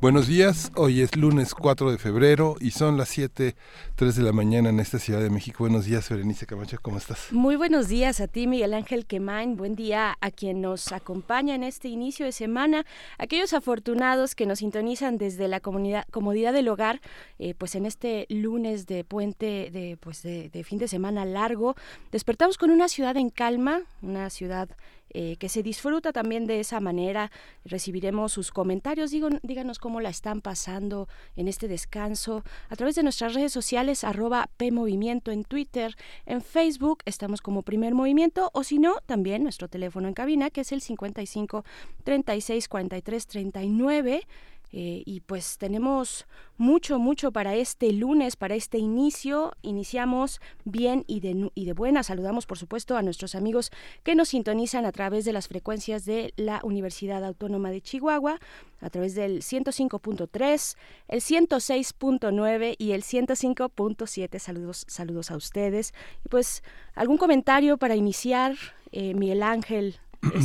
Buenos días, hoy es lunes 4 de febrero y son las 7, 3 de la mañana en esta Ciudad de México. Buenos días, Berenice Camacho, ¿cómo estás? Muy buenos días a ti, Miguel Ángel Quemain. Buen día a quien nos acompaña en este inicio de semana. Aquellos afortunados que nos sintonizan desde la comunidad, comodidad del hogar, eh, pues en este lunes de puente, de, pues de, de fin de semana largo, despertamos con una ciudad en calma, una ciudad eh, que se disfruta también de esa manera. Recibiremos sus comentarios, díganos cómo la están pasando en este descanso a través de nuestras redes sociales, arroba PMovimiento en Twitter, en Facebook, estamos como primer movimiento, o si no, también nuestro teléfono en cabina, que es el 55 36 43 39. Eh, y pues tenemos mucho, mucho para este lunes, para este inicio. Iniciamos bien y de, y de buena. Saludamos, por supuesto, a nuestros amigos que nos sintonizan a través de las frecuencias de la Universidad Autónoma de Chihuahua, a través del 105.3, el 106.9 y el 105.7. Saludos, saludos a ustedes. Y pues, ¿algún comentario para iniciar, eh, Miguel Ángel?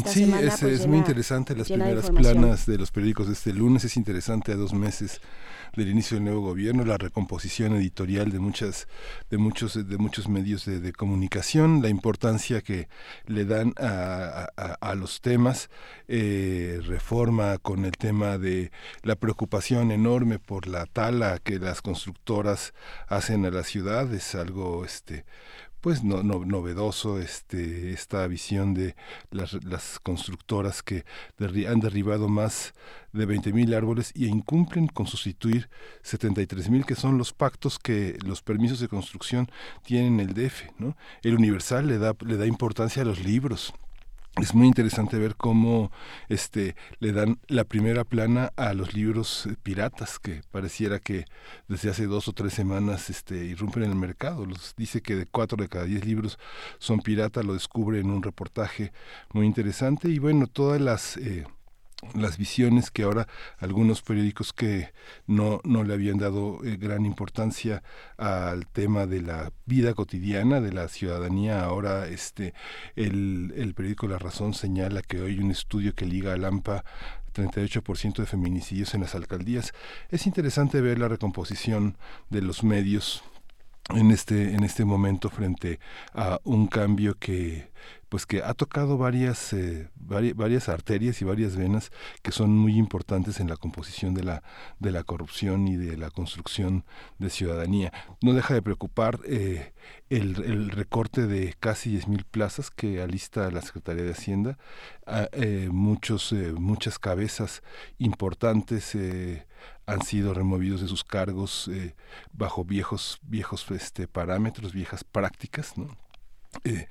Sí, es, pues, muy interesante las primeras planas de los periódicos de este lunes. Es interesante a dos meses del inicio del nuevo gobierno, la recomposición editorial de muchas, de muchos, de muchos medios de, comunicación, la importancia que le dan a, a, los temas, eh, reforma con el tema de la preocupación enorme por la tala que las constructoras hacen a la ciudad, es algo este pues no, novedoso este esta visión de las, las constructoras que han derribado más de 20.000 árboles y incumplen con sustituir 73.000 que son los pactos que los permisos de construcción tienen el DF, ¿no? El Universal le da le da importancia a los libros es muy interesante ver cómo este le dan la primera plana a los libros eh, piratas que pareciera que desde hace dos o tres semanas este irrumpen en el mercado. Los dice que de cuatro de cada diez libros son piratas lo descubre en un reportaje. Muy interesante. Y bueno todas las eh, las visiones que ahora algunos periódicos que no, no le habían dado eh, gran importancia al tema de la vida cotidiana de la ciudadanía ahora este el, el periódico La Razón señala que hoy un estudio que liga a Lampa 38% de feminicidios en las alcaldías. Es interesante ver la recomposición de los medios en este en este momento frente a un cambio que pues que ha tocado varias, eh, varias, arterias y varias venas que son muy importantes en la composición de la, de la corrupción y de la construcción de ciudadanía. No deja de preocupar eh, el, recorte de casi 10.000 plazas que alista la Secretaría de Hacienda. Eh, muchos, muchas cabezas importantes han sido removidos de sus cargos bajo viejos viejos este parámetros viejas prácticas ¿no? Eh,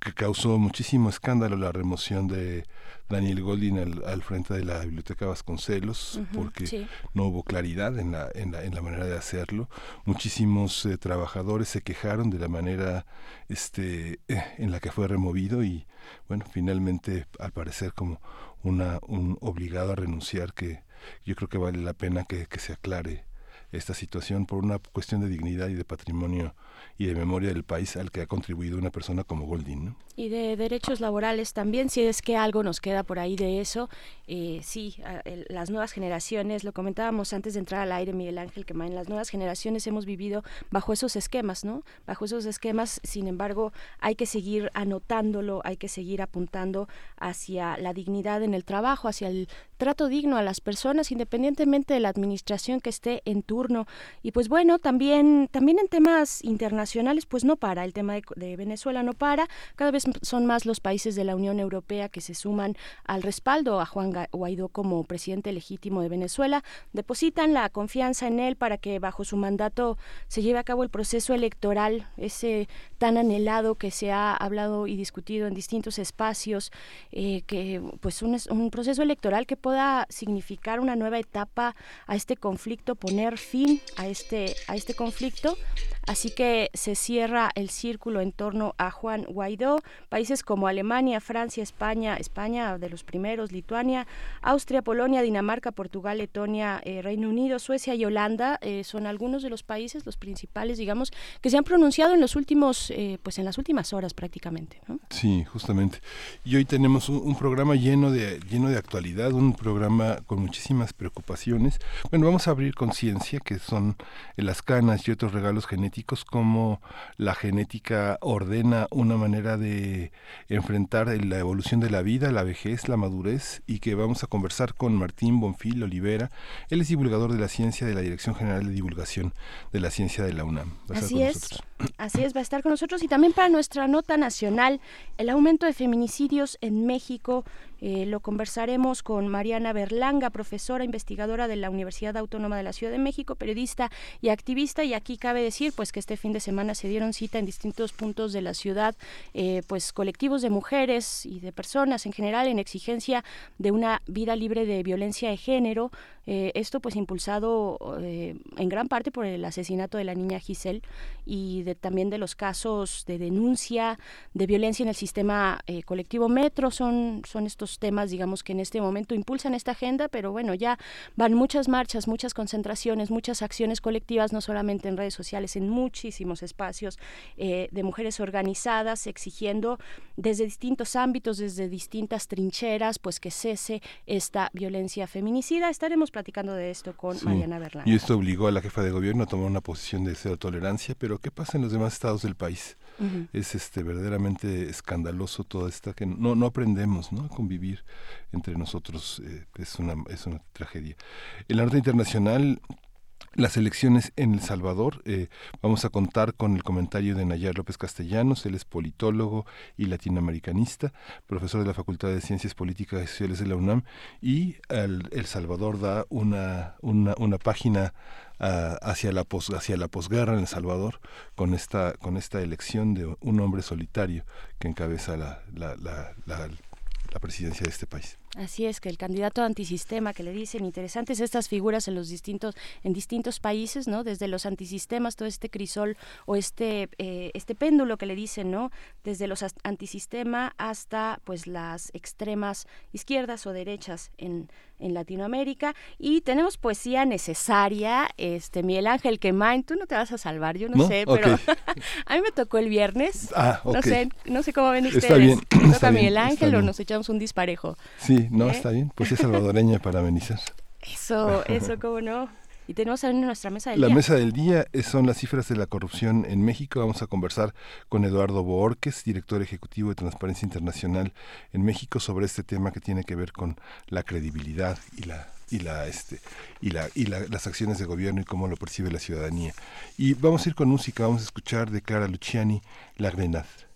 que causó muchísimo escándalo la remoción de Daniel Goldin al, frente de la Biblioteca Vasconcelos, porque no hubo claridad en la, en la, en la manera de hacerlo. Muchísimos eh, trabajadores se quejaron de la manera este, eh, en la que fue removido y, bueno, finalmente, al parecer, como una, un obligado a renunciar, que yo creo que vale la pena que, que se aclare esta situación por una cuestión de dignidad y de patrimonio y de memoria del país al que ha contribuido una persona como Goldin. Y de derechos laborales también, si es que algo nos queda por ahí de eso. Eh, sí, las nuevas generaciones, lo comentábamos antes de entrar al aire, Miguel Ángel, que en las nuevas generaciones hemos vivido bajo esos esquemas, ¿no? Bajo esos esquemas, sin embargo, hay que seguir anotándolo, hay que seguir apuntando hacia la dignidad en el trabajo, hacia el trato digno a las personas, independientemente de la administración que esté en turno. Y pues bueno, también, también en temas internacionales, pues no para, el tema de, Venezuela no para. Cada vez son más los países de la Unión Europea que se suman al respaldo a Juan Guaidó como presidente legítimo de Venezuela. Depositan la confianza en él para que bajo su mandato se lleve a cabo el proceso electoral, ese tan anhelado que se ha hablado y discutido en distintos espacios, eh, que pues un, un proceso electoral que pueda significar una nueva etapa a este conflicto, poner fin a este, a este conflicto. Así que se cierra el círculo en torno a Juan Guaidó. Países como Alemania, Francia, España, España de los primeros, Lituania, Austria, Polonia, Dinamarca, Portugal, Letonia, eh, Reino Unido, Suecia y Holanda eh, son algunos de los países, los principales, digamos, que se han pronunciado en los últimos, eh, pues en las últimas horas prácticamente. Sí, justamente. Y hoy tenemos un, programa lleno de lleno de actualidad, un programa con muchísimas preocupaciones. Bueno, vamos a abrir conciencia, que son las canas y otros regalos genéticos, cómo la genética ordena una manera de enfrentar la evolución de la vida, la vejez, la madurez, y que vamos a conversar con Martín Bonfil Olivera. Él es divulgador de la ciencia de la Dirección General de Divulgación de la Ciencia de la UNAM. Así es, así es, va a estar con nosotros y también para nuestra nota nacional, el aumento de feminicidios en México eh, lo conversaremos con Mariana Berlanga, profesora investigadora de la Universidad Autónoma de la Ciudad de México, periodista y activista. Y aquí cabe decir pues que este fin de semana se dieron cita en distintos puntos de la ciudad, eh, pues colectivos de mujeres y de personas en general en exigencia de una vida libre de violencia de género. Eh, esto pues impulsado en gran parte por el asesinato de la niña Giselle y de, también de los casos de denuncia de violencia en el sistema colectivo Metro. Son, son estos temas, digamos, que en este momento impulsan esta agenda, pero bueno, ya van muchas marchas, muchas concentraciones, muchas acciones colectivas, no solamente en redes sociales, en muchísimos espacios eh, de mujeres organizadas, exigiendo desde distintos ámbitos, desde distintas trincheras, pues que cese esta violencia feminicida. Estaremos platicando de esto con Mariana Berlán. Y esto obligó a la jefa de gobierno a tomar una posición de cero tolerancia, pero ¿qué pasa en los demás estados del país? Es este verdaderamente escandaloso todo esto que no, no aprendemos ¿no? a convivir entre nosotros. Eh, es, una, es una tragedia. En la nota internacional las elecciones en El Salvador. Eh, vamos a contar con el comentario de Nayar López Castellanos, él es politólogo y latinoamericanista, profesor de la Facultad de Ciencias Políticas y Sociales de la UNAM, y El, Salvador da una, una, una página hacia la pos, hacia la posguerra en El Salvador con esta con esta elección de un hombre solitario que encabeza la, la, la, la presidencia de este país. Así es, que el candidato antisistema que le dicen interesantes estas figuras en los distintos, en distintos países, ¿no? Desde los antisistemas, todo este crisol o este, eh, este péndulo que le dicen, ¿no? Desde los antisistema hasta pues las extremas izquierdas o derechas en, en Latinoamérica. Y tenemos poesía necesaria, este Miguel Ángel Quemain, tú no te vas a salvar, yo no, sé, pero a mí me tocó el viernes. Ah, no sé, no sé cómo ven ustedes. Está bien. ¿Toca Miguel Ángel o nos echamos un disparejo? Sí, no, ¿Eh? está bien. Pues es salvadoreña para amenizar. Eso, eso, cómo no. Y tenemos en nuestra mesa del día. La mesa del día son las cifras de la corrupción en México. Vamos a conversar con Eduardo Boorques, director ejecutivo de Transparencia Internacional en México, sobre este tema que tiene que ver con la credibilidad y la y la este y la y las acciones de gobierno y cómo lo percibe la ciudadanía. Y vamos a ir con música, vamos a escuchar de Clara Luciani La Grenade.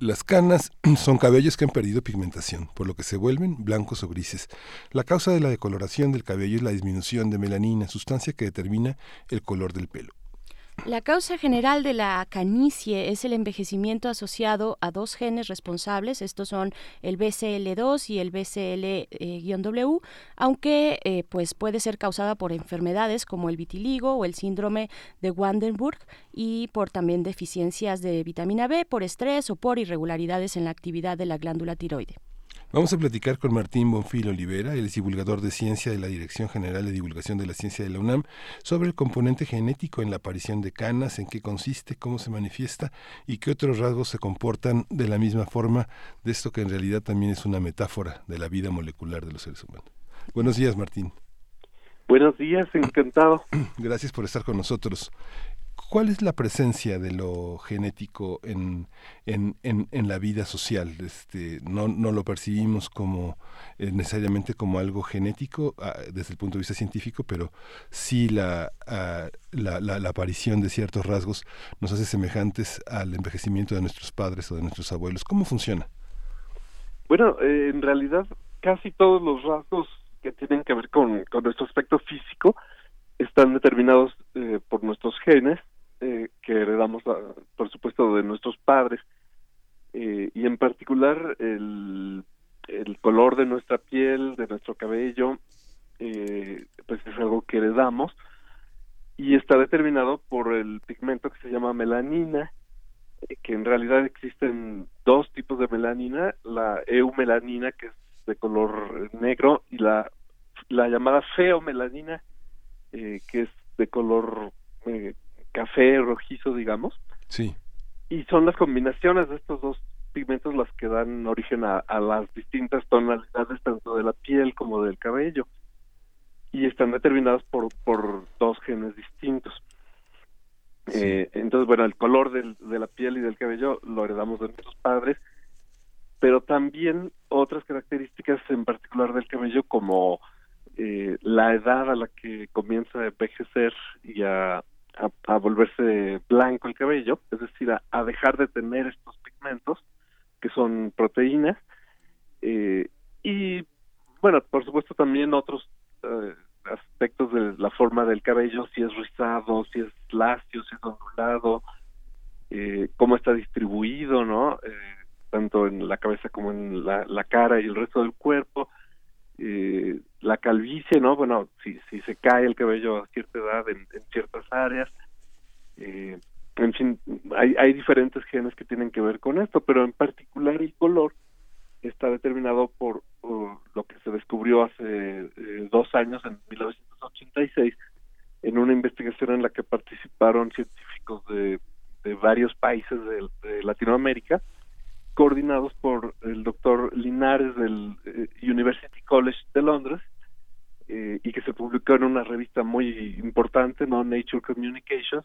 Las canas son cabellos que han perdido pigmentación, por lo que se vuelven blancos o grises. La causa de la decoloración del cabello es la disminución de melanina, sustancia que determina el color del pelo. La causa general de la canicie es el envejecimiento asociado a dos genes responsables, estos son el BCL2 y el BCL-W, aunque eh, pues puede ser causada por enfermedades como el vitiligo o el síndrome de Wandenburg y por también deficiencias de vitamina B, por estrés o por irregularidades en la actividad de la glándula tiroide. Vamos a platicar con Martín Bonfil Olivera, el divulgador de ciencia de la Dirección General de Divulgación de la Ciencia de la UNAM, sobre el componente genético en la aparición de canas, en qué consiste, cómo se manifiesta y qué otros rasgos se comportan de la misma forma de esto que en realidad también es una metáfora de la vida molecular de los seres humanos. Buenos días, Martín. Buenos días, encantado. Gracias por estar con nosotros. ¿Cuál es la presencia de lo genético en, en, en, la vida social? Este, no, no lo percibimos como eh, necesariamente como algo genético ah, desde el punto de vista científico, pero sí la, ah, la, la, aparición de ciertos rasgos nos hace semejantes al envejecimiento de nuestros padres o de nuestros abuelos. ¿Cómo funciona? Bueno, eh, en realidad casi todos los rasgos que tienen que ver con, con nuestro aspecto físico están determinados eh, por nuestros genes eh, que heredamos, por supuesto, de nuestros padres. Eh, y en particular el, el color de nuestra piel, de nuestro cabello, eh, pues es algo que heredamos y está determinado por el pigmento que se llama melanina, que en realidad existen dos tipos de melanina, la eumelanina que es de color negro y la, la llamada feomelanina que es de color eh, café rojizo, digamos. Sí. Y son las combinaciones de estos dos pigmentos las que dan origen a, las distintas tonalidades tanto de la piel como del cabello. Y están determinadas por, por dos genes distintos. Eh, entonces, bueno, el color de la piel y del cabello lo heredamos de nuestros padres, pero también otras características en particular del cabello como eh, la edad a la que comienza a envejecer y a a, volverse blanco el cabello, es decir, a, dejar de tener estos pigmentos que son proteínas eh, y bueno, por supuesto también otros eh, aspectos de la forma del cabello, si es rizado, si es lacio, si es ondulado, eh, cómo está distribuido, ¿no? tanto en la cabeza como en la cara y el resto del cuerpo, eh, la calvicie, ¿no? Bueno, si, si se cae el cabello a cierta edad en, ciertas áreas, eh, en fin, hay, hay diferentes genes que tienen que ver con esto, pero en particular el color está determinado por, lo que se descubrió hace eh, dos años, en 1986, en una investigación en la que participaron científicos de, de varios países de, de Latinoamérica coordinados por el doctor Linares del eh, University College de Londres eh, y que se publicó en una revista muy importante, no Nature Communications,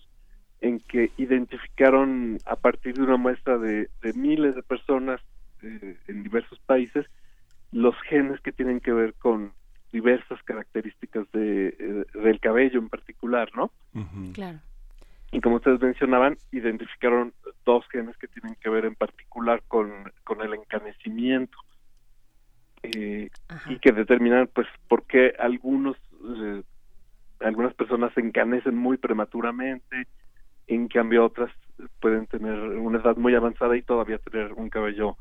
en que identificaron a partir de una muestra de, miles de personas eh, en diversos países los genes que tienen que ver con diversas características de, eh, del cabello en particular, ¿no? Claro. Y como ustedes mencionaban, identificaron dos genes que tienen que ver en particular con, con el encanecimiento eh, y que determinan, pues, por qué algunos algunas personas se encanecen muy prematuramente, en cambio otras pueden tener una edad muy avanzada y todavía tener un cabello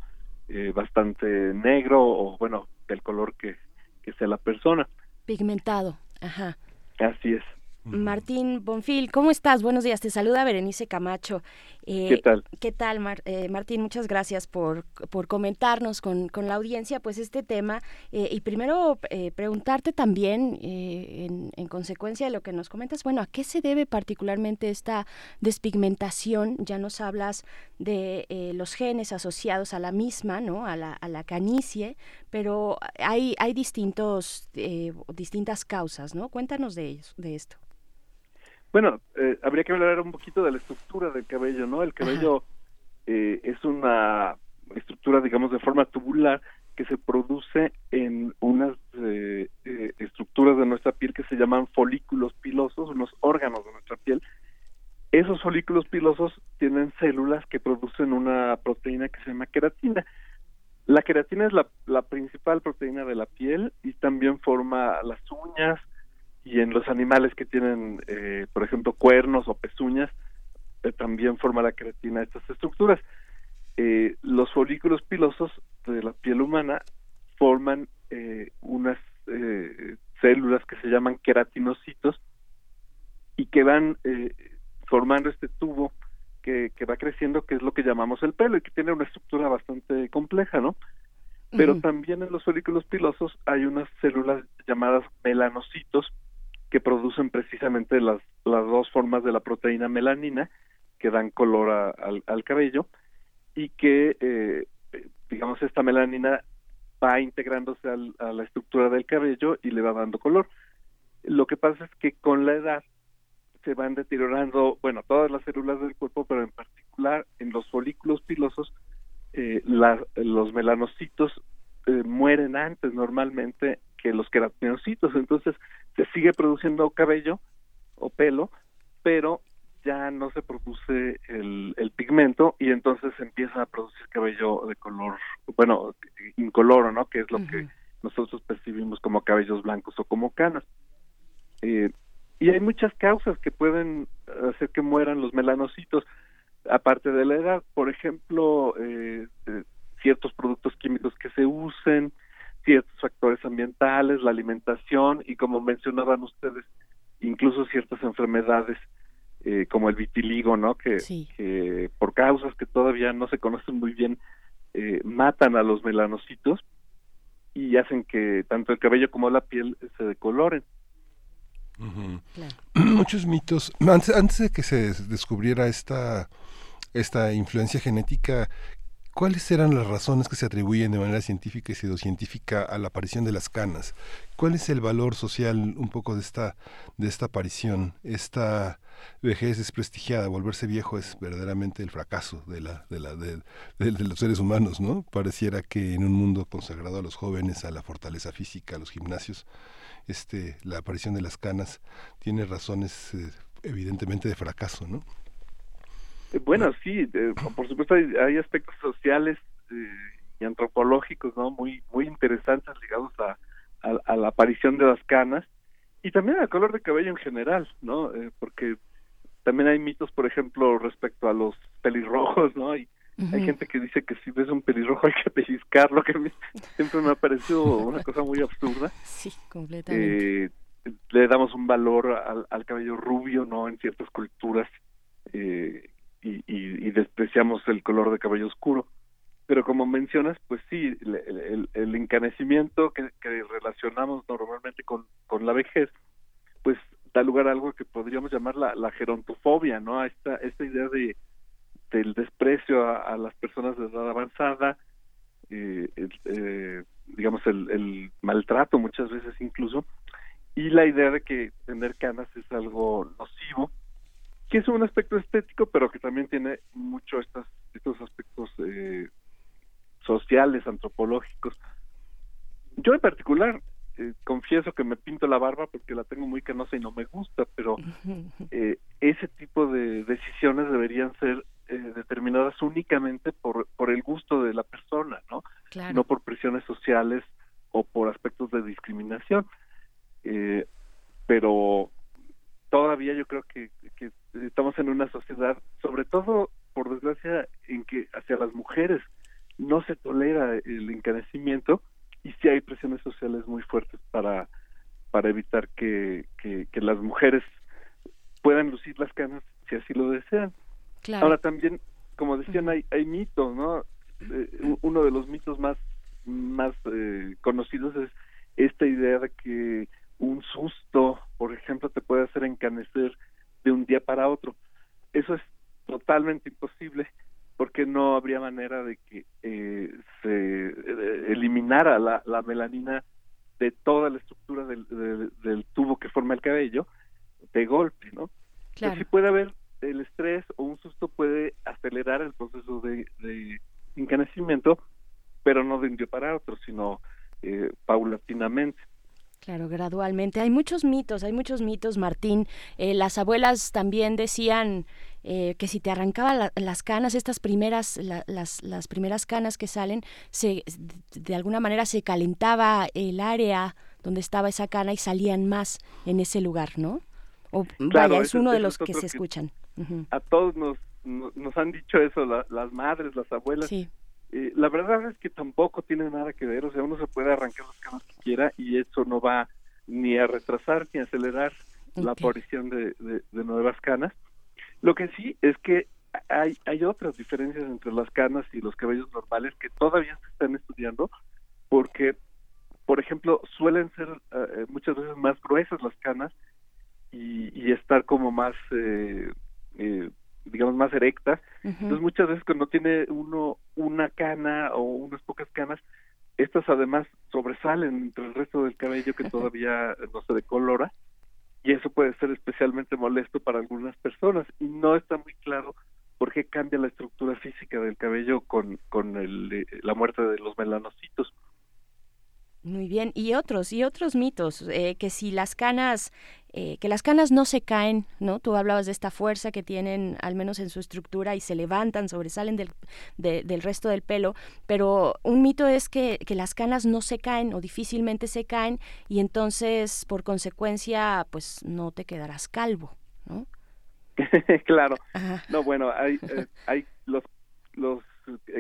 eh, bastante negro o bueno del color que, que sea la persona. Pigmentado ajá. Así es Martín Bonfil, ¿cómo estás? Buenos días, te saluda Berenice Camacho. Eh, ¿Qué tal? ¿Qué tal, eh, Martín? Muchas gracias por, por comentarnos con, con, la audiencia pues este tema. Eh, y primero preguntarte también, en, en, consecuencia de lo que nos comentas, bueno, ¿a qué se debe particularmente esta despigmentación? Ya nos hablas de los genes asociados a la misma, ¿no? A la, a la canicie, pero hay, hay distintos, distintas causas, ¿no? Cuéntanos de, ellos, de esto. Bueno, eh, habría que hablar un poquito de la estructura del cabello, ¿no? El cabello eh, es una estructura, digamos, de forma tubular que se produce en unas eh, estructuras de nuestra piel que se llaman folículos pilosos, unos órganos de nuestra piel. Esos folículos pilosos tienen células que producen una proteína que se llama queratina. La queratina es la, la principal proteína de la piel y también forma las uñas, y en los animales que tienen, eh, por ejemplo, cuernos o pezuñas, eh, también forma la queratina estas estructuras. Eh, los folículos pilosos de la piel humana forman unas células que se llaman queratinocitos y que van formando este tubo que, que va creciendo, que es lo que llamamos el pelo y que tiene una estructura bastante compleja, ¿no? Pero también en los folículos pilosos hay unas células llamadas melanocitos que producen precisamente las, las dos formas de la proteína melanina que dan color al, cabello y que, eh, digamos, esta melanina va integrándose a la estructura del cabello y le va dando color. Lo que pasa es que con la edad se van deteriorando, bueno, todas las células del cuerpo, pero en particular en los folículos pilosos, eh, los melanocitos eh, mueren antes normalmente que los queratinocitos, entonces se sigue produciendo cabello o pelo, pero ya no se produce el, el pigmento y entonces empieza a producir cabello de color, bueno, incoloro, ¿no? Que es lo que nosotros percibimos como cabellos blancos o como canas. Eh, y hay muchas causas que pueden hacer que mueran los melanocitos, aparte de la edad, por ejemplo, eh, eh ciertos productos químicos que se usen, ciertos factores ambientales, la alimentación y como mencionaban ustedes, incluso ciertas enfermedades eh, como el vitiligo, ¿no? Que, por causas que todavía no se conocen muy bien eh, matan a los melanocitos y hacen que tanto el cabello como la piel se decoloren. Muchos mitos. Antes, antes de que se descubriera esta esta influencia genética ¿Cuáles eran las razones que se atribuyen de manera científica y pseudocientífica a la aparición de las canas? ¿Cuál es el valor social un poco de esta, de esta aparición? Esta vejez desprestigiada, volverse viejo es verdaderamente el fracaso de, los seres humanos, ¿no? Pareciera que en un mundo consagrado a los jóvenes, a la fortaleza física, a los gimnasios, este, la aparición de las canas tiene razones eh, evidentemente de fracaso, ¿no? Bueno, sí, por supuesto hay, aspectos sociales eh, y antropológicos, ¿no? Muy muy interesantes ligados a, a, la aparición de las canas y también al color de cabello en general, ¿no? Eh, porque también hay mitos, por ejemplo, respecto a los pelirrojos, ¿no? Y hay gente que dice que si ves un pelirrojo hay que pellizcarlo, que siempre me ha parecido una cosa muy absurda. Sí, completamente. Eh, le damos un valor al, al cabello rubio, ¿no? En ciertas culturas eh, y, y, despreciamos el color de cabello oscuro. Pero como mencionas, pues sí, el, el, encanecimiento que, relacionamos normalmente con, la vejez, pues da lugar a algo que podríamos llamar la, gerontofobia, ¿no? Esta, esta idea de, del desprecio a, las personas de edad avanzada, eh, eh, digamos el, maltrato muchas veces incluso, y la idea de que tener canas es algo nocivo, que es un aspecto estético, pero que también tiene mucho estas, estos aspectos eh, sociales, antropológicos. Yo en particular eh, confieso que me pinto la barba porque la tengo muy canosa y no me gusta, pero eh, ese tipo de decisiones deberían ser eh, determinadas únicamente por, por el gusto de la persona, ¿no? No por presiones sociales o por aspectos de discriminación. pero todavía yo creo que, que estamos en una sociedad, sobre todo por desgracia, en que hacia las mujeres no se tolera el encarecimiento y sí hay presiones sociales muy fuertes para, para evitar que, que, las mujeres puedan lucir las canas si así lo desean. Ahora también, como decían, hay, hay mitos, ¿no? Eh, uno de los mitos más, más eh, conocidos es esta idea de que un susto, por ejemplo, te puede hacer encanecer de un día para otro. Eso es totalmente imposible porque no habría manera de que eh, se eh, eliminara la, melanina de toda la estructura del, del, tubo que forma el cabello de golpe, ¿no? Claro. Sí puede haber el estrés o un susto puede acelerar el proceso de, de encanecimiento, pero no de un día para otro, sino eh, paulatinamente. Claro, gradualmente. Hay muchos mitos, hay muchos mitos, Martín. Eh, las abuelas también decían eh, que si te arrancaba las canas, estas primeras, las, las primeras canas que salen, se, de alguna manera se calentaba el área donde estaba esa cana y salían más en ese lugar, ¿no? O, vaya, es uno de los que se escuchan. A todos nos, nos, han dicho eso, las madres, las abuelas. Sí. Eh, la verdad es que tampoco tiene nada que ver, o sea, uno se puede arrancar las canas que quiera y eso no va ni a retrasar ni a acelerar la aparición de, nuevas canas. Lo que sí es que hay, hay otras diferencias entre las canas y los cabellos normales que todavía se están estudiando porque, por ejemplo, suelen ser eh, muchas veces más gruesas las canas y, y estar como más eh, eh digamos, más erectas. Entonces, muchas veces cuando tiene uno una cana o unas pocas canas, estas además sobresalen entre el resto del cabello que todavía no se decolora y eso puede ser especialmente molesto para algunas personas y no está muy claro por qué cambia la estructura física del cabello con, con el, eh, la muerte de los melanocitos. Muy bien, y otros, y otros mitos, eh, que si las canas, eh, que las canas no se caen, ¿no? Tú hablabas de esta fuerza que tienen, al menos en su estructura, y se levantan, sobresalen del, del resto del pelo, pero un mito es que, que, las canas no se caen o difícilmente se caen, y entonces, por consecuencia, pues no te quedarás calvo, ¿no? claro. No, bueno, hay, eh, hay los, los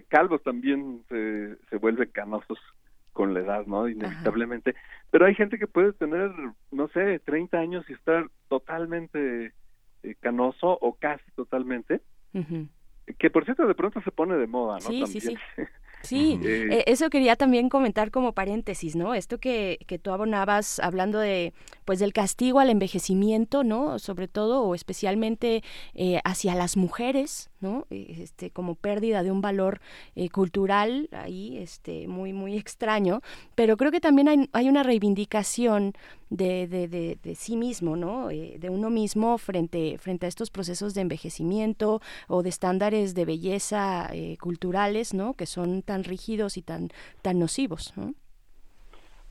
calvos también se, se vuelven canosos con la edad, ¿no? Inevitablemente. Pero hay gente que puede tener, no sé, 30 años y estar totalmente eh, canoso o casi totalmente. Que por cierto, de pronto se pone de moda, ¿no? Sí, sí, sí. Sí, eh, e, eso quería también comentar como paréntesis, ¿no? Esto que, que tú abonabas hablando de, pues, del castigo al envejecimiento, ¿no? Sobre todo o especialmente eh, hacia las mujeres, ¿no? Este, como pérdida de un valor eh, cultural ahí, este, muy, muy extraño. Pero creo que también hay, hay una reivindicación de, de, de, de sí mismo, ¿no? Eh, de uno mismo frente, frente a estos procesos de envejecimiento o de estándares de belleza eh, culturales, ¿no? Que son tan rígidos y tan, tan nocivos, ¿no?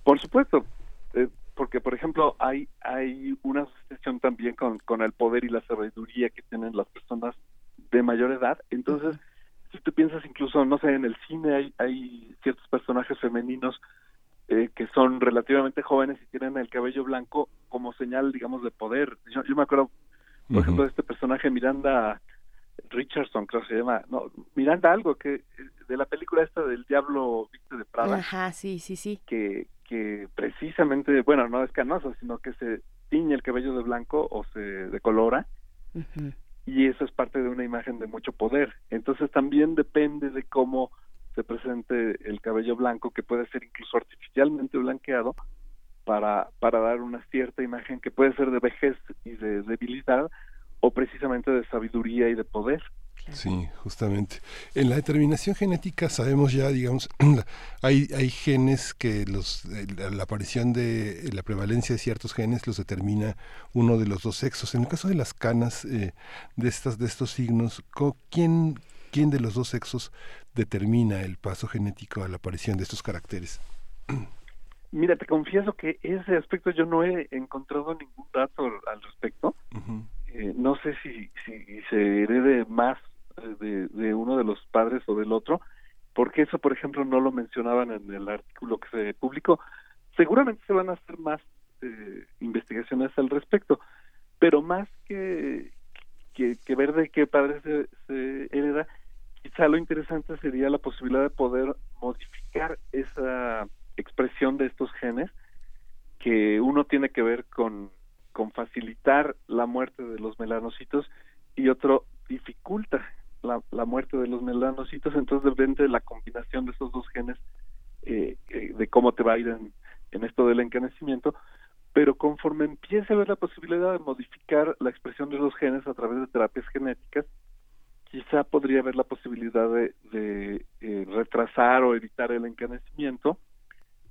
Por supuesto, eh, porque por ejemplo hay, hay una asociación también con, con el poder y la sabiduría que tienen las personas de mayor edad, entonces... si tú piensas incluso, no sé, en el cine hay, hay ciertos personajes femeninos eh, que son relativamente jóvenes y tienen el cabello blanco como señal, digamos, de poder. Yo, me acuerdo, por ejemplo, de este personaje Miranda Richardson, creo que se llama, no, Miranda algo, que de la película esta del Diablo Viste de Prada. Ajá, sí, sí, sí. Que, que precisamente, bueno, no es canoso, sino que se tiñe el cabello de blanco o se decolora. Y eso es parte de una imagen de mucho poder. Entonces también depende de cómo se presente el cabello blanco, que puede ser incluso artificialmente blanqueado, para, para dar una cierta imagen que puede ser de vejez y de debilidad, o precisamente de sabiduría y de poder. Sí, justamente. En la determinación genética sabemos ya, digamos, hay, hay genes que los, la, aparición de la prevalencia de ciertos genes los determina uno de los dos sexos. En el caso de las canas eh, de, estas, de estos signos, ¿quién, ¿quién de los dos sexos determina el paso genético a la aparición de estos caracteres? Mira, te confieso que ese aspecto yo no he encontrado ningún dato al respecto. Eh, no sé si, si se herede más de, uno de los padres o del otro, porque eso, por ejemplo, no lo mencionaban en el artículo que se publicó. Seguramente se van a hacer más eh, investigaciones al respecto, pero más que, que, que ver de qué padre se, se hereda, quizá lo interesante sería la posibilidad de poder modificar esa expresión de estos genes que uno tiene que ver con, con facilitar la muerte de los melanocitos y otro dificulta la, la muerte de los melanocitos, entonces depende de la combinación de esos dos genes eh, eh, de cómo te va a ir en, en esto del encanecimiento, pero conforme empiece a haber la posibilidad de modificar la expresión de los genes a través de terapias genéticas, quizá podría haber la posibilidad de, de eh, retrasar o evitar el encanecimiento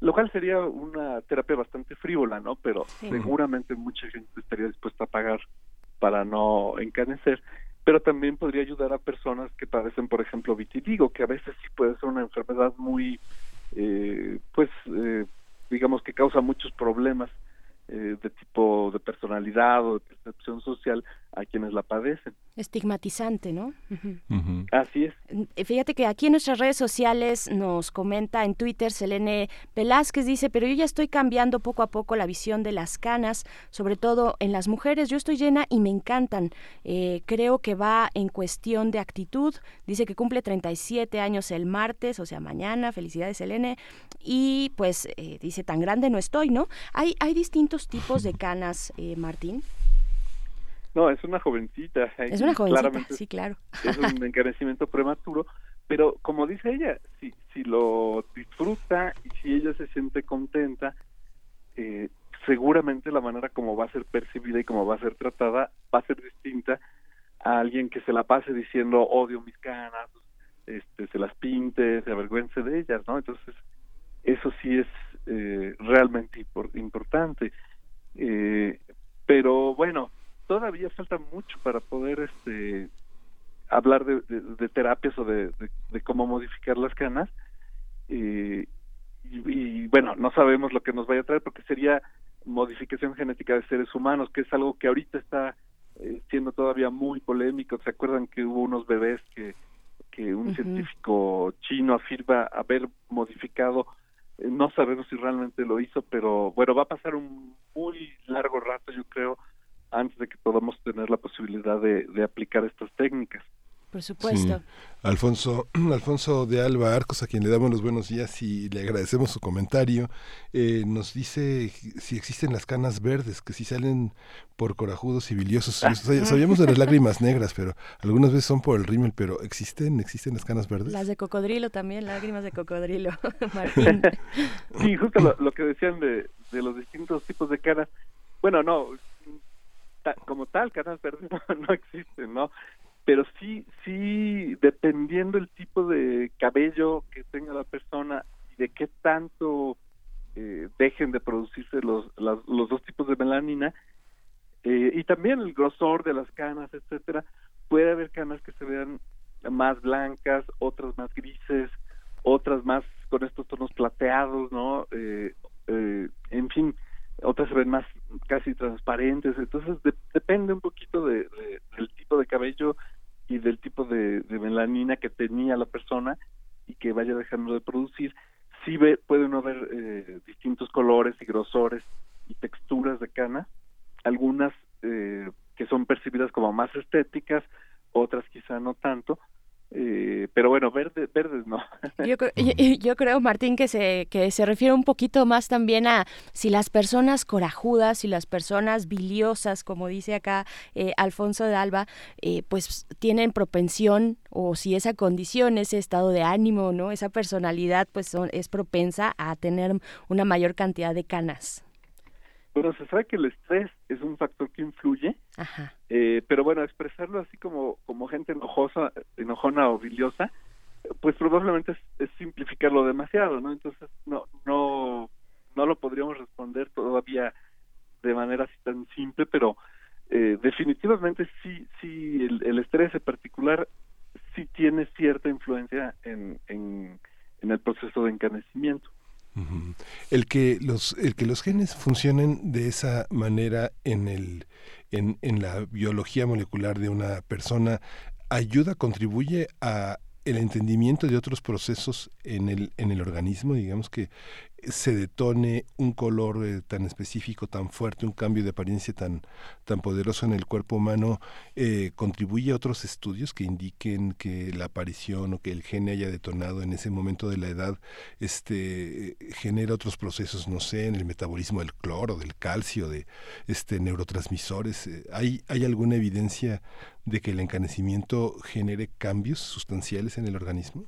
lo cual sería una terapia bastante frívola, ¿no? Pero seguramente mucha gente estaría dispuesta a pagar para no encanecer, pero también podría ayudar a personas que padecen, por ejemplo, vitiligo, que a veces sí puede ser una enfermedad muy, eh, pues, eh, digamos que causa muchos problemas eh, de tipo de personalidad o de percepción social a quienes la padecen estigmatizante, ¿no? Así es. Eh, fíjate que aquí en nuestras redes sociales nos comenta en Twitter Selene Velázquez dice, pero yo ya estoy cambiando poco a poco la visión de las canas, sobre todo en las mujeres. Yo estoy llena y me encantan. Eh, creo que va en cuestión de actitud. Dice que cumple 37 años el martes, o sea, mañana. Felicidades, Selene. Y pues eh, dice, tan grande no estoy, ¿no? Hay, hay distintos tipos de canas, Martín. No, es una jovencita. Es una jovencita, sí, claro. Es un encarecimiento prematuro, pero como dice ella, si, si lo disfruta y si ella se siente contenta, eh, seguramente la manera como va a ser percibida y como va a ser tratada va a ser distinta a alguien que se la pase diciendo odio mis canas, este, se las pinte, se avergüence de ellas, ¿no? Entonces, eso sí es eh, realmente importante. Eh, pero bueno, todavía falta mucho para poder este hablar de, terapias o de, cómo modificar las canas. Y, bueno no sabemos lo que nos vaya a traer porque sería modificación genética de seres humanos que es algo que ahorita está eh, siendo todavía muy polémico. Se acuerdan que hubo unos bebés que que un científico chino afirma haber modificado eh, no sabemos si realmente lo hizo pero bueno va a pasar un muy largo rato yo creo antes de que podamos tener la posibilidad de, aplicar estas técnicas. Por supuesto. Alfonso, Alfonso de Alba Arcos, a quien le damos los buenos días y le agradecemos su comentario, eh, nos dice si existen las canas verdes, que si salen por corajudos y biliosos. Sabíamos de las lágrimas negras, pero algunas veces son por el rímel, pero ¿existen existen las canas verdes? Las de cocodrilo también, lágrimas de cocodrilo, Martín. sí, justo lo, lo que decían de, de los distintos tipos de canas. Bueno, no, como tal, canas verdes no, existen, ¿no? Pero sí, sí, dependiendo el tipo de cabello que tenga la persona y de qué tanto eh, dejen de producirse los, los dos tipos de melanina, eh, y también el grosor de las canas, etcétera, puede haber canas que se vean más blancas, otras más grises, otras más con estos tonos plateados, ¿no? Eh, en fin, otras se ven más casi transparentes, entonces depende un poquito de, del tipo de cabello y del tipo de, melanina que tenía la persona y que vaya dejando de producir. Sí ve, puede uno ver eh, distintos colores y grosores y texturas de cana, algunas eh, que son percibidas como más estéticas, otras quizá no tanto, eh, pero bueno, verde, verdes no. Yo, creo, Martín, que se, que se refiere un poquito más también a si las personas corajudas, si las personas biliosas, como dice acá eh, Alfonso de Alba, eh, pues tienen propensión o si esa condición, ese estado de ánimo, no, esa personalidad, pues es propensa a tener una mayor cantidad de canas. Bueno, se sabe que el estrés es un factor que influye, eh, pero bueno, expresarlo así como, como gente enojosa, enojona o biliosa, pues probablemente es, simplificarlo demasiado, ¿no? Entonces no, no, no lo podríamos responder todavía de manera así tan simple, pero eh, definitivamente sí, sí, el, el, estrés en particular sí tiene cierta influencia en, en, en el proceso de encanecimiento. El que los el que los genes funcionen de esa manera en el en, en la biología molecular de una persona ayuda contribuye a el entendimiento de otros procesos en el, en el organismo, digamos que se detone un color eh, tan específico, tan fuerte, un cambio de apariencia tan, tan poderoso en el cuerpo humano, eh, contribuye a otros estudios que indiquen que la aparición o que el gene haya detonado en ese momento de la edad este, genera otros procesos, no sé, en el metabolismo del cloro, del calcio, de este, neurotransmisores. Eh, ¿Hay, ¿Hay alguna evidencia de que el encanecimiento genere cambios sustanciales en el organismo?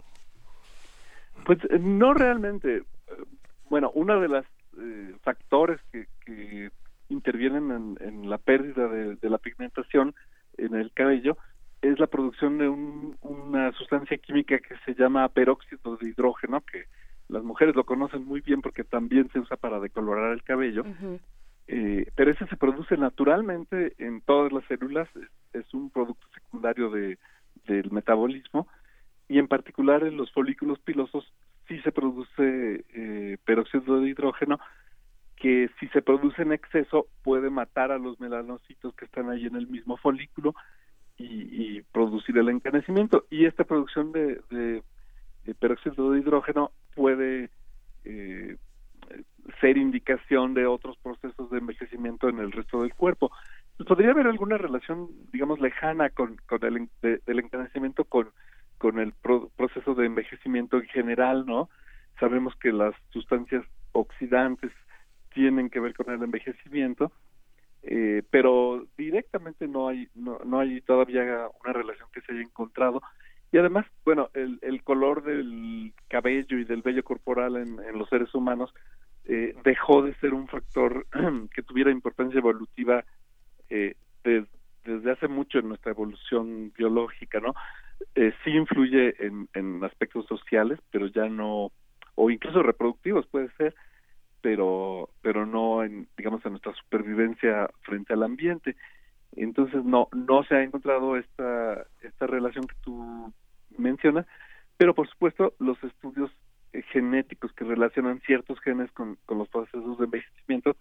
Pues no realmente bueno, uno de los eh, factores que, intervienen en, la pérdida de, la pigmentación en el cabello es la producción de una sustancia química que se llama peróxido de hidrógeno, que las mujeres lo conocen muy bien porque también se usa para decolorar el cabello, eh, pero ese se produce naturalmente en todas las células, es, un producto secundario de, del metabolismo y en particular en los folículos pilosos sí se produce eh, peróxido de hidrógeno que si se produce en exceso puede matar a los melanocitos que están ahí en el mismo folículo y, producir el encanecimiento. Y esta producción de, peróxido de hidrógeno puede eh, ser indicación de otros procesos de envejecimiento en el resto del cuerpo. ¿Podría haber alguna relación, digamos, lejana con, con el del encanecimiento con con el proceso de envejecimiento en general, ¿no? Sabemos que las sustancias oxidantes tienen que ver con el envejecimiento, eh, pero directamente no hay no, no hay todavía una relación que se haya encontrado y además bueno el, el color del cabello y del vello corporal en, en los seres humanos eh, dejó de ser un factor que tuviera importancia evolutiva eh, desde hace mucho en nuestra evolución biológica no eh, sí influye en, en aspectos sociales, pero ya no, o incluso reproductivos puede ser, pero, pero no en, digamos, en nuestra supervivencia frente al ambiente. Entonces no, no se ha encontrado esta, esta relación que tú mencionas, pero por supuesto los estudios eh, genéticos que relacionan ciertos genes con, con los procesos de envejecimiento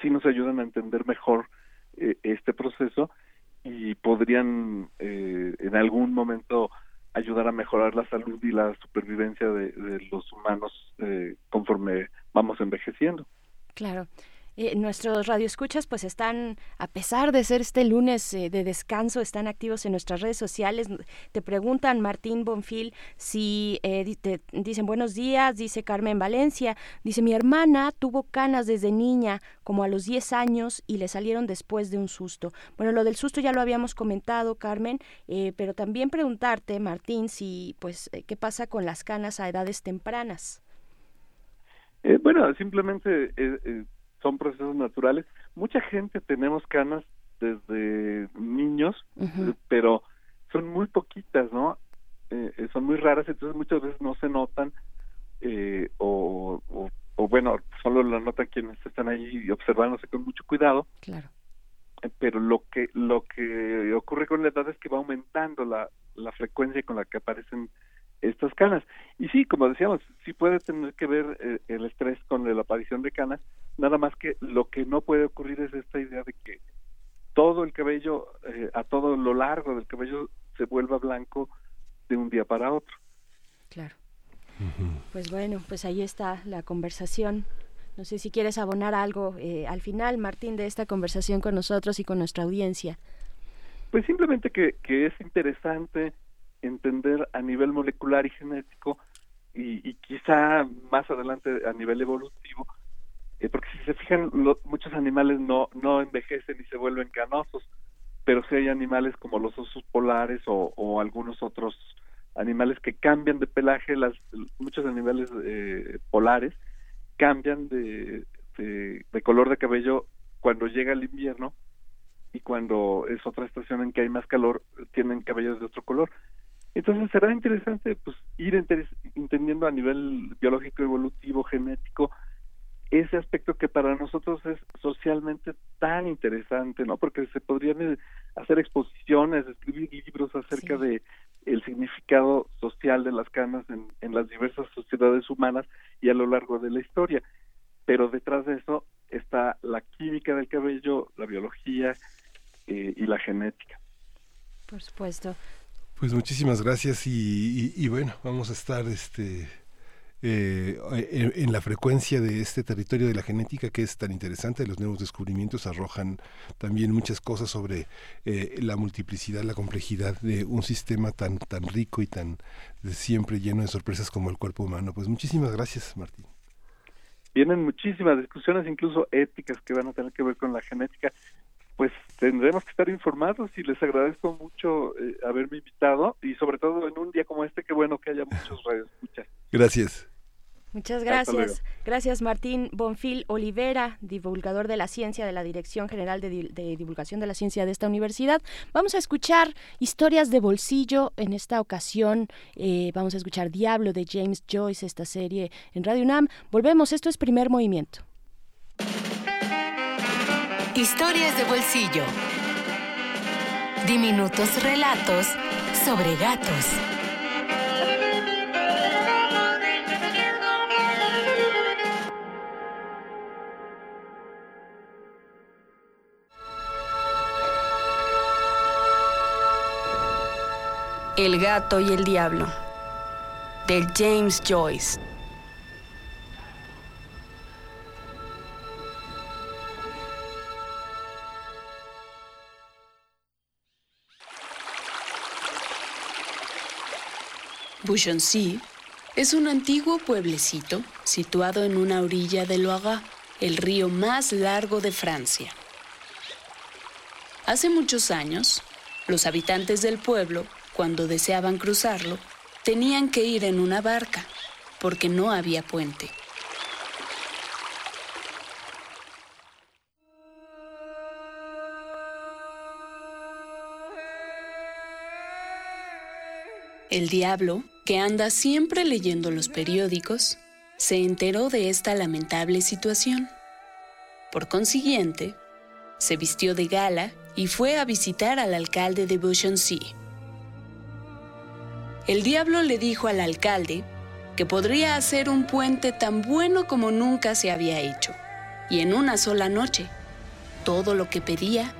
sí nos ayudan a entender mejor eh, este proceso y podrían eh, en algún momento ayudar a mejorar la salud y la supervivencia de, los humanos eh, conforme vamos envejeciendo. Claro. Eh, nuestros radioescuchas pues están, a pesar de ser este lunes eh, de descanso, están activos en nuestras redes sociales. Te preguntan, Martín Bonfil, si eh, te dicen buenos días, dice Carmen Valencia, dice mi hermana tuvo canas desde niña, como a los 10 años, y le salieron después de un susto. Bueno, lo del susto ya lo habíamos comentado, Carmen, pero también preguntarte, Martín, si pues qué pasa con las canas a edades tempranas. bueno, simplemente son procesos naturales. Mucha gente tenemos canas desde niños, pero son muy poquitas, ¿no? Eh, eh, son muy raras, entonces muchas veces no se notan eh, o, o, bueno, solo la notan quienes están ahí observándose con mucho cuidado. Claro. Pero lo que lo que ocurre con la edad es que va aumentando la, la frecuencia con la que aparecen estas canas. Y sí, como decíamos, sí puede tener que ver eh, el estrés con la aparición de canas, nada más que lo que no puede ocurrir es esta idea de que todo el cabello, eh, a todo lo largo del cabello, se vuelva blanco de un día para otro. Claro. Pues bueno, pues ahí está la conversación. No sé si quieres abonar algo eh, al final, Martín, de esta conversación con nosotros y con nuestra audiencia. Pues simplemente que, que es interesante entender a nivel molecular y genético y, quizá más adelante a nivel evolutivo, eh, porque si se fijan, muchos animales no, no envejecen y se vuelven canosos, pero sí hay animales como los osos polares o, algunos otros animales que cambian de pelaje, las, muchos animales eh, polares cambian de, de, color de cabello cuando llega el invierno y cuando es otra estación en que hay más calor, tienen cabellos de otro color. Entonces será interesante pues ir entendiendo a nivel biológico, evolutivo, genético, ese aspecto que para nosotros es socialmente tan interesante, ¿no? Porque se podrían eh, hacer exposiciones, escribir libros acerca de el significado social de las canas en, en las diversas sociedades humanas y a lo largo de la historia. Pero detrás de eso está la química del cabello, la biología eh, y la genética. Por supuesto. Pues muchísimas gracias y, bueno, vamos a estar este eh, en, la frecuencia de este territorio de la genética que es tan interesante. Los nuevos descubrimientos arrojan también muchas cosas sobre eh, la multiplicidad, la complejidad de un sistema tan, tan rico y tan siempre lleno de sorpresas como el cuerpo humano. Pues muchísimas gracias, Martín. Vienen muchísimas discusiones, incluso éticas, que van a tener que ver con la genética. Pues tendremos que estar informados y les agradezco mucho eh, haberme invitado y sobre todo en un día como este, qué bueno que haya muchos radioescuchas. Gracias. Muchas gracias. Gracias Martín Bonfil Olivera, divulgador de la ciencia de la Dirección General de, Divulgación de la Ciencia de esta universidad. Vamos a escuchar historias de bolsillo. En esta ocasión eh, vamos a escuchar Diablo de James Joyce, esta serie en Radio UNAM. Volvemos, esto es primer movimiento. Historias de bolsillo. Diminutos relatos sobre gatos. El gato y el diablo de James Joyce. Bouchoncy es un antiguo pueblecito situado en una orilla del Loire, el río más largo de Francia. Hace muchos años, los habitantes del pueblo cuando deseaban cruzarlo, tenían que ir en una barca, porque no había puente. El diablo, que anda siempre leyendo los periódicos, se enteró de esta lamentable situación. Por consiguiente, se vistió de gala y fue a visitar al alcalde de Beauchamp. El diablo le dijo al alcalde que podría hacer un puente tan bueno como nunca se había hecho, y en una sola noche. Todo lo que pedía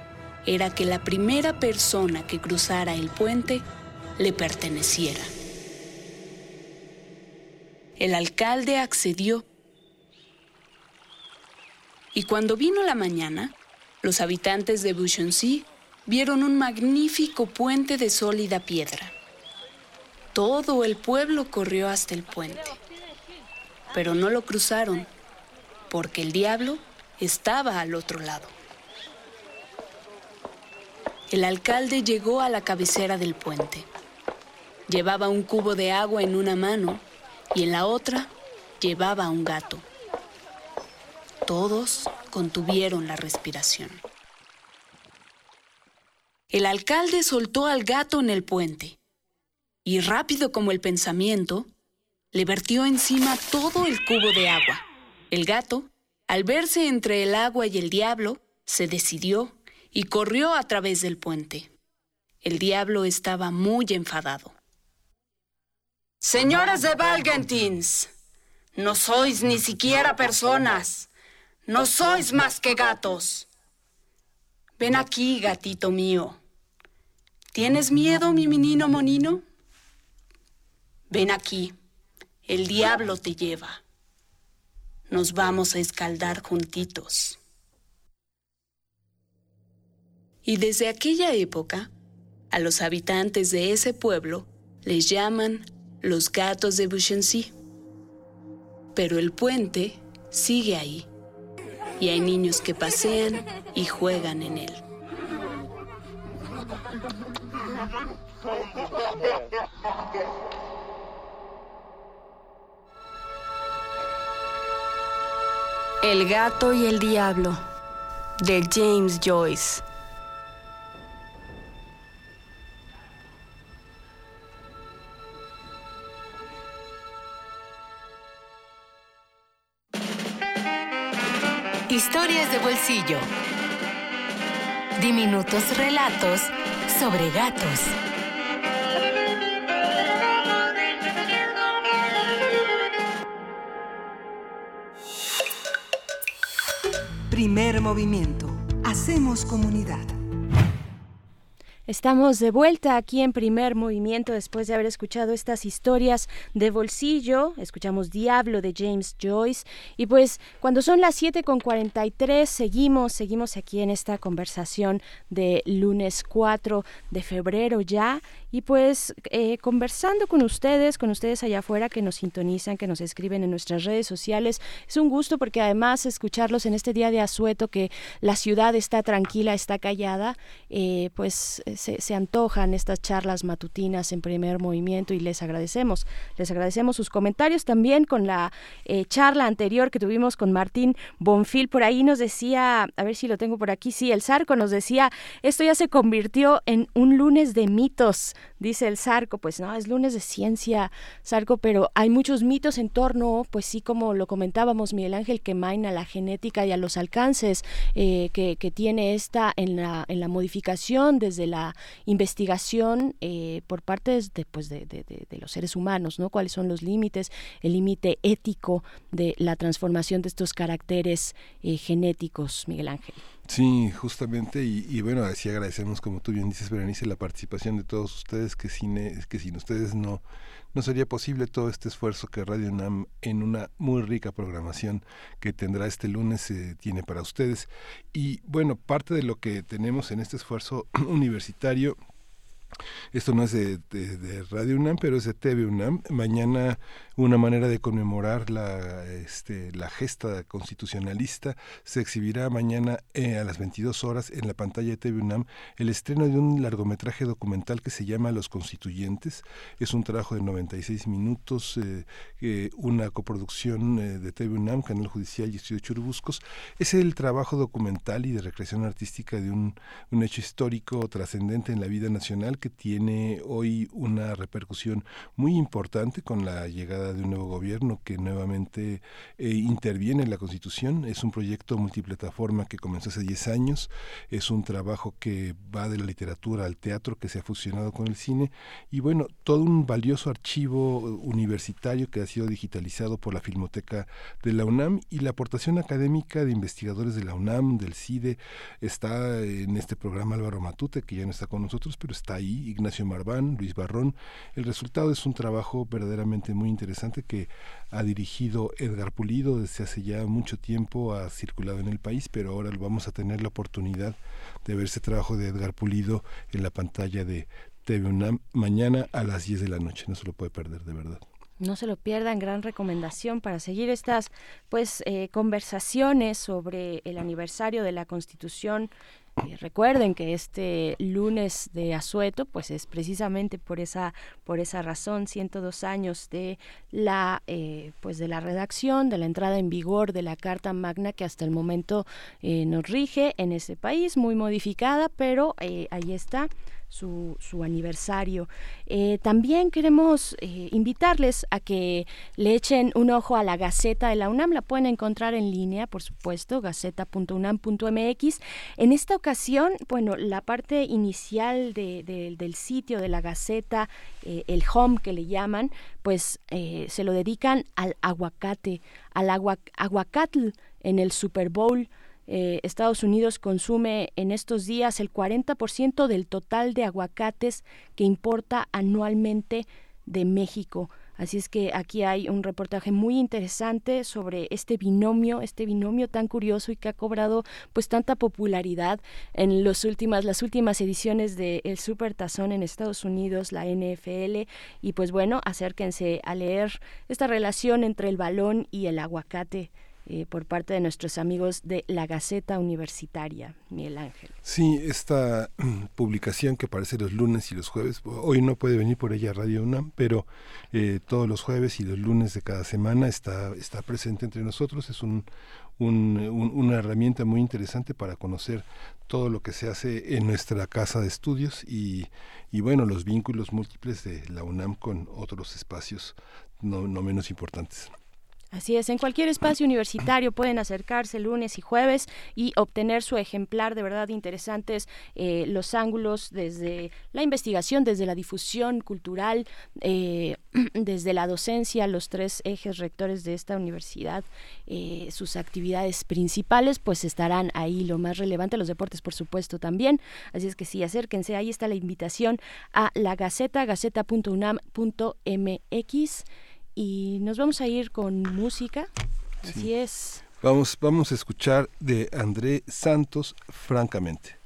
era que la primera persona que cruzara el puente le perteneciera. El alcalde accedió. Y cuando vino la mañana, los habitantes de Bouchoncy vieron un magnífico puente de sólida piedra. Todo el pueblo corrió hasta el puente, pero no lo cruzaron porque el diablo estaba al otro lado. El alcalde llegó a la cabecera del puente. Llevaba un cubo de agua en una mano y en la otra llevaba un gato. Todos contuvieron la respiración. El alcalde soltó al gato en el puente y rápido como el pensamiento, le vertió encima todo el cubo de agua. El gato, al verse entre el agua y el diablo, se decidió y corrió a través del puente. El diablo estaba muy enfadado. Señoras de Valgentins, no sois ni siquiera personas, no sois más que gatos. Ven aquí, gatito mío. ¿Tienes miedo, mi menino monino? Ven aquí, el diablo te lleva. Nos vamos a escaldar juntitos. Y desde aquella época, a los habitantes de ese pueblo les llaman los gatos de Bouchency. Pero el puente sigue ahí y hay niños que pasean y juegan en él. El gato y el diablo de James Joyce. Historias de bolsillo. Diminutos relatos sobre gatos. Primer movimiento. Hacemos comunidad. Estamos de vuelta aquí en primer movimiento después de haber escuchado estas historias de bolsillo. Escuchamos Diablo de James Joyce. Y pues cuando son las 7 con 43 seguimos, seguimos aquí en esta conversación de lunes 4 de febrero ya. Y pues eh, conversando con ustedes, con ustedes allá afuera que nos sintonizan, que nos escriben en nuestras redes sociales. Es un gusto porque además escucharlos en este día de asueto que la ciudad está tranquila, está callada, eh, pues se, antojan estas charlas matutinas en primer movimiento y les agradecemos. Les agradecemos sus comentarios también con la eh, charla anterior que tuvimos con Martín Bonfil. Por ahí nos decía, a ver si lo tengo por aquí, sí, el Zarco nos decía, esto ya se convirtió en un lunes de mitos, dice el Zarco. Pues no, es lunes de ciencia, Zarco, pero hay muchos mitos en torno, pues sí, como lo comentábamos, Miguel Ángel Quemain, a la genética y a los alcances eh, que, que, tiene esta en la, en la modificación desde la investigación eh, por parte de, pues de, los seres humanos, ¿no? ¿Cuáles son los límites, el límite ético de la transformación de estos caracteres eh, genéticos, Miguel Ángel? Sí, justamente, y, bueno, así agradecemos, como tú bien dices, Berenice, la participación de todos ustedes, que sin, e, que sin ustedes no, no sería posible todo este esfuerzo que Radio UNAM, en una muy rica programación que tendrá este lunes, eh, tiene para ustedes. Y bueno, parte de lo que tenemos en este esfuerzo universitario esto no es de, Radio UNAM, pero es de TV UNAM. Mañana una manera de conmemorar la, este, la gesta constitucionalista se exhibirá mañana eh, a las 22 horas en la pantalla de TV UNAM el estreno de un largometraje documental que se llama Los Constituyentes. Es un trabajo de 96 minutos, eh, una coproducción eh, de TV UNAM, Canal Judicial y Estudio Churubuscos. Es el trabajo documental y de recreación artística de un hecho histórico trascendente en la vida nacional que tiene hoy una repercusión muy importante con la llegada de un nuevo gobierno que nuevamente eh, interviene en la Constitución. Es un proyecto multiplataforma que comenzó hace 10 años. Es un trabajo que va de la literatura al teatro, que se ha fusionado con el cine. Y bueno, todo un valioso archivo universitario que ha sido digitalizado por la Filmoteca de la UNAM y la aportación académica de investigadores de la UNAM, del CIDE. Está en este programa Álvaro Matute, que ya no está con nosotros, pero está ahí Ignacio Marván, Luis Barrón. El resultado es un trabajo verdaderamente muy interesante que ha dirigido Edgar Pulido desde hace ya mucho tiempo, ha circulado en el país, pero ahora vamos a tener la oportunidad de ver ese trabajo de Edgar Pulido en la pantalla de TV UNAM mañana a las 10 de la noche. No se lo puede perder, de verdad. No se lo pierdan, gran recomendación para seguir estas pues eh, conversaciones sobre el aniversario de la Constitución recuerden que este lunes de asueto, pues es precisamente por esa, por esa razón, 102 años de la, eh, pues de la redacción, de la entrada en vigor de la Carta Magna que hasta el momento eh, nos rige en ese país, muy modificada, pero eh, ahí está su, aniversario. Eh, también queremos eh, invitarles a que le echen un ojo a la Gaceta de la UNAM. La pueden encontrar en línea, por supuesto, gaceta.unam.mx. En esta ocasión, bueno, la parte inicial del sitio de la Gaceta, eh, el home que le llaman, pues se lo dedican al aguacate, al aguacatl en el Super Bowl. Eh, Estados Unidos consume en estos días el 40% del total de aguacates que importa anualmente de México. Así es que aquí hay un reportaje muy interesante sobre este binomio, este binomio tan curioso y que ha cobrado pues tanta popularidad en los últimas, las últimas ediciones de El Super Tazón en Estados Unidos, la NFL. Y pues bueno, acérquense a leer esta relación entre el balón y el aguacate eh, por parte de nuestros amigos de la Gaceta Universitaria, Miguel Ángel. Sí, esta publicación que aparece los lunes y los jueves, hoy no puede venir por ella Radio UNAM, pero eh, todos los jueves y los lunes de cada semana está, está presente entre nosotros. Es un, una herramienta muy interesante para conocer todo lo que se hace en nuestra casa de estudios y, y bueno, los vínculos múltiples de la UNAM con otros espacios no, no menos importantes. Así es, en cualquier espacio universitario pueden acercarse lunes y jueves y obtener su ejemplar de verdad interesantes eh, los ángulos desde la investigación, desde la difusión cultural, eh, desde la docencia, los tres ejes rectores de esta universidad, eh, sus actividades principales, pues estarán ahí lo más relevante, los deportes por supuesto también. Así es que sí, acérquense, ahí está la invitación a la Gaceta, gaceta.unam.mx y nos vamos a ir con música. Así es. Vamos, vamos a escuchar de André Santos, francamente.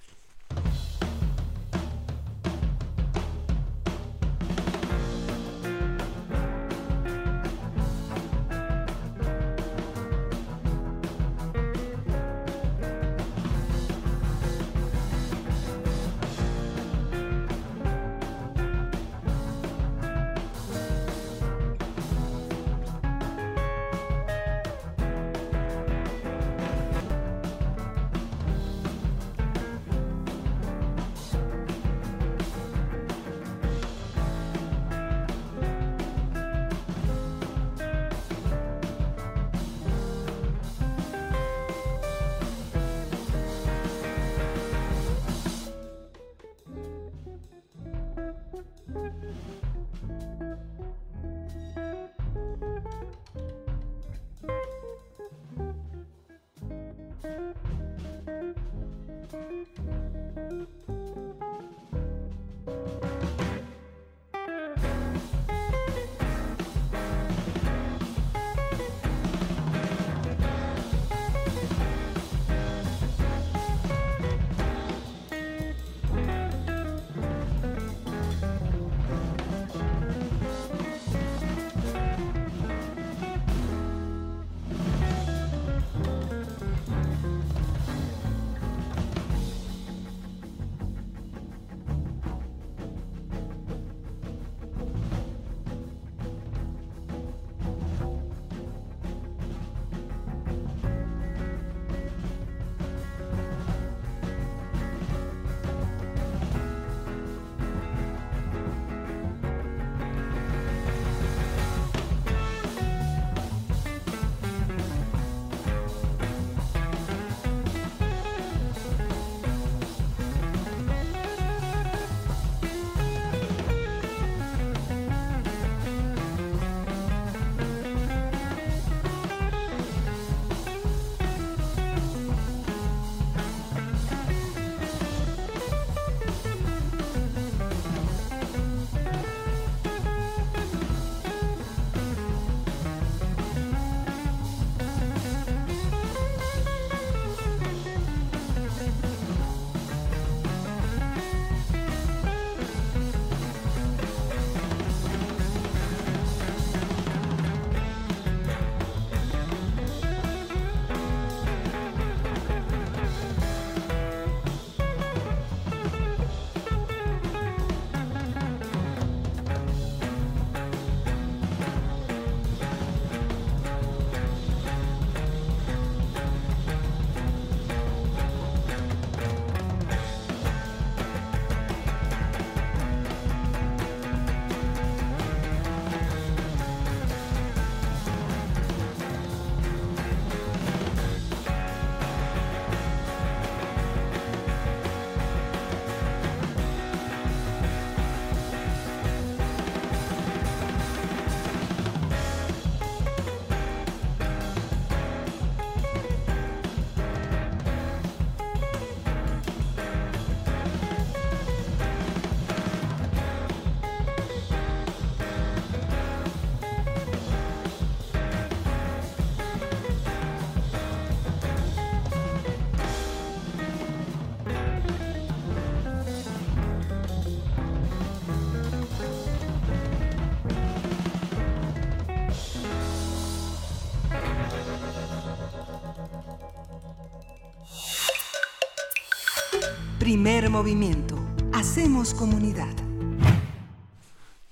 Movimiento. Hacemos comunidad.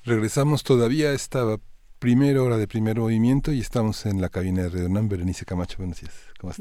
Regresamos todavía a esta primera hora de primer movimiento y estamos en la cabina de Redonán. Berenice Camacho, buenos días.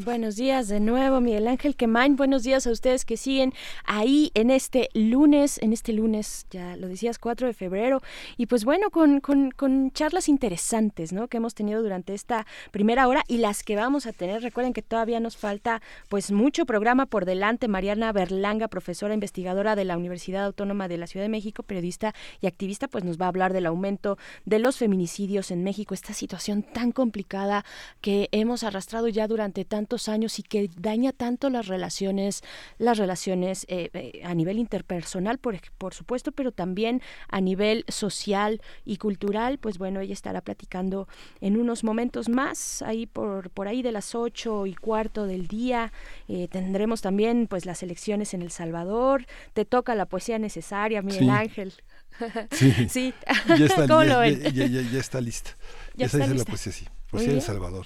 Buenos días de nuevo, Miguel Ángel Quemain. Buenos días a ustedes que siguen ahí en este lunes, en este lunes, ya lo decías, 4 de febrero. Y pues bueno, con, con, con charlas interesantes, ¿no? Que hemos tenido durante esta primera hora y las que vamos a tener. Recuerden que todavía nos falta pues mucho programa por delante. Mariana Berlanga, profesora investigadora de la Universidad Autónoma de la Ciudad de México, periodista y activista, pues nos va a hablar del aumento de los feminicidios en México, esta situación tan complicada que hemos arrastrado ya durante tantos años y que daña tanto las relaciones, las relaciones eh, eh, a nivel interpersonal, por, por supuesto, pero también a nivel social y cultural, pues bueno, ella estará platicando en unos momentos más, ahí por, por ahí de las ocho y cuarto del día. Eh, tendremos también pues las elecciones en El Salvador. Te toca la poesía necesaria, Miguel Ángel. Sí. Ya está, ya, está lista. Ya, está, lista la poesía, sí. Poesía El Salvador.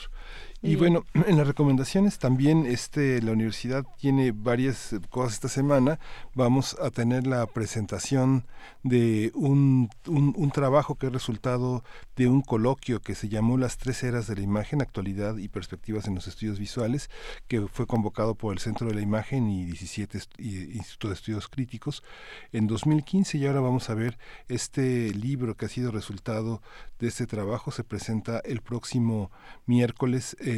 Y bueno, en las recomendaciones también este la universidad tiene varias cosas esta semana. Vamos a tener la presentación de un, un, trabajo que es resultado de un coloquio que se llamó Las tres eras de la imagen, actualidad y perspectivas en los estudios visuales, que fue convocado por el Centro de la Imagen y 17 Institutos de Estudios Críticos en 2015 y ahora vamos a ver este libro que ha sido resultado de este trabajo. Se presenta el próximo miércoles. Eh,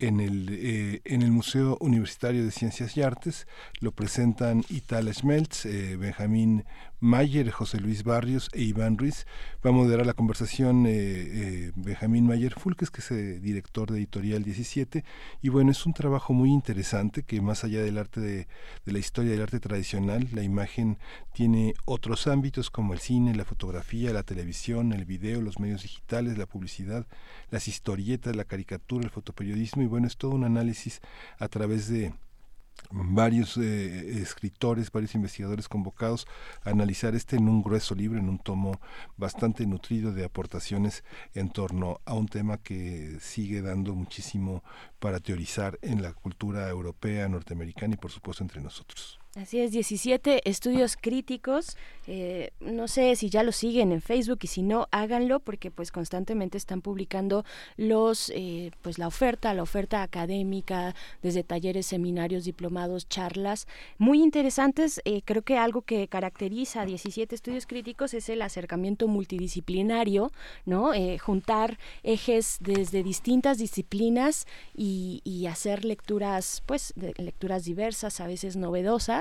en el, eh, en el Museo Universitario de Ciencias y Artes. Lo presentan Itala Schmeltz, eh, Benjamín Mayer, José Luis Barrios e Iván Ruiz. Va a moderar la conversación eh, eh, Benjamín Mayer Fulques, que es el director de Editorial 17. Y bueno, es un trabajo muy interesante que más allá del arte de, de la historia del arte tradicional, la imagen tiene otros ámbitos como el cine, la fotografía, la televisión, el video, los medios digitales, la publicidad, las historietas, la caricatura, el fotoperiodismo. Y bueno, es todo un análisis a través de varios eh, escritores, varios investigadores convocados a analizar este en un grueso libro, en un tomo bastante nutrido de aportaciones en torno a un tema que sigue dando muchísimo para teorizar en la cultura europea, norteamericana y por supuesto entre nosotros. Así es, 17 estudios críticos. Eh, no sé si ya lo siguen en Facebook y si no, háganlo porque pues constantemente están publicando los, eh, pues la oferta, la oferta académica, desde talleres, seminarios, diplomados, charlas, muy interesantes. Eh, creo que algo que caracteriza a 17 estudios críticos es el acercamiento multidisciplinario, ¿no? juntar ejes desde distintas disciplinas y, y hacer lecturas, pues, de, lecturas diversas, a veces novedosas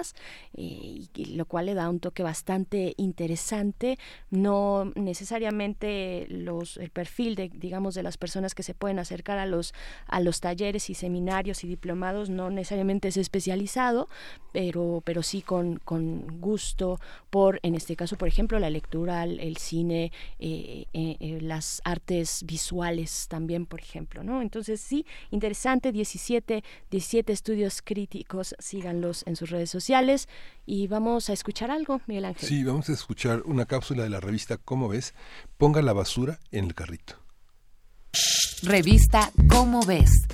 eh, lo cual le da un toque bastante interesante. No necesariamente los, el perfil de, digamos, de las personas que se pueden acercar a los, a los talleres y seminarios y diplomados no necesariamente es especializado, pero, pero sí con, con gusto por, en este caso, por ejemplo, la lectura, el, cine, eh, eh, las artes visuales también, por ejemplo, ¿no? Entonces, sí, interesante, 17, 17 estudios críticos, síganlos en sus redes sociales y vamos a escuchar algo, Miguel Ángel. Sí, vamos a escuchar una cápsula de la revista ¿Cómo ves? Ponga la basura en el carrito. Revista ¿Cómo ves?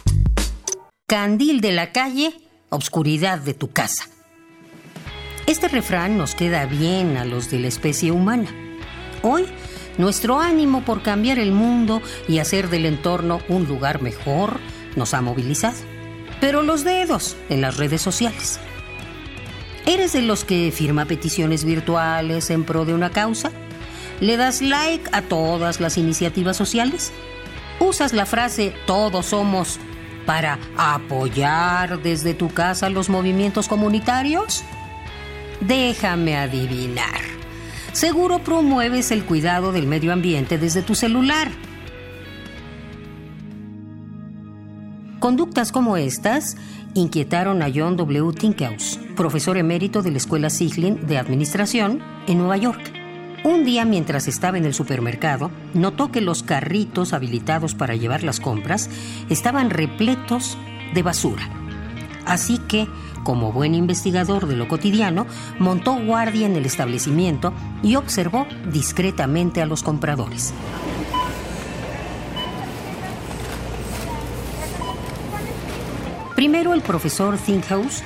Candil de la calle, obscuridad de tu casa. Este refrán nos queda bien a los de la especie humana. Hoy, nuestro ánimo por cambiar el mundo y hacer del entorno un lugar mejor nos ha movilizado. Pero los dedos en las redes sociales ¿Eres de los que firma peticiones virtuales en pro de una causa? ¿Le das like a todas las iniciativas sociales? ¿Usas la frase todos somos para apoyar desde tu casa los movimientos comunitarios? Déjame adivinar. Seguro promueves el cuidado del medio ambiente desde tu celular. Conductas como estas inquietaron a John W. Tinkhaus, profesor emérito de la Escuela Siglin de Administración en Nueva York. Un día mientras estaba en el supermercado, notó que los carritos habilitados para llevar las compras estaban repletos de basura. Así que, como buen investigador de lo cotidiano, montó guardia en el establecimiento y observó discretamente a los compradores. Primero el profesor Thinkhouse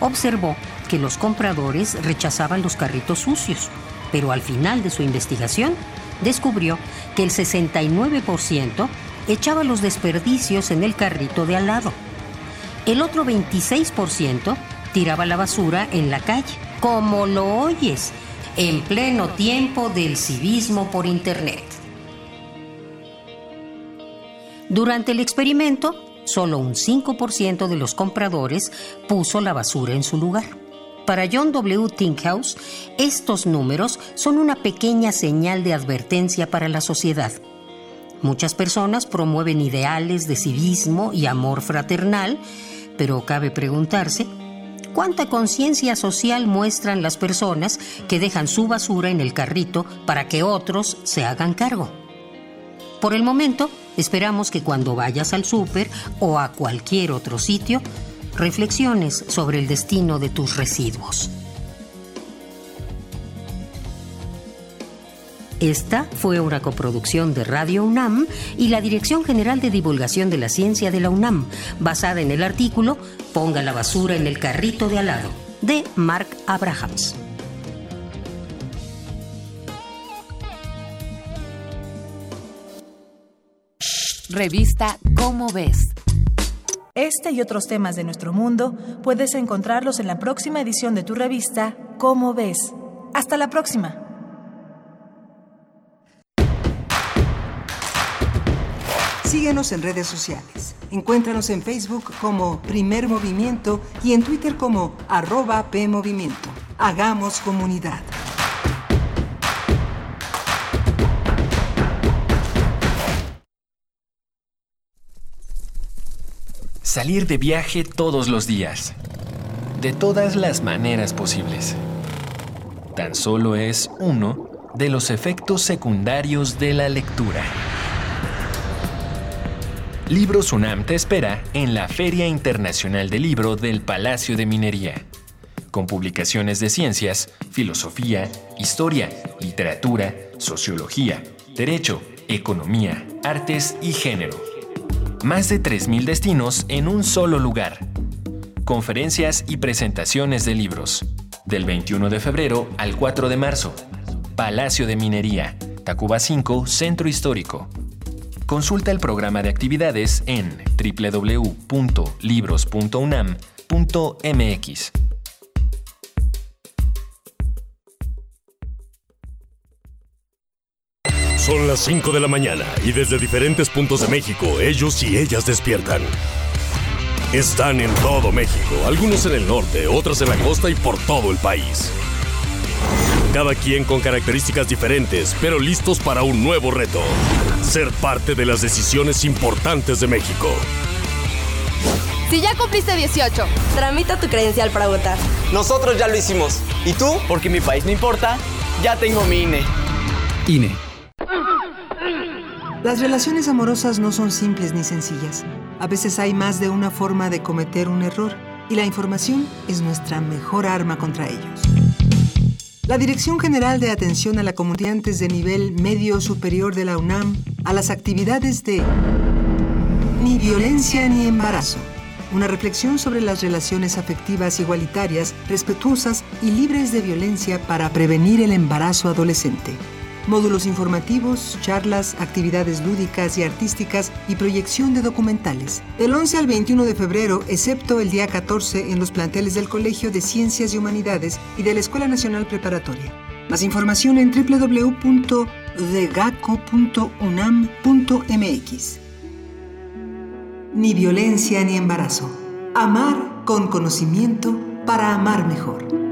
observó que los compradores rechazaban los carritos sucios, pero al final de su investigación descubrió que el 69% echaba los desperdicios en el carrito de al lado. El otro 26% tiraba la basura en la calle, como lo oyes, en pleno tiempo del civismo por Internet. Durante el experimento, solo un 5% de los compradores puso la basura en su lugar. Para John W. Tinkhouse, estos números son una pequeña señal de advertencia para la sociedad. Muchas personas promueven ideales de civismo y amor fraternal, pero cabe preguntarse, ¿cuánta conciencia social muestran las personas que dejan su basura en el carrito para que otros se hagan cargo? Por el momento, esperamos que cuando vayas al súper o a cualquier otro sitio, reflexiones sobre el destino de tus residuos. Esta fue una coproducción de Radio UNAM y la Dirección General de Divulgación de la Ciencia de la UNAM, basada en el artículo Ponga la basura en el carrito de al lado, de Mark Abrahams. Revista Cómo ves este y otros temas de nuestro mundo puedes encontrarlos en la próxima edición de tu revista Cómo ves. Hasta la próxima. Síguenos en redes sociales. Encuéntranos en Facebook como Primer Movimiento y en Twitter como arroba PMovimiento. Hagamos comunidad. Salir de viaje todos los días. De todas las maneras posibles. Tan solo es uno de los efectos secundarios de la lectura. Libros UNAM te espera en la Feria Internacional del Libro del Palacio de Minería, con publicaciones de ciencias, filosofía, historia, literatura, sociología, derecho, economía, artes y género más de 3.000 destinos en un solo lugar. Conferencias y presentaciones de libros. Del 21 de febrero al 4 de marzo. Palacio de Minería, Tacuba 5, Centro Histórico. Consulta el programa de actividades en www.libros.unam.mx. Son las 5 de la mañana y desde diferentes puntos de México ellos y ellas despiertan. Están en todo México, algunos en el norte, otros en la costa y por todo el país. Cada quien con características diferentes, pero listos para un nuevo reto. Ser parte de las decisiones importantes de México. Si ya cumpliste 18, tramita tu credencial para votar. Nosotros ya lo hicimos. ¿Y tú? Porque mi país no importa, ya tengo mi INE. INE. Las relaciones amorosas no son simples ni sencillas. A veces hay más de una forma de cometer un error y la información es nuestra mejor arma contra ellos. La Dirección General de Atención a la Comunidad de nivel medio superior de la UNAM a las actividades de Ni violencia ni embarazo. Una reflexión sobre las relaciones afectivas igualitarias, respetuosas y libres de violencia para prevenir el embarazo adolescente módulos informativos, charlas, actividades lúdicas y artísticas y proyección de documentales. Del 11 al 21 de febrero, excepto el día 14 en los planteles del Colegio de Ciencias y Humanidades y de la Escuela Nacional Preparatoria. Más información en www.degaco.unam.mx. Ni violencia ni embarazo. Amar con conocimiento para amar mejor.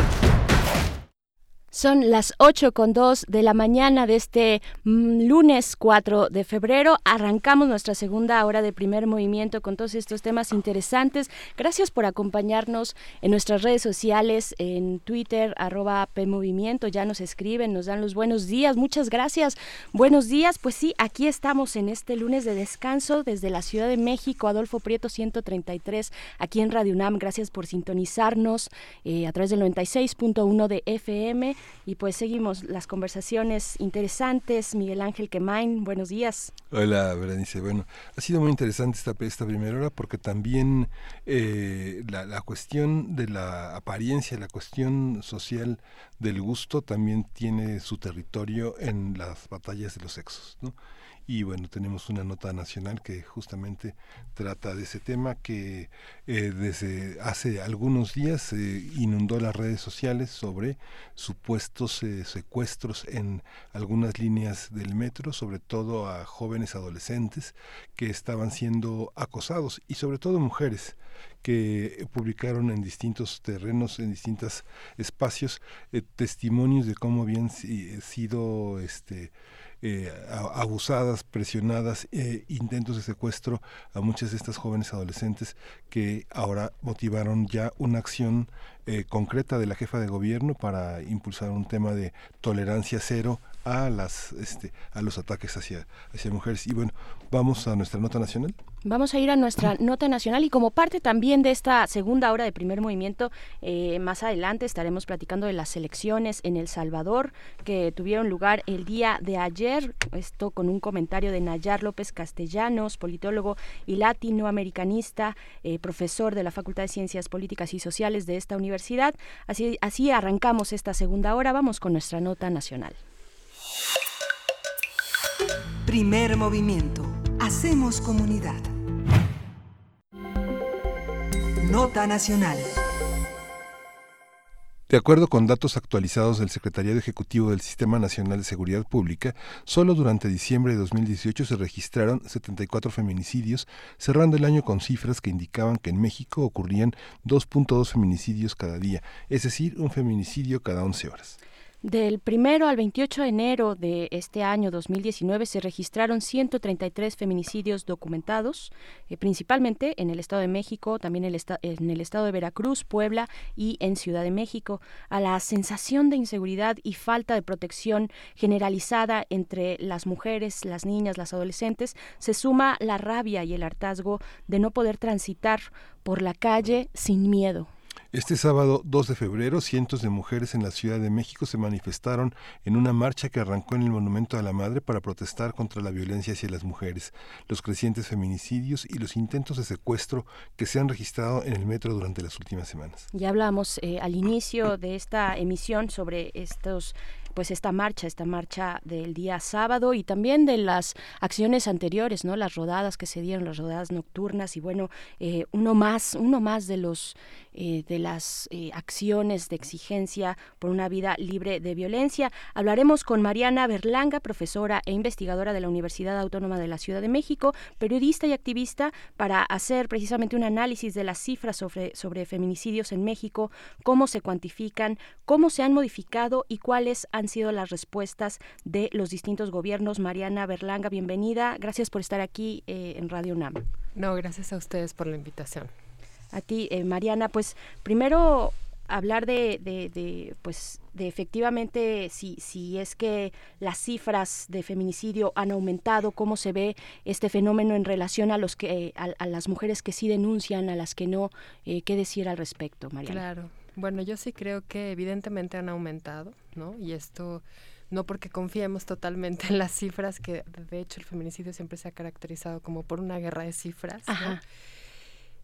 Son las 8 con 2 de la mañana de este mm, lunes 4 de febrero. Arrancamos nuestra segunda hora de primer movimiento con todos estos temas interesantes. Gracias por acompañarnos en nuestras redes sociales, en Twitter, arroba PMovimiento. Ya nos escriben, nos dan los buenos días. Muchas gracias. Buenos días. Pues sí, aquí estamos en este lunes de descanso desde la Ciudad de México, Adolfo Prieto 133, aquí en Radio UNAM. Gracias por sintonizarnos eh, a través del 96.1 de FM y pues seguimos las conversaciones interesantes. Miguel Ángel Quemain, buenos días. Hola, Berenice. Bueno, ha sido muy interesante esta, esta primera hora porque también eh, la, la cuestión de la apariencia, la cuestión social del gusto también tiene su territorio en las batallas de los sexos, ¿no? Y bueno, tenemos una nota nacional que justamente trata de ese tema que eh, desde hace algunos días se inundó las redes sociales sobre supuestos eh, secuestros en algunas líneas del metro, sobre todo a jóvenes adolescentes que estaban siendo acosados y sobre todo mujeres que publicaron en distintos terrenos, en distintos espacios, eh, testimonios de cómo habían sido este, eh, abusadas, presionadas, eh, intentos de secuestro a muchas de estas jóvenes adolescentes que ahora motivaron ya una acción eh, concreta de la jefa de gobierno para impulsar un tema de tolerancia cero a las este, a los ataques hacia hacia mujeres y bueno vamos a nuestra nota nacional Vamos a ir a nuestra nota nacional y como parte también de esta segunda hora de primer movimiento, eh, más adelante estaremos platicando de las elecciones en El Salvador que tuvieron lugar el día de ayer. Esto con un comentario de Nayar López Castellanos, politólogo y latinoamericanista, eh, profesor de la Facultad de Ciencias Políticas y Sociales de esta universidad. Así, así arrancamos esta segunda hora. Vamos con nuestra nota nacional. Primer movimiento. Hacemos comunidad. Nota Nacional. De acuerdo con datos actualizados del Secretariado Ejecutivo del Sistema Nacional de Seguridad Pública, solo durante diciembre de 2018 se registraron 74 feminicidios, cerrando el año con cifras que indicaban que en México ocurrían 2.2 feminicidios cada día, es decir, un feminicidio cada 11 horas. Del primero al 28 de enero de este año 2019 se registraron 133 feminicidios documentados, eh, principalmente en el Estado de México, también en el Estado de Veracruz, Puebla y en Ciudad de México. A la sensación de inseguridad y falta de protección generalizada entre las mujeres, las niñas, las adolescentes, se suma la rabia y el hartazgo de no poder transitar por la calle sin miedo. Este sábado 2 de febrero, cientos de mujeres en la Ciudad de México se manifestaron en una marcha que arrancó en el Monumento a la Madre para protestar contra la violencia hacia las mujeres, los crecientes feminicidios y los intentos de secuestro que se han registrado en el metro durante las últimas semanas. Ya hablamos eh, al inicio de esta emisión sobre estos pues esta marcha, esta marcha del día sábado y también de las acciones anteriores, ¿no? Las rodadas que se dieron, las rodadas nocturnas y bueno, eh, uno más, uno más de los eh, de las eh, acciones de exigencia por una vida libre de violencia. Hablaremos con Mariana Berlanga, profesora e investigadora de la Universidad Autónoma de la Ciudad de México, periodista y activista, para hacer precisamente un análisis de las cifras sobre, sobre feminicidios en México, cómo se cuantifican, cómo se han modificado y cuáles han han sido las respuestas de los distintos gobiernos. Mariana Berlanga, bienvenida. Gracias por estar aquí eh, en Radio UNAM. No, gracias a ustedes por la invitación. A ti, eh, Mariana, pues primero hablar de, de, pues de efectivamente si, si es que las cifras de feminicidio han aumentado, cómo se ve este fenómeno en relación a los que a, las mujeres que sí denuncian, a las que no, eh, ¿qué decir al respecto, Mariana? Claro. Bueno, yo sí creo que evidentemente han aumentado, ¿no? Y esto no porque confiemos totalmente en las cifras, que de hecho el feminicidio siempre se ha caracterizado como por una guerra de cifras, ¿no?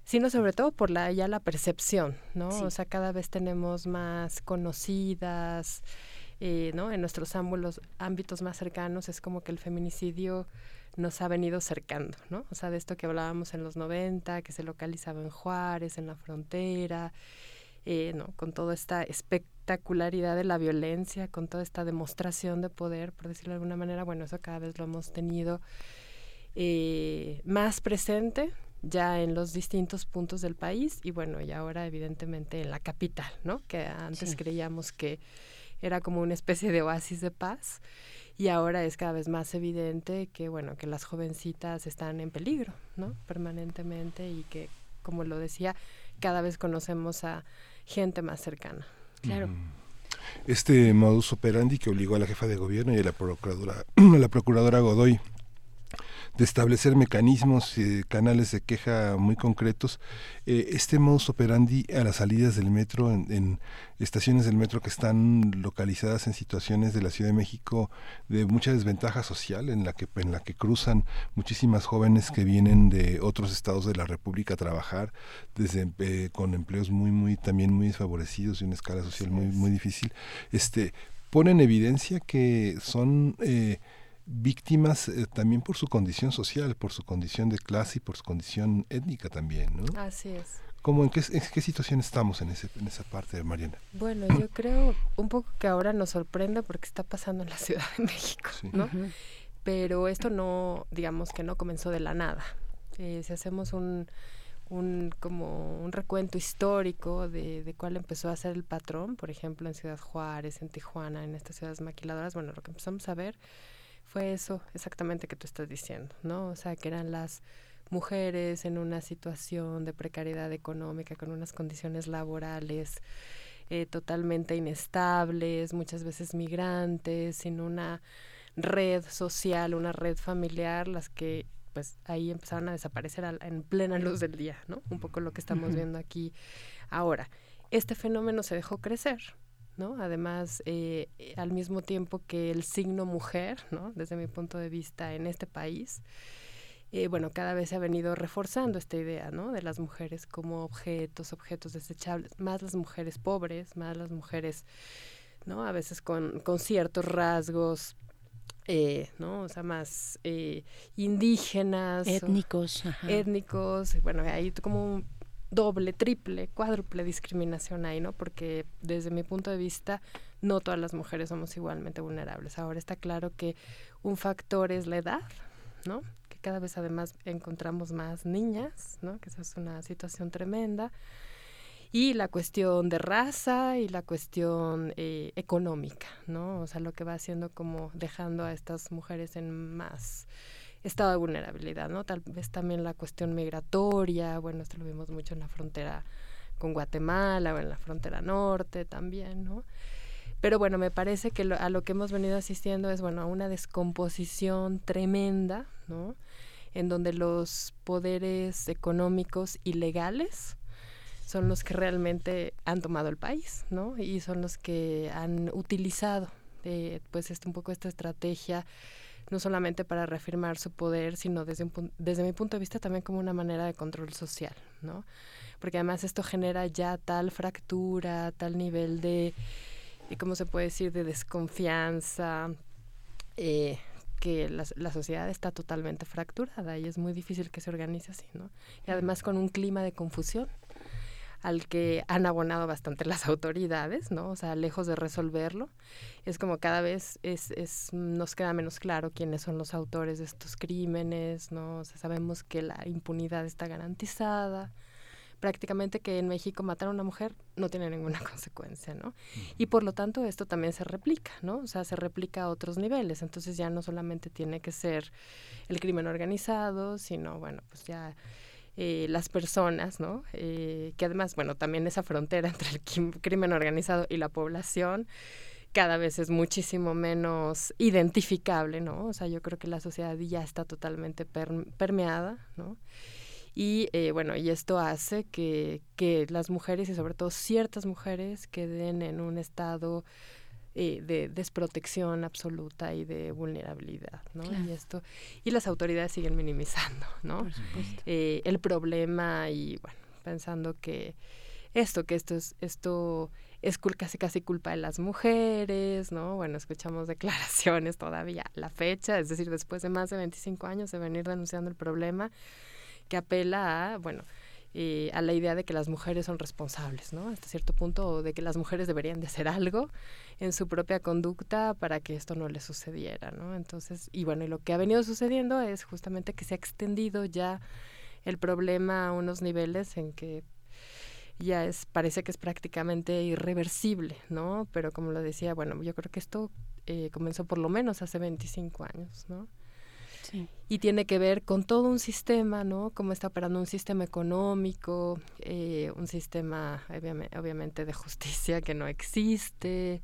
sino sobre todo por la ya la percepción, ¿no? O sea, cada vez tenemos más conocidas, eh, ¿no? En nuestros ámbulos, ámbitos más cercanos es como que el feminicidio nos ha venido cercando, ¿no? O sea, de esto que hablábamos en los 90, que se localizaba en Juárez, en la frontera, eh, ¿no? con toda esta espectacularidad de la violencia, con toda esta demostración de poder, por decirlo de alguna manera, bueno, eso cada vez lo hemos tenido eh, más presente ya en los distintos puntos del país y bueno, y ahora evidentemente en la capital, ¿no? Que antes creíamos que era como una especie de oasis de paz y ahora es cada vez más evidente que bueno que las jovencitas están en peligro no permanentemente y que como lo decía cada vez conocemos a gente más cercana. Claro. Este modus operandi que obligó a la jefa de gobierno y a la procuradora a la procuradora Godoy de establecer mecanismos, y canales de queja muy concretos. Eh, este modus operandi a las salidas del metro, en, estaciones del metro que están localizadas en situaciones de la Ciudad de México de mucha desventaja social, en la que, en la que cruzan muchísimas jóvenes que vienen de otros estados de la República a trabajar, desde eh, con empleos muy, muy, también muy desfavorecidos y una escala social muy, muy difícil. Este, pone en evidencia que son eh, víctimas eh, también por su condición social, por su condición de clase y por su condición étnica también, ¿no? Así es. ¿Cómo, en, qué, en qué situación estamos en, ese, en esa parte, Mariana? Bueno, yo creo un poco que ahora nos sorprende porque está pasando en la Ciudad de México, ¿no? Pero esto no, digamos que no comenzó de la nada. Eh, si hacemos un, un como un recuento histórico de, de cuál empezó a ser el patrón, por ejemplo en Ciudad Juárez, en Tijuana, en estas ciudades maquiladoras, bueno, lo que empezamos a ver fue eso exactamente que tú estás diciendo, ¿no? O sea, que eran las mujeres en una situación de precariedad económica, con unas condiciones laborales eh, totalmente inestables, muchas veces migrantes, sin una red social, una red familiar, las que pues ahí empezaron a desaparecer en plena luz del día, ¿no? Un poco lo que estamos viendo aquí ahora. Este fenómeno se dejó crecer, ¿no? Además, eh, al mismo tiempo que el signo mujer, ¿no? Desde mi punto de vista en este país, eh, bueno, cada vez se ha venido reforzando esta idea, ¿no? De las mujeres como objetos, objetos desechables, más las mujeres pobres, más las mujeres, ¿no? A veces con, con ciertos rasgos eh, ¿no? O sea, más indígenas. Étnicos. Étnicos. Bueno, hay como doble, triple, cuádruple discriminación ahí, ¿no? Porque desde mi punto de vista no todas las mujeres somos igualmente vulnerables. Ahora está claro que un factor es la edad, ¿no? Que cada vez además encontramos más niñas, ¿no? Que esa es una situación tremenda. Y la cuestión de raza y la cuestión eh, económica, ¿no? O sea, lo que va haciendo como dejando a estas mujeres en más estado de vulnerabilidad, ¿no? Tal vez también la cuestión migratoria, bueno, esto lo vimos mucho en la frontera con Guatemala o en la frontera norte también, ¿no? Pero bueno, me parece que a lo que hemos venido asistiendo es, bueno, a una descomposición tremenda, ¿no? En donde los poderes económicos y legales son los que realmente han tomado el país, ¿no? Y son los que han utilizado, eh, pues, este, un poco esta estrategia no solamente para reafirmar su poder, sino desde, desde mi punto de vista también como una manera de control social, ¿no? Porque además esto genera ya tal fractura, tal nivel de, ¿cómo se puede decir?, de desconfianza, eh, que la, la, sociedad está totalmente fracturada y es muy difícil que se organice así, ¿no? Y además con un clima de confusión al que han abonado bastante las autoridades, ¿no? O sea, lejos de resolverlo, es como cada vez es, es, nos queda menos claro quiénes son los autores de estos crímenes, ¿no? O sea, sabemos que la impunidad está garantizada, prácticamente que en México matar a una mujer no tiene ninguna consecuencia, ¿no? Y por lo tanto esto también se replica, ¿no? O sea, se replica a otros niveles, entonces ya no solamente tiene que ser el crimen organizado, sino, bueno, pues ya eh, las personas, ¿no? Eh, que además, bueno, también esa frontera entre el crimen organizado y la población cada vez es muchísimo menos identificable, ¿no? O sea, yo creo que la sociedad ya está totalmente permeada, ¿no? Y eh, bueno, y esto hace que, que las mujeres y sobre todo ciertas mujeres queden en un estado eh, de desprotección absoluta y de vulnerabilidad, ¿no? Y esto y las autoridades siguen minimizando, ¿no? Eh, el problema y bueno, pensando que esto, que esto es esto es casi casi culpa de las mujeres, ¿no? Bueno, escuchamos declaraciones todavía la fecha, es decir, después de más de 25 años de venir denunciando el problema que apela a, bueno, eh, a la idea de que las mujeres son responsables, ¿no? Hasta cierto punto, o de que las mujeres deberían de hacer algo en su propia conducta para que esto no les sucediera, ¿no? Entonces, y bueno, y lo que ha venido sucediendo es justamente que se ha extendido ya el problema a unos niveles en que ya es parece que es prácticamente irreversible, ¿no? Pero como lo decía, bueno, yo creo que esto eh, comenzó por lo menos hace 25 años, ¿no? Y tiene que ver con todo un sistema, ¿no? Cómo está operando un sistema económico, eh, un sistema obviamente de justicia que no existe,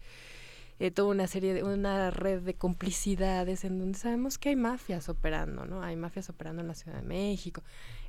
eh, toda una serie de una red de complicidades en donde sabemos que hay mafias operando, ¿no? Hay mafias operando en la Ciudad de México,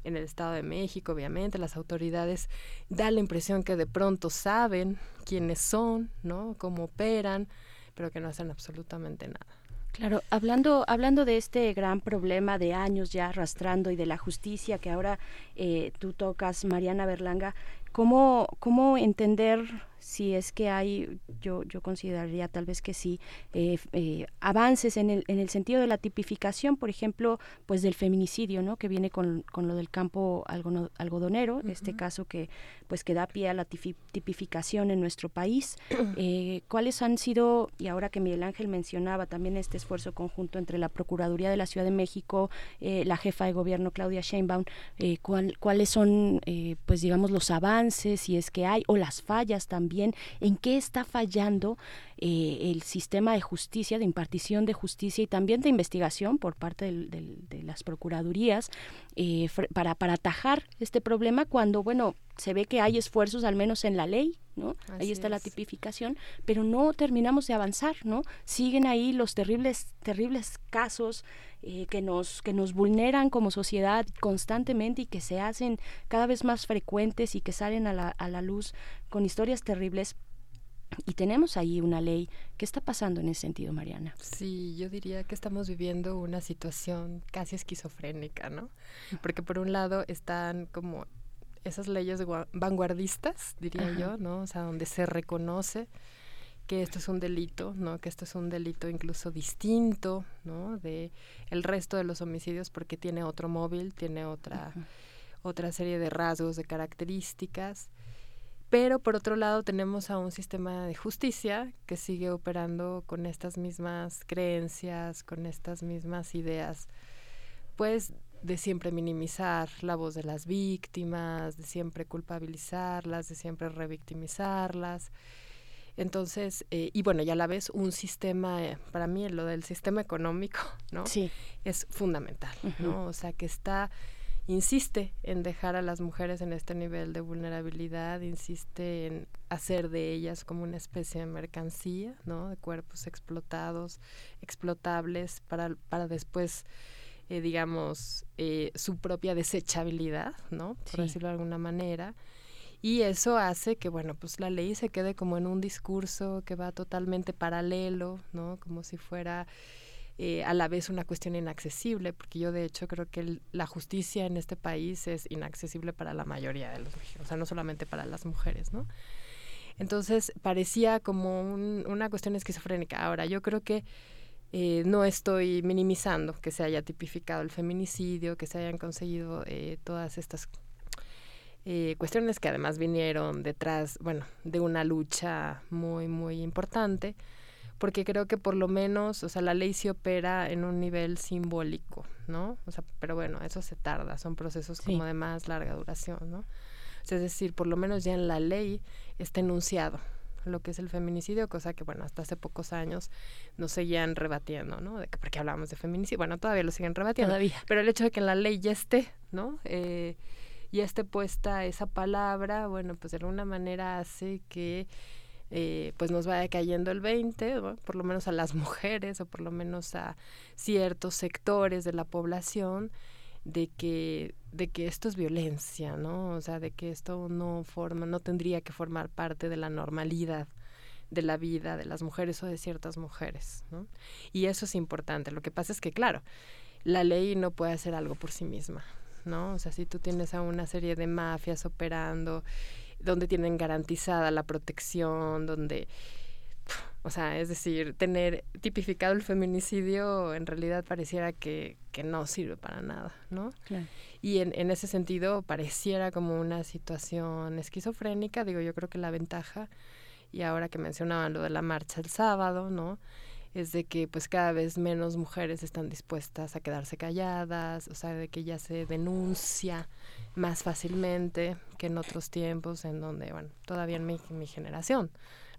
en el Estado de México, obviamente, las autoridades dan la impresión que de pronto saben quiénes son, ¿no? Cómo operan, pero que no hacen absolutamente nada. Claro, hablando, hablando de este gran problema de años ya arrastrando y de la justicia que ahora eh, tú tocas, Mariana Berlanga, ¿cómo, cómo entender si es que hay, yo, yo consideraría tal vez que sí, eh, eh, avances en el, en el sentido de la tipificación, por ejemplo, pues del feminicidio, ¿no? Que viene con, con lo del campo algodonero, este caso que pues que da pie a la tipificación en nuestro país. Eh, ¿Cuáles han sido, y ahora que Miguel Ángel mencionaba también este esfuerzo conjunto entre la Procuraduría de la Ciudad de México, la jefa de gobierno Claudia Sheinbaum, cuáles son, pues digamos, los avances, si es que hay, o las fallas también? En qué está fallando eh, el sistema de justicia, de impartición de justicia y también de investigación por parte de las procuradurías eh, para, para atajar este problema cuando, bueno, se ve que hay esfuerzos al menos en la ley, ¿no? ahí está la tipificación, pero no terminamos de avanzar, ¿no? Siguen ahí los terribles, terribles casos eh, que nos que nos vulneran como sociedad constantemente y que se hacen cada vez más frecuentes y que salen a la, a la luz con historias terribles y tenemos ahí una ley. ¿Qué está pasando en ese sentido, Mariana? Sí, yo diría que estamos viviendo una situación casi esquizofrénica, ¿no? Porque por un lado están como esas leyes vanguardistas, diría yo, ¿no? O sea, donde se reconoce que esto es un delito, ¿no? Que esto es un delito incluso distinto, ¿no? De el resto de los homicidios porque tiene otro móvil, tiene otra otra serie de rasgos, de características. Pero por otro lado tenemos a un sistema de justicia que sigue operando con estas mismas creencias, con estas mismas ideas, pues de siempre minimizar la voz de las víctimas, de siempre culpabilizarlas, de siempre revictimizarlas. Entonces, eh, y bueno, ya la vez, un sistema, eh, para mí lo del sistema económico, ¿no? Sí. Es fundamental, ¿no? O sea, que está, insiste en dejar a las mujeres en este nivel de vulnerabilidad, insiste en hacer de ellas como una especie de mercancía, ¿no? De cuerpos explotados, explotables, para, para después eh, digamos, eh, su propia desechabilidad, ¿no? Por decirlo de alguna manera. Y eso hace que, bueno, pues la ley se quede como en un discurso que va totalmente paralelo, ¿no? Como si fuera eh, a la vez una cuestión inaccesible, porque yo de hecho creo que la justicia en este país es inaccesible para la mayoría de los mexicanos, o sea, no solamente para las mujeres, ¿no? Entonces parecía como una cuestión esquizofrénica. Ahora, yo creo que eh, no estoy minimizando que se haya tipificado el feminicidio, que se hayan conseguido eh, todas estas cuestiones que además vinieron detrás, bueno, de una lucha muy, muy importante, porque creo que por lo menos, o sea, la ley se opera en un nivel simbólico, ¿no? O sea, pero bueno, eso se tarda, son procesos como de más larga duración, ¿no? es decir, por lo menos ya en la ley está enunciado, lo que es el feminicidio, cosa que, bueno, hasta hace pocos años nos seguían rebatiendo, ¿no? De que porque hablamos de feminicidio, bueno, todavía lo siguen rebatiendo. Todavía. Pero el hecho de que en la ley ya esté, ¿no? Eh, ya esté puesta esa palabra, bueno, pues de alguna manera hace que eh, pues nos vaya cayendo el 20, por lo menos a las mujeres o por lo menos a ciertos sectores de la población, de que de que esto es violencia, ¿no? O sea, de que esto no forma, no tendría que formar parte de la normalidad de la vida de las mujeres o de ciertas mujeres, ¿no? Y eso es importante. Lo que pasa es que, claro, la ley no puede hacer algo por sí misma, ¿no? O sea, si tú tienes a una serie de mafias operando, donde tienen garantizada la protección, donde o sea, es decir, tener tipificado el feminicidio en realidad pareciera que, que no sirve para nada, ¿no? Y en, en ese sentido pareciera como una situación esquizofrénica. Digo, yo creo que la ventaja, y ahora que mencionaban lo de la marcha el sábado, ¿no? Es de que pues cada vez menos mujeres están dispuestas a quedarse calladas, o sea, de que ya se denuncia más fácilmente que en otros tiempos en donde, bueno, todavía en mi, mi generación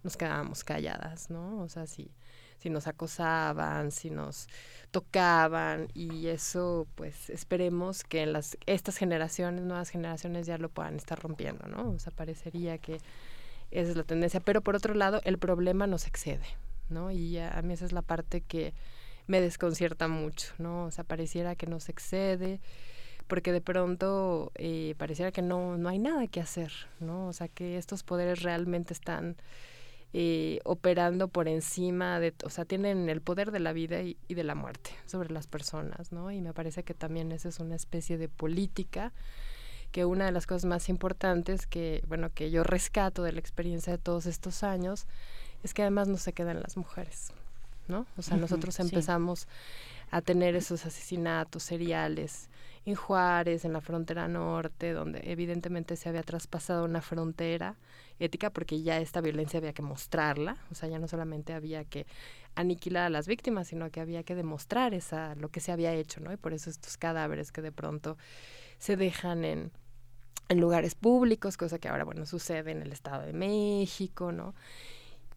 nos quedábamos calladas, ¿no? O sea, si, si nos acosaban, si nos tocaban y eso pues esperemos que en las estas generaciones, nuevas generaciones ya lo puedan estar rompiendo, ¿no? O sea, parecería que esa es la tendencia, pero por otro lado el problema nos excede, ¿no? Y a, mí esa es la parte que me desconcierta mucho, ¿no? O sea, pareciera que nos excede, porque de pronto eh, pareciera que no, no hay nada que hacer, ¿no? O sea, que estos poderes realmente están eh, operando por encima de, o sea, tienen el poder de la vida y, y, de la muerte sobre las personas, ¿no? Y me parece que también esa es una especie de política que una de las cosas más importantes que, bueno, que yo rescato de la experiencia de todos estos años es que además no se quedan las mujeres, ¿no? O sea, nosotros empezamos a tener esos asesinatos seriales en Juárez, en la frontera norte, donde evidentemente se había traspasado una frontera ética porque ya esta violencia había que mostrarla, o sea, ya no solamente había que aniquilar a las víctimas, sino que había que demostrar esa lo que se había hecho, ¿no? Y por eso estos cadáveres que de pronto se dejan en en lugares públicos, cosa que ahora bueno sucede en el Estado de México, ¿no?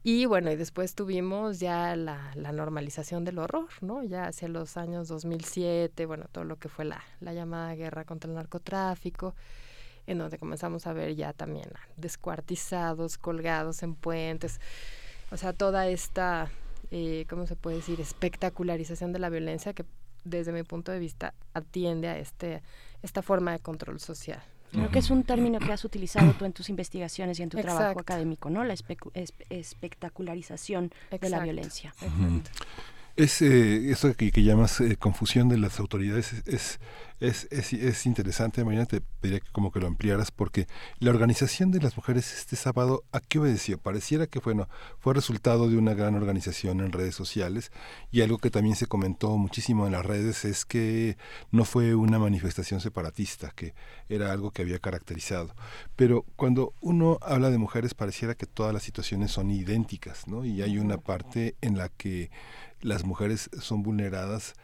Y bueno, y después tuvimos ya la, la, normalización del horror, ¿no? Ya hacia los años 2007, bueno, todo lo que fue la, la llamada guerra contra el narcotráfico, en donde comenzamos a ver ya también descuartizados, colgados en puentes, o sea, toda esta, eh, ¿cómo se puede decir?, espectacularización de la violencia que desde mi punto de vista atiende a este, esta forma de control social, Creo que es un término que has utilizado tú en tus investigaciones y en tu trabajo académico, ¿no? La espectacularización de la violencia. Es, eh, eso que, llamas eh, confusión de las autoridades es, es, es, es, interesante. Mañana te pediría que como que lo ampliaras porque la organización de las mujeres este sábado, ¿a qué obedeció? Pareciera que bueno, fue resultado de una gran organización en redes sociales y algo que también se comentó muchísimo en las redes es que no fue una manifestación separatista, que era algo que había caracterizado. Pero cuando uno habla de mujeres pareciera que todas las situaciones son idénticas, ¿no? Y hay una parte en la que las mujeres son vulneradas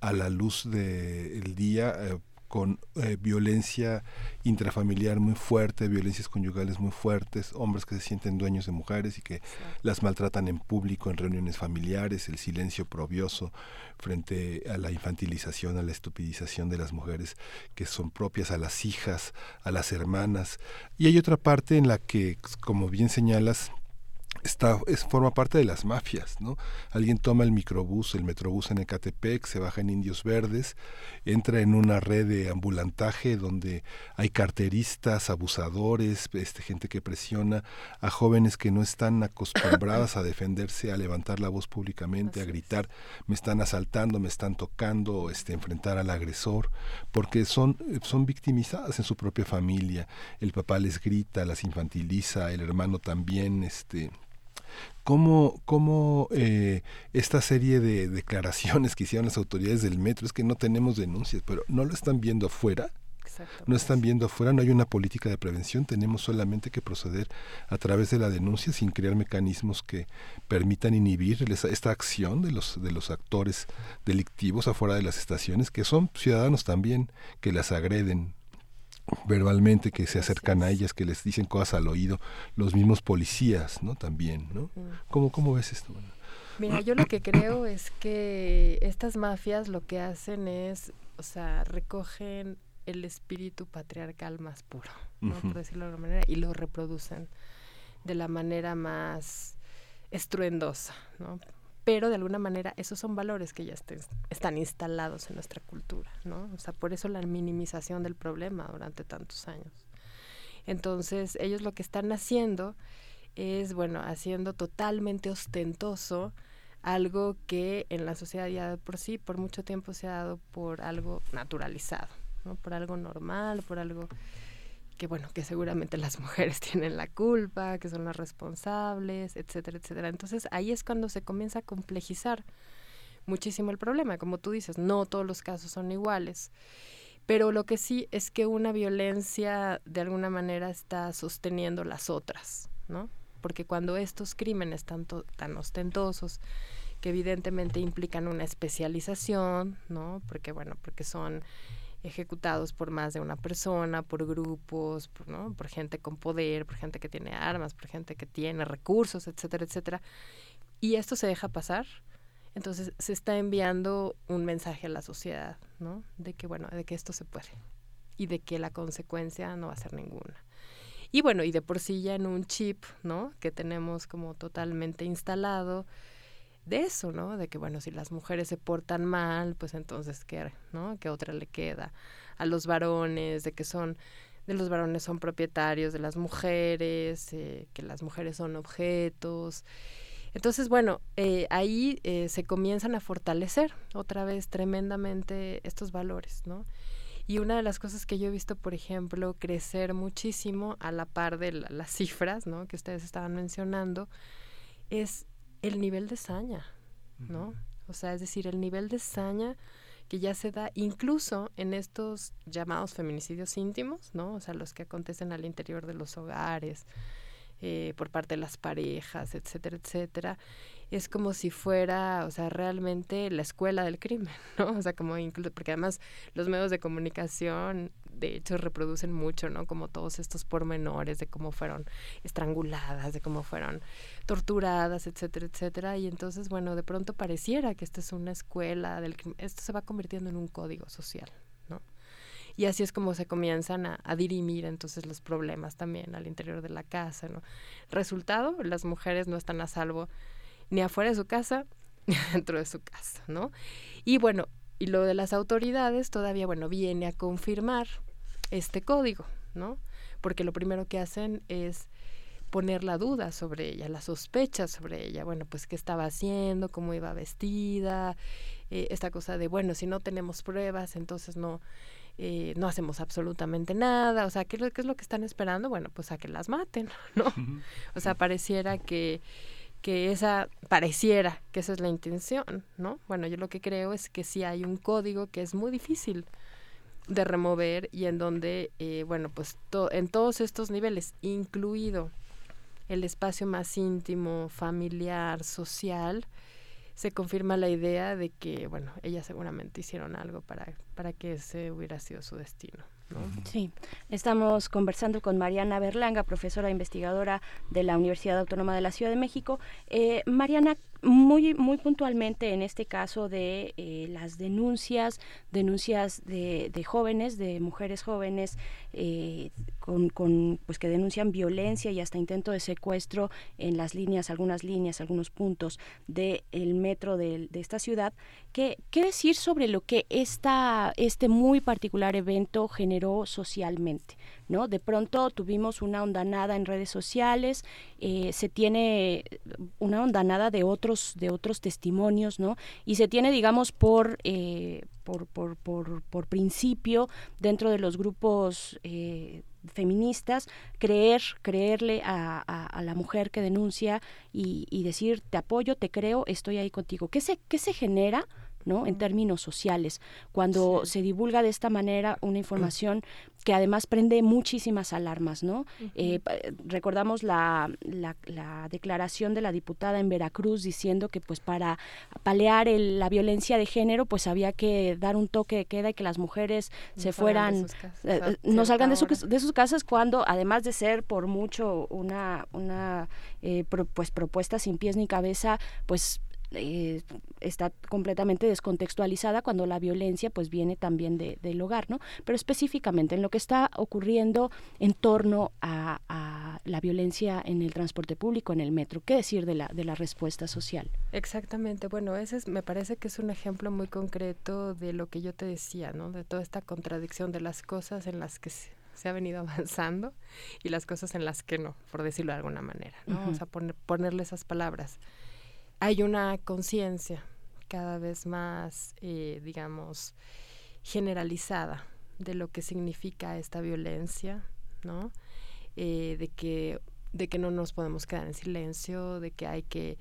a la luz del día eh, con eh, violencia intrafamiliar muy fuerte, violencias conyugales muy fuertes, hombres que se sienten dueños de mujeres y que las maltratan en público, en reuniones familiares, el silencio probioso frente a la infantilización, a la estupidización de las mujeres que son propias a las hijas, a las hermanas. Y hay otra parte en la que, como bien señalas, está, es, forma parte de las mafias, ¿no? Alguien toma el microbús, el metrobús en Ecatepec, se baja en Indios Verdes, entra en una red de ambulantaje donde hay carteristas, abusadores, este, gente que presiona a jóvenes que no están acostumbradas a defenderse, a levantar la voz públicamente, a gritar, me están asaltando, me están tocando, este, enfrentar al agresor, porque son, son victimizadas en su propia familia. El papá les grita, las infantiliza, el hermano también, este ¿Cómo, cómo eh, esta serie de declaraciones que hicieron las autoridades del metro, es que no tenemos denuncias, pero no lo están viendo afuera? No están viendo afuera, no hay una política de prevención, tenemos solamente que proceder a través de la denuncia sin crear mecanismos que permitan inhibir esta acción de los, de los actores delictivos afuera de las estaciones, que son ciudadanos también, que las agreden, verbalmente que se acercan a ellas, que les dicen cosas al oído, los mismos policías, ¿no? También, ¿no? ¿Cómo, cómo ves esto? Mira, yo lo que creo es que estas mafias lo que hacen es, o sea, recogen el espíritu patriarcal más puro, ¿no? Por decirlo de alguna manera, y lo reproducen de la manera más estruendosa, ¿no? Pero de alguna manera esos son valores que ya están instalados en nuestra cultura, ¿no? O sea, por eso la minimización del problema durante tantos años. Entonces, ellos lo que están haciendo es, bueno, haciendo totalmente ostentoso algo que en la sociedad ya por sí por mucho tiempo se ha dado por algo naturalizado, ¿no? Por algo normal, por algo que bueno, que seguramente las mujeres tienen la culpa, que son las responsables, etcétera, etcétera. Entonces ahí es cuando se comienza a complejizar muchísimo el problema. Como tú dices, no todos los casos son iguales. Pero lo que sí es que una violencia de alguna manera está sosteniendo las otras, ¿no? Porque cuando estos crímenes tanto tan ostentosos que evidentemente implican una especialización, ¿no? Porque, bueno, porque son ejecutados por más de una persona, por grupos, por, ¿no? por gente con poder, por gente que tiene armas, por gente que tiene recursos, etcétera, etcétera. Y esto se deja pasar. Entonces se está enviando un mensaje a la sociedad, ¿no? De que, bueno, de que esto se puede y de que la consecuencia no va a ser ninguna. Y bueno, y de por sí ya en un chip, ¿no? Que tenemos como totalmente instalado, de eso, ¿no? De que, bueno, si las mujeres se portan mal, pues entonces, ¿qué, ¿no? ¿Qué otra le queda? A los varones, de que son, de los varones son propietarios de las mujeres, eh, que las mujeres son objetos. Entonces, bueno, eh, ahí eh, se comienzan a fortalecer otra vez tremendamente estos valores, ¿no? Y una de las cosas que yo he visto, por ejemplo, crecer muchísimo a la par de las cifras, ¿no? Que ustedes estaban mencionando, es el nivel de saña, ¿no? O sea, es decir, el nivel de saña que ya se da incluso en estos llamados feminicidios íntimos, ¿no? O sea, los que acontecen al interior de los hogares, eh, por parte de las parejas, etcétera, etcétera es como si fuera, o sea, realmente la escuela del crimen, ¿no? O sea, como incluso, porque además los medios de comunicación, de hecho, reproducen mucho, ¿no? Como todos estos pormenores de cómo fueron estranguladas, de cómo fueron torturadas, etcétera, etcétera. Y entonces, bueno, de pronto pareciera que esto es una escuela del crimen, esto se va convirtiendo en un código social, ¿no? Y así es como se comienzan a, a, dirimir entonces los problemas también al interior de la casa, ¿no? Resultado, las mujeres no están a salvo ni afuera de su casa, ni dentro de su casa, ¿no? Y bueno, y lo de las autoridades todavía, bueno, viene a confirmar este código, ¿no? Porque lo primero que hacen es poner la duda sobre ella, la sospecha sobre ella, bueno, pues qué estaba haciendo, cómo iba vestida, eh, esta cosa de, bueno, si no tenemos pruebas, entonces no, eh, no hacemos absolutamente nada, o sea, ¿qué, ¿qué, es lo que están esperando? Bueno, pues a que las maten, ¿no? O sea, pareciera que que esa pareciera que esa es la intención, ¿no? Bueno, yo lo que creo es que sí hay un código que es muy difícil de remover y en donde, eh, bueno, pues en todos estos niveles, incluido el espacio más íntimo, familiar, social, se confirma la idea de que, bueno, ellas seguramente hicieron algo para, para que ese hubiera sido su destino. Sí, estamos conversando con Mariana Berlanga, profesora investigadora de la Universidad Autónoma de la Ciudad de México. Eh, Mariana, muy, muy puntualmente en este caso de eh, las denuncias, denuncias de, de, jóvenes, de mujeres jóvenes eh, con, con, pues que denuncian violencia y hasta intento de secuestro en las líneas, algunas líneas, algunos puntos del metro de, de, esta ciudad. ¿Qué, ¿Qué decir sobre lo que esta, este muy particular evento generó socialmente? ¿No? De pronto tuvimos una ondanada en redes sociales, eh, se tiene una ondanada de otros, de otros testimonios, ¿no? Y se tiene, digamos, por, eh, por, por, por, por, principio dentro de los grupos eh, feministas creer creerle a, a, la mujer que denuncia y, y, decir te apoyo te creo estoy ahí contigo qué se qué se genera ¿no? En términos sociales, cuando se divulga de esta manera una información que además prende muchísimas alarmas, ¿no? Eh, recordamos la, la, declaración de la diputada en Veracruz diciendo que pues para palear la violencia de género pues había que dar un toque de queda y que las mujeres se fueran, eh, eh, no salgan de, de, sus casas cuando además de ser por mucho una, una pues propuesta sin pies ni cabeza, pues eh, está completamente descontextualizada cuando la violencia pues viene también de, del hogar, ¿no? Pero específicamente en lo que está ocurriendo en torno a, la violencia en el transporte público, en el metro, ¿qué decir de la, de la respuesta social? Exactamente, bueno, ese me parece que es un ejemplo muy concreto de lo que yo te decía, ¿no? De toda esta contradicción de las cosas en las que se, ha venido avanzando y las cosas en las que no, por decirlo de alguna manera, ¿no? O sea, ponerle esas palabras hay una conciencia cada vez más, eh, digamos, generalizada de lo que significa esta violencia, ¿no? Eh, de que de que no nos podemos quedar en silencio, de que hay que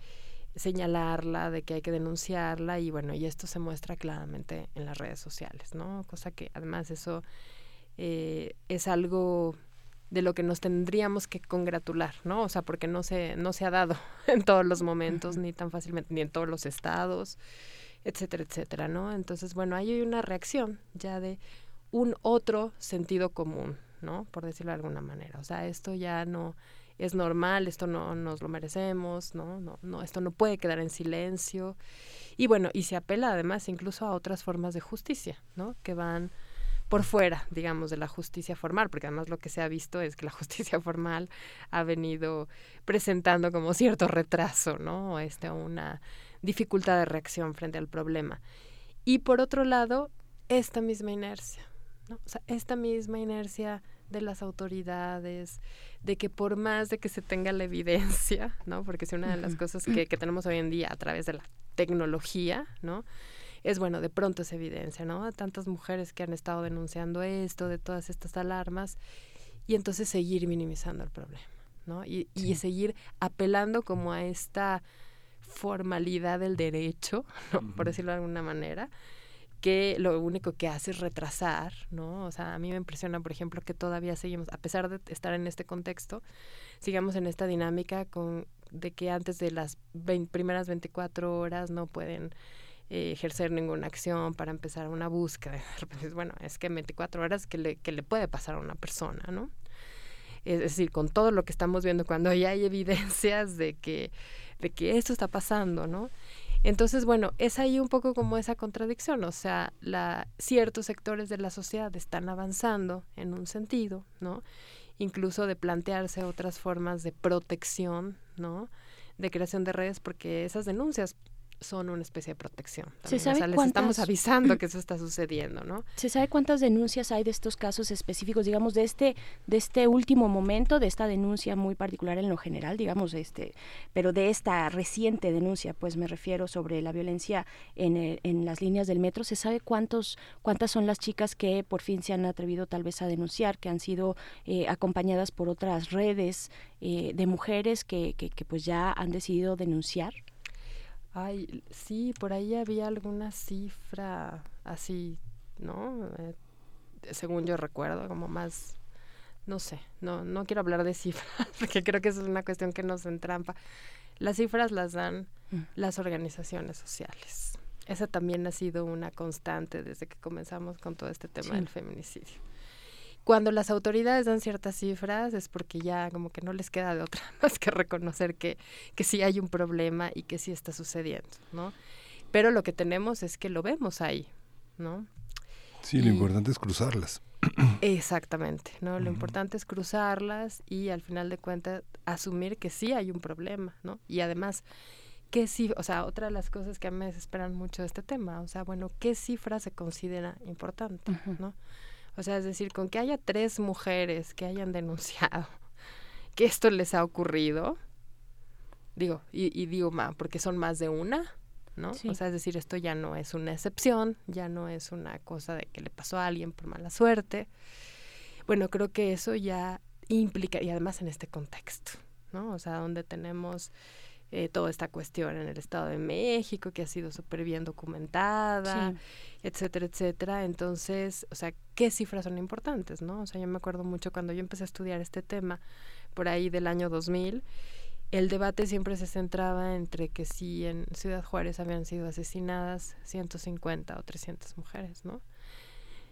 señalarla, de que hay que denunciarla y bueno, y esto se muestra claramente en las redes sociales, ¿no? Cosa que además eso eh, es algo de lo que nos tendríamos que congratular, ¿no? O sea, porque no se, no se ha dado en todos los momentos, ni tan fácilmente, ni en todos los estados, etcétera, etcétera, ¿no? Entonces, bueno, ahí hay una reacción ya de un otro sentido común, ¿no? Por decirlo de alguna manera. O sea, esto ya no es normal, esto no nos lo merecemos, ¿no? No, no, esto no puede quedar en silencio. Y bueno, y se apela además incluso a otras formas de justicia, ¿no? Que van por fuera, digamos, de la justicia formal, porque además lo que se ha visto es que la justicia formal ha venido presentando como cierto retraso, ¿no? Este, una dificultad de reacción frente al problema. Y por otro lado, esta misma inercia, ¿no? O sea, esta misma inercia de las autoridades, de que por más de que se tenga la evidencia, ¿no? Porque es una de las cosas que, que tenemos hoy en día a través de la tecnología, ¿no? Es bueno, de pronto es evidencia, ¿no? Tantas mujeres que han estado denunciando esto, de todas estas alarmas, y entonces seguir minimizando el problema, ¿no? Y, y seguir apelando como a esta formalidad del derecho, ¿no? Por decirlo de alguna manera, que lo único que hace es retrasar, ¿no? O sea, a mí me impresiona, por ejemplo, que todavía seguimos, a pesar de estar en este contexto, sigamos en esta dinámica con de que antes de las primeras 24 horas no pueden eh, ejercer ninguna acción para empezar una búsqueda. bueno, es que 24 horas que le, que le puede pasar a una persona, ¿no? Es decir, con todo lo que estamos viendo, cuando ya hay evidencias de que, de que esto está pasando, ¿no? Entonces, bueno, es ahí un poco como esa contradicción, o sea, ciertos sectores de la sociedad están avanzando en un sentido, ¿no? Incluso de plantearse otras formas de protección, ¿no? De creación de redes, porque esas denuncias son una especie de protección. ¿Se sabe o sea, les estamos avisando que eso está sucediendo, ¿no? ¿Se sabe cuántas denuncias hay de estos casos específicos, digamos, de este, de este último momento, de esta denuncia muy particular en lo general, digamos, este, pero de esta reciente denuncia, pues me refiero sobre la violencia en, eh, en las líneas del metro, ¿se sabe cuántos, cuántas son las chicas que por fin se han atrevido tal vez a denunciar, que han sido eh, acompañadas por otras redes eh, de mujeres que, que, que pues ya han decidido denunciar? Ay, sí, por ahí había alguna cifra así, ¿no? Eh, según yo recuerdo, como más, no sé, no, no quiero hablar de cifras, porque creo que es una cuestión que nos entrampa. Las cifras las dan mm. las organizaciones sociales. Esa también ha sido una constante desde que comenzamos con todo este tema del feminicidio cuando las autoridades dan ciertas cifras es porque ya como que no les queda de otra más que reconocer que, que sí hay un problema y que sí está sucediendo, ¿no? Pero lo que tenemos es que lo vemos ahí, ¿no? Sí, lo importante es cruzarlas. Exactamente, ¿no? Lo importante es cruzarlas y al final de cuentas asumir que sí hay un problema, ¿no? Y además, ¿qué sí, o sea, otra de las cosas que a mí me desesperan mucho de este tema, o sea, bueno, ¿qué cifra se considera importante, ¿no? O sea, es decir, con que haya tres mujeres que hayan denunciado que esto les ha ocurrido, digo, y, digo, ma, porque son más de una, ¿no? O sea, es decir, esto ya no es una excepción, ya no es una cosa de que le pasó a alguien por mala suerte. Bueno, creo que eso ya implica, y además en este contexto, ¿no? O sea, donde tenemos eh, toda esta cuestión en el Estado de México, que ha sido súper bien documentada, etcétera, etcétera. Entonces, o sea, ¿qué cifras son importantes, no? O sea, yo me acuerdo mucho cuando yo empecé a estudiar este tema, por ahí del año 2000, el debate siempre se centraba entre que si en Ciudad Juárez habían sido asesinadas 150 o 300 mujeres, ¿no?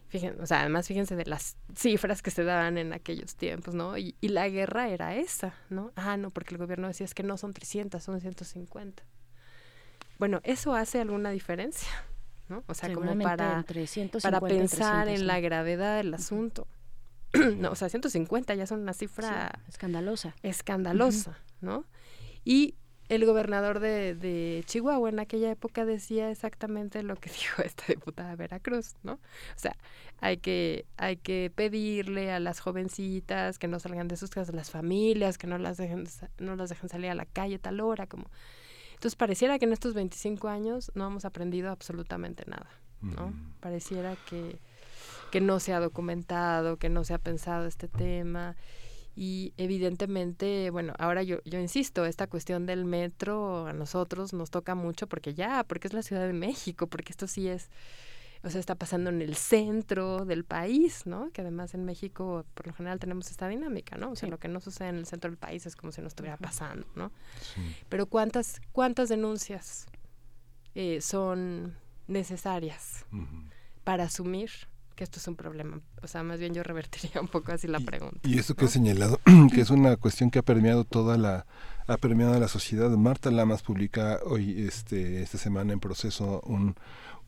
Fíjense, o sea, además fíjense de las cifras que se daban en aquellos tiempos, ¿no? Y, y, la guerra era esa, ¿no? Ah, no, porque el gobierno decía es que no son 300, son 150. Bueno, ¿eso hace alguna diferencia? ¿No? O sea, como para, para pensar en la gravedad del asunto. no, o sea, 150 ya son una cifra... escandalosa. Escandalosa, ¿no? Y el gobernador de, de, Chihuahua en aquella época decía exactamente lo que dijo esta diputada de Veracruz, ¿no? O sea, hay que, hay que pedirle a las jovencitas que no salgan de sus casas, las familias, que no las dejen, no las dejen salir a la calle a tal hora, como... Entonces pareciera que en estos 25 años no hemos aprendido absolutamente nada, ¿no? Pareciera que, que no se ha documentado, que no se ha pensado este tema y evidentemente, bueno, ahora yo, yo insisto, esta cuestión del metro a nosotros nos toca mucho porque ya, porque es la Ciudad de México, porque esto sí es o sea, está pasando en el centro del país, ¿no? Que además en México por lo general tenemos esta dinámica, ¿no? O sea, lo que no sucede en el centro del país es como si no estuviera pasando, ¿no? Pero ¿cuántas, cuántas denuncias eh, son necesarias para asumir que esto es un problema. O sea, más bien yo revertiría un poco así la pregunta. Y esto que he señalado, que es una cuestión que ha permeado toda la ha permeado la sociedad. Marta Lamas publica hoy este esta semana en proceso un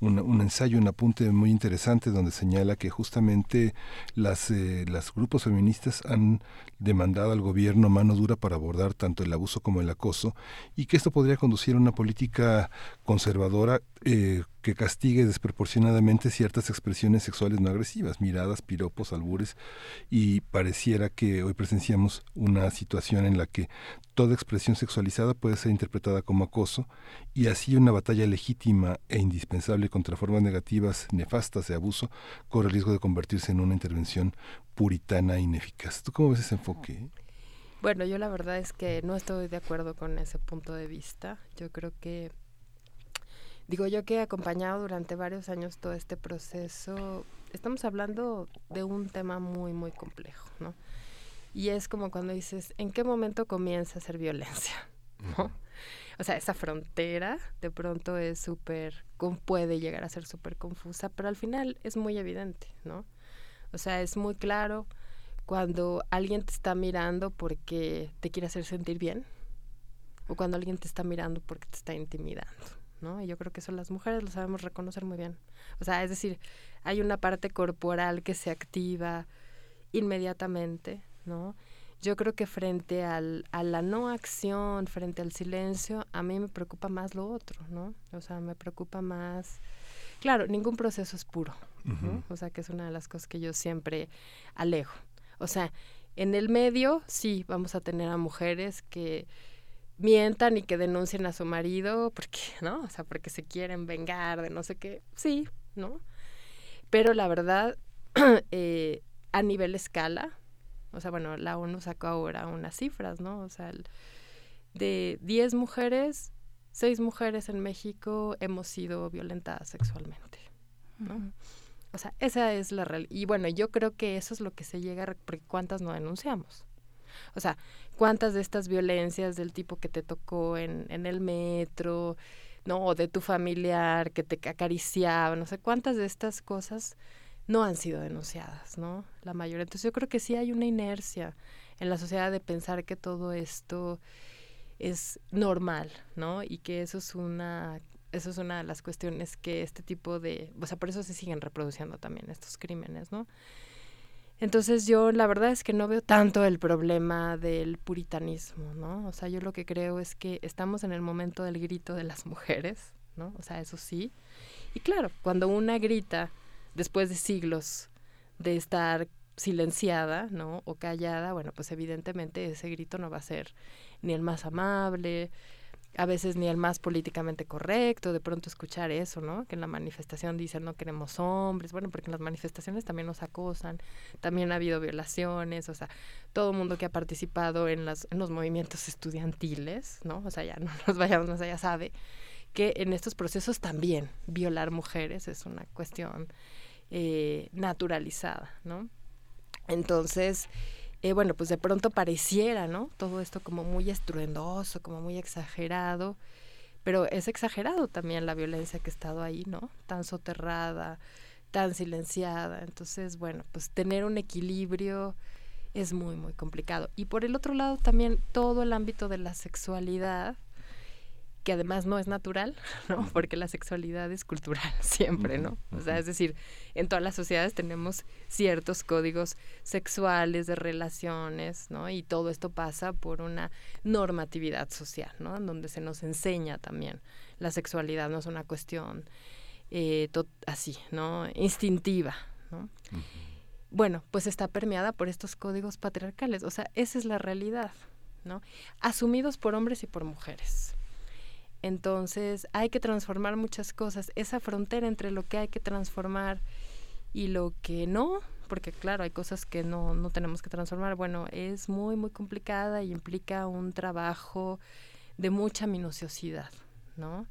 un, ensayo, un apunte muy interesante donde señala que justamente las, eh, las grupos feministas han demandado al gobierno mano dura para abordar tanto el abuso como el acoso y que esto podría conducir a una política conservadora eh, que castigue desproporcionadamente ciertas expresiones sexuales no agresivas, miradas, piropos, albures, y pareciera que hoy presenciamos una situación en la que toda expresión sexualizada puede ser interpretada como acoso y así una batalla legítima e indispensable contra formas negativas, nefastas de abuso, corre el riesgo de convertirse en una intervención puritana e ineficaz. ¿Tú cómo ves ese enfoque? Bueno, yo la verdad es que no estoy de acuerdo con ese punto de vista. Yo creo que, digo yo que he acompañado durante varios años todo este proceso, estamos hablando de un tema muy, muy complejo, ¿no? Y es como cuando dices, ¿en qué momento comienza a ser violencia? O sea, esa frontera de pronto es súper, puede llegar a ser súper confusa, pero al final es muy evidente, ¿no? O sea, es muy claro cuando alguien te está mirando porque te quiere hacer sentir bien o cuando alguien te está mirando porque te está intimidando, ¿no? Y yo creo que eso las mujeres lo sabemos reconocer muy bien. O sea, es decir, hay una parte corporal que se activa inmediatamente, ¿no? Yo creo que frente al, a la no acción, frente al silencio, a mí me preocupa más lo otro, ¿no? O sea, me preocupa más... Claro, ningún proceso es puro, ¿no? O sea, que es una de las cosas que yo siempre alejo. O sea, en el medio sí vamos a tener a mujeres que mientan y que denuncien a su marido porque, ¿no? O sea, porque se quieren vengar de no sé qué. Sí, ¿no? Pero la verdad, eh, a nivel escala, o sea, bueno, la ONU sacó ahora unas cifras, ¿no? O sea, de 10 mujeres, 6 mujeres en México hemos sido violentadas sexualmente, ¿no? O sea, esa es la realidad. Y bueno, yo creo que eso es lo que se llega a... Porque ¿cuántas no denunciamos? O sea, ¿cuántas de estas violencias del tipo que te tocó en, en el metro, no, o de tu familiar que te acariciaba, no sé, cuántas de estas cosas no han sido denunciadas, ¿no? La mayoría. Entonces yo creo que sí hay una inercia en la sociedad de pensar que todo esto es normal, ¿no? Y que eso es una eso es una de las cuestiones que este tipo de, o sea, por eso se siguen reproduciendo también estos crímenes, ¿no? Entonces yo la verdad es que no veo tanto el problema del puritanismo, ¿no? O sea, yo lo que creo es que estamos en el momento del grito de las mujeres, ¿no? O sea, eso sí. Y claro, cuando una grita después de siglos de estar silenciada, ¿no? O callada, bueno, pues evidentemente ese grito no va a ser ni el más amable, a veces ni el más políticamente correcto, de pronto escuchar eso, ¿no? Que en la manifestación dicen no queremos hombres, bueno, porque en las manifestaciones también nos acosan, también ha habido violaciones, o sea, todo mundo que ha participado en, las, en los movimientos estudiantiles, ¿no? O sea, ya no nos vayamos más allá, sabe que en estos procesos también violar mujeres es una cuestión eh, naturalizada, ¿no? Entonces, eh, bueno, pues de pronto pareciera, ¿no? Todo esto como muy estruendoso, como muy exagerado, pero es exagerado también la violencia que ha estado ahí, ¿no? Tan soterrada, tan silenciada. Entonces, bueno, pues tener un equilibrio es muy, muy complicado. Y por el otro lado también todo el ámbito de la sexualidad, que además no es natural, ¿no? Porque la sexualidad es cultural siempre, ¿no? O sea, es decir, en todas las sociedades tenemos ciertos códigos sexuales de relaciones, ¿no? Y todo esto pasa por una normatividad social, ¿no? En donde se nos enseña también la sexualidad, no es una cuestión eh, así, ¿no? Instintiva, ¿no? Bueno, pues está permeada por estos códigos patriarcales, o sea, esa es la realidad, ¿no? Asumidos por hombres y por mujeres. Entonces hay que transformar muchas cosas. Esa frontera entre lo que hay que transformar y lo que no, porque claro, hay cosas que no, no tenemos que transformar. Bueno, es muy, muy complicada y implica un trabajo de mucha minuciosidad, ¿no?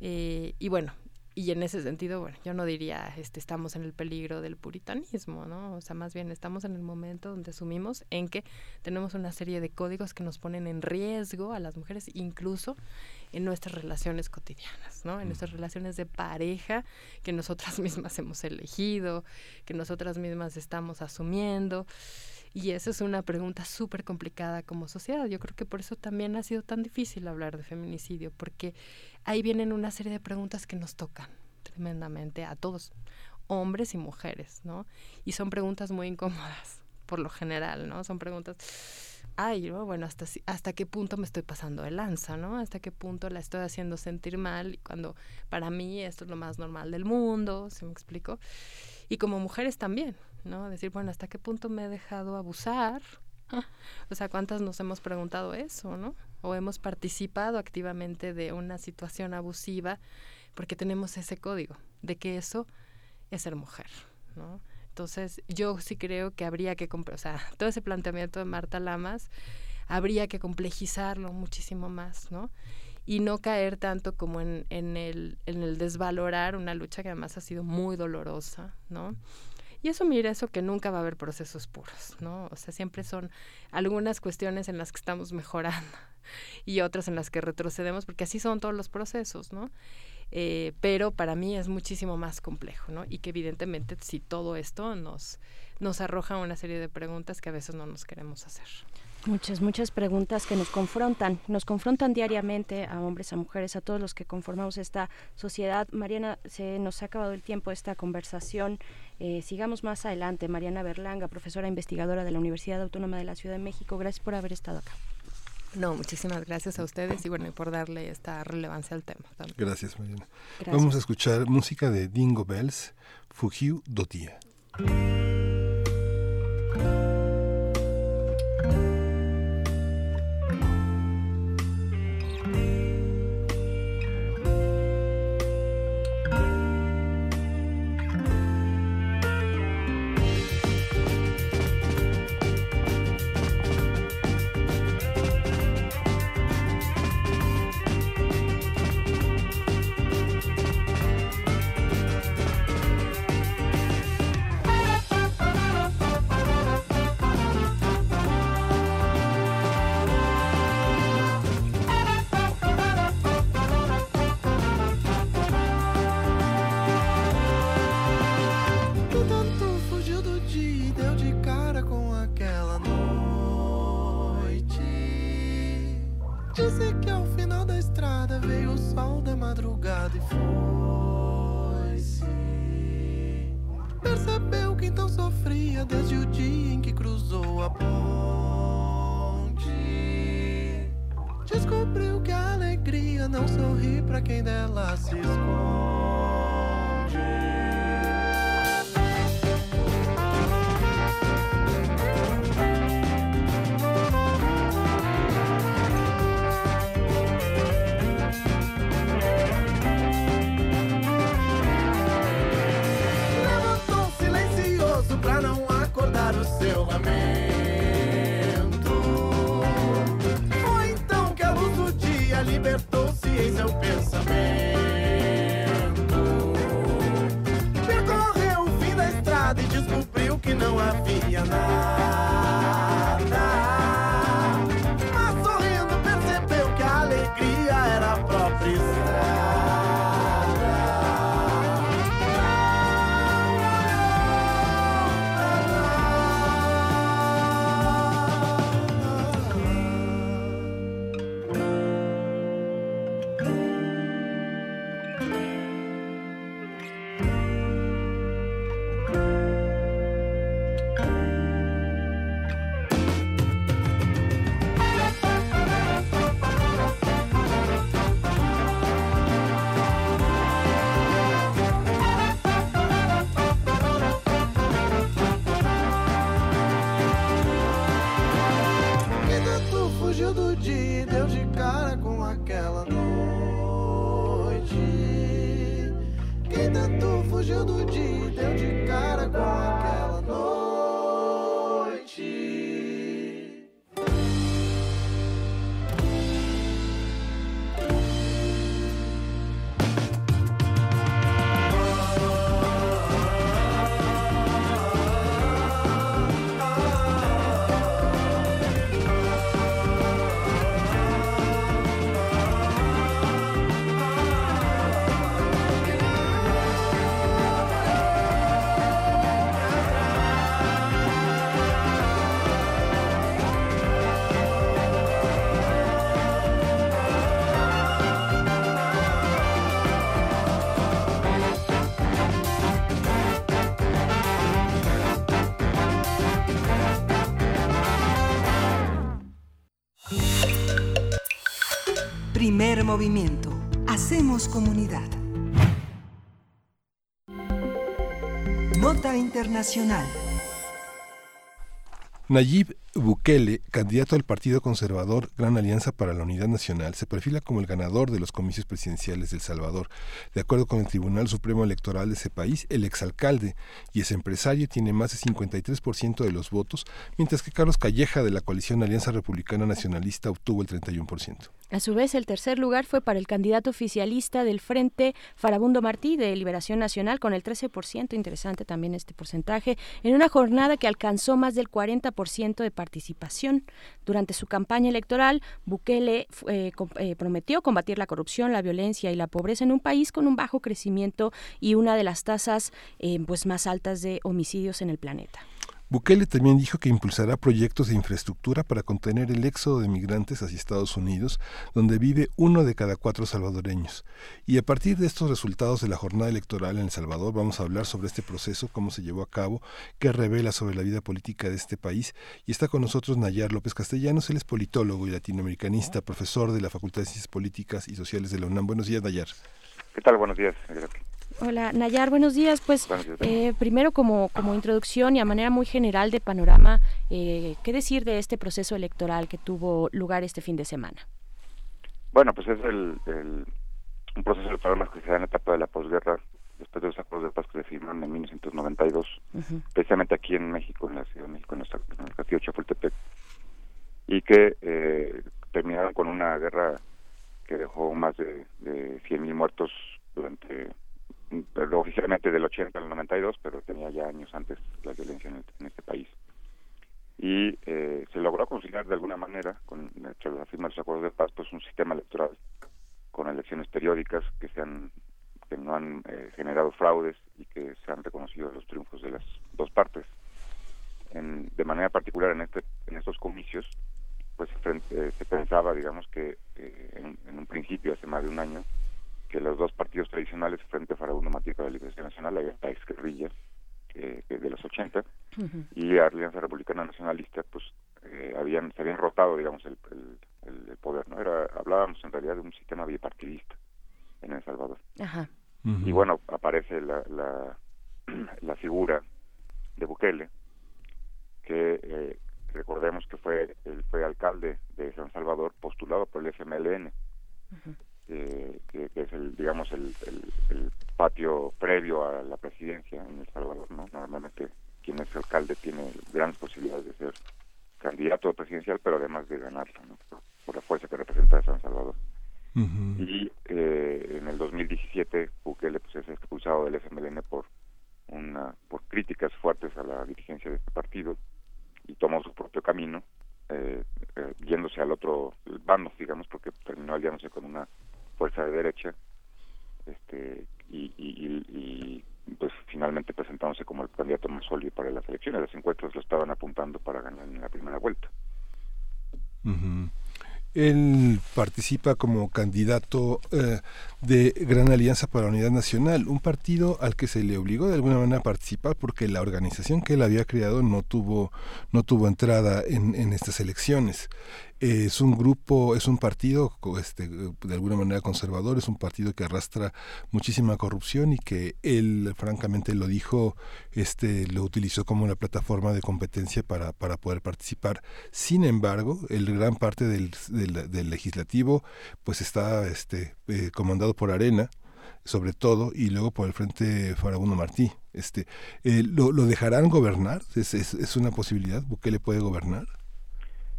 Eh, y bueno, y en ese sentido, bueno, yo no diría, este, estamos en el peligro del puritanismo, ¿no? O sea, más bien estamos en el momento donde asumimos en que tenemos una serie de códigos que nos ponen en riesgo a las mujeres, incluso en nuestras relaciones cotidianas, ¿no? En nuestras relaciones de pareja que nosotras mismas hemos elegido, que nosotras mismas estamos asumiendo. Y esa es una pregunta súper complicada como sociedad. Yo creo que por eso también ha sido tan difícil hablar de feminicidio, porque ahí vienen una serie de preguntas que nos tocan tremendamente a todos, hombres y mujeres, ¿no? Y son preguntas muy incómodas, por lo general, ¿no? Son preguntas, ay, bueno, hasta, hasta qué punto me estoy pasando de lanza, ¿no? Hasta qué punto la estoy haciendo sentir mal, cuando para mí esto es lo más normal del mundo, ¿se me explico? Y como mujeres también, ¿no? Decir, bueno, ¿hasta qué punto me he dejado abusar? O sea, ¿cuántas nos hemos preguntado eso, no? O hemos participado activamente de una situación abusiva porque tenemos ese código de que eso es ser mujer, ¿no? Entonces, yo sí creo que habría que, o sea, todo ese planteamiento de Marta Lamas habría que complejizarlo muchísimo más, ¿no? Y no caer tanto como en, el, el desvalorar una lucha que además ha sido muy dolorosa, ¿no? Y eso, mira, eso que nunca va a haber procesos puros, ¿no? O sea, siempre son algunas cuestiones en las que estamos mejorando y otras en las que retrocedemos, porque así son todos los procesos, ¿no? Eh, pero para mí es muchísimo más complejo, ¿no? Y que evidentemente si todo esto nos, nos arroja una serie de preguntas que a veces no nos queremos hacer. Muchas, muchas preguntas que nos confrontan, nos confrontan diariamente a hombres, a mujeres, a todos los que conformamos esta sociedad. Mariana, se nos ha acabado el tiempo esta conversación. Eh, sigamos más adelante. Mariana Berlanga, profesora investigadora de la Universidad Autónoma de la Ciudad de México, gracias por haber estado acá. No, muchísimas gracias a ustedes y bueno, y por darle esta relevancia al tema. Gracias, Mariana. Vamos a escuchar música de Dingo Bells, Fugiu do movimiento. Hacemos comunidad. Nota Internacional. Nayib Bukele, candidato al Partido Conservador Gran Alianza para la Unidad Nacional, se perfila como el ganador de los comicios presidenciales de El Salvador. De acuerdo con el Tribunal Supremo Electoral de ese país, el exalcalde y ese empresario tiene más de 53% de los votos, mientras que Carlos Calleja de la coalición Alianza Republicana Nacionalista obtuvo el 31%. A su vez, el tercer lugar fue para el candidato oficialista del Frente Farabundo Martí de Liberación Nacional con el 13%, interesante también este porcentaje, en una jornada que alcanzó más del 40% de participación. Durante su campaña electoral, Bukele eh, eh, prometió combatir la corrupción, la violencia y la pobreza en un país con un bajo crecimiento y una de las tasas eh, pues más altas de homicidios en el planeta. Bukele también dijo que impulsará proyectos de infraestructura para contener el éxodo de migrantes hacia Estados Unidos, donde vive uno de cada cuatro salvadoreños. Y a partir de estos resultados de la jornada electoral en El Salvador, vamos a hablar sobre este proceso, cómo se llevó a cabo, qué revela sobre la vida política de este país. Y está con nosotros Nayar López Castellanos, él es politólogo y latinoamericanista, profesor de la Facultad de Ciencias Políticas y Sociales de la UNAM. Buenos días, Nayar. ¿Qué tal? Buenos días. Hola, Nayar, buenos días. Pues eh, primero como, como introducción y a manera muy general de panorama, eh, ¿qué decir de este proceso electoral que tuvo lugar este fin de semana? Bueno, pues es el, un proceso electoral que se da en la etapa de la posguerra, después de los acuerdos de paz que se firmaron en 1992, especialmente aquí en México, en la Ciudad de México, en, el castillo Chapultepec, y que eh, terminaron con una guerra que dejó más de, de 100.000 muertos durante pero oficialmente del 80 al 92, pero tenía ya años antes la violencia en, este país. Y eh, se logró conciliar de alguna manera, con la firma de los acuerdos de paz, pues un sistema electoral con elecciones periódicas que se han que no han eh, generado fraudes y que se han reconocido los triunfos de las dos partes. En, de manera particular en este en estos comicios, pues eh, se pensaba, digamos que en, en un principio hace más de un año que los dos partidos tradicionales, Frente Farabundo Matica de la Liberación Nacional, la ex guerrilla de los 80, y Alianza Republicana Nacionalista, pues eh, habían se habían rotado, digamos, el, el, poder. no era Hablábamos en realidad de un sistema bipartidista en El Salvador. Y bueno, aparece la, la, la figura de Bukele, que eh, recordemos que fue él fue alcalde de San Salvador postulado por el FMLN que, es el digamos el, el, patio previo a la presidencia en El Salvador no normalmente quien es alcalde tiene grandes posibilidades de ser candidato presidencial pero además de ganarlo ¿no? por, la fuerza que representa a San Salvador. Y eh, en el 2017 Bukele pues es expulsado del FMLN por una por críticas fuertes a la dirigencia de este partido y tomó su propio camino eh, eh, yéndose al otro bando digamos porque terminó aliándose con una fuerza de derecha este y, y, pues finalmente presentándose como el candidato más sólido para las elecciones. Las encuestas lo estaban apuntando para ganar en la primera vuelta. Él participa como candidato eh, de Gran Alianza para la Unidad Nacional, un partido al que se le obligó de alguna manera a participar porque la organización que él había creado no tuvo, no tuvo entrada en, estas elecciones es un grupo, es un partido este, de alguna manera conservador, es un partido que arrastra muchísima corrupción y que él francamente lo dijo, este, lo utilizó como una plataforma de competencia para, para poder participar. Sin embargo, el gran parte del, del, legislativo pues está este, eh, comandado por Arena, sobre todo, y luego por el Frente Farabundo Martí. Este, eh, ¿lo, ¿lo, dejarán gobernar? ¿Es, es, una posibilidad? le puede gobernar?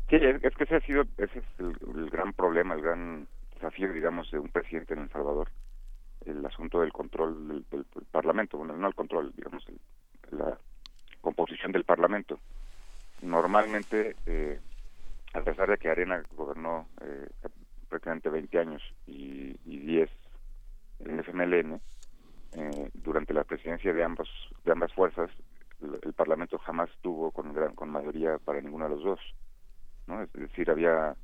Sí, es, que ese ha sido, ese es el, gran problema, el gran desafío, digamos, de un presidente en El Salvador, el asunto del control del, Parlamento, bueno, no el control, digamos, la composición del Parlamento. Normalmente, eh, a pesar de que Arena gobernó eh, prácticamente 20 años y, y 10 en el FMLN, eh, durante la presidencia de ambos de ambas fuerzas, el, el Parlamento jamás tuvo con, gran, con mayoría para ninguno de los dos es decir, había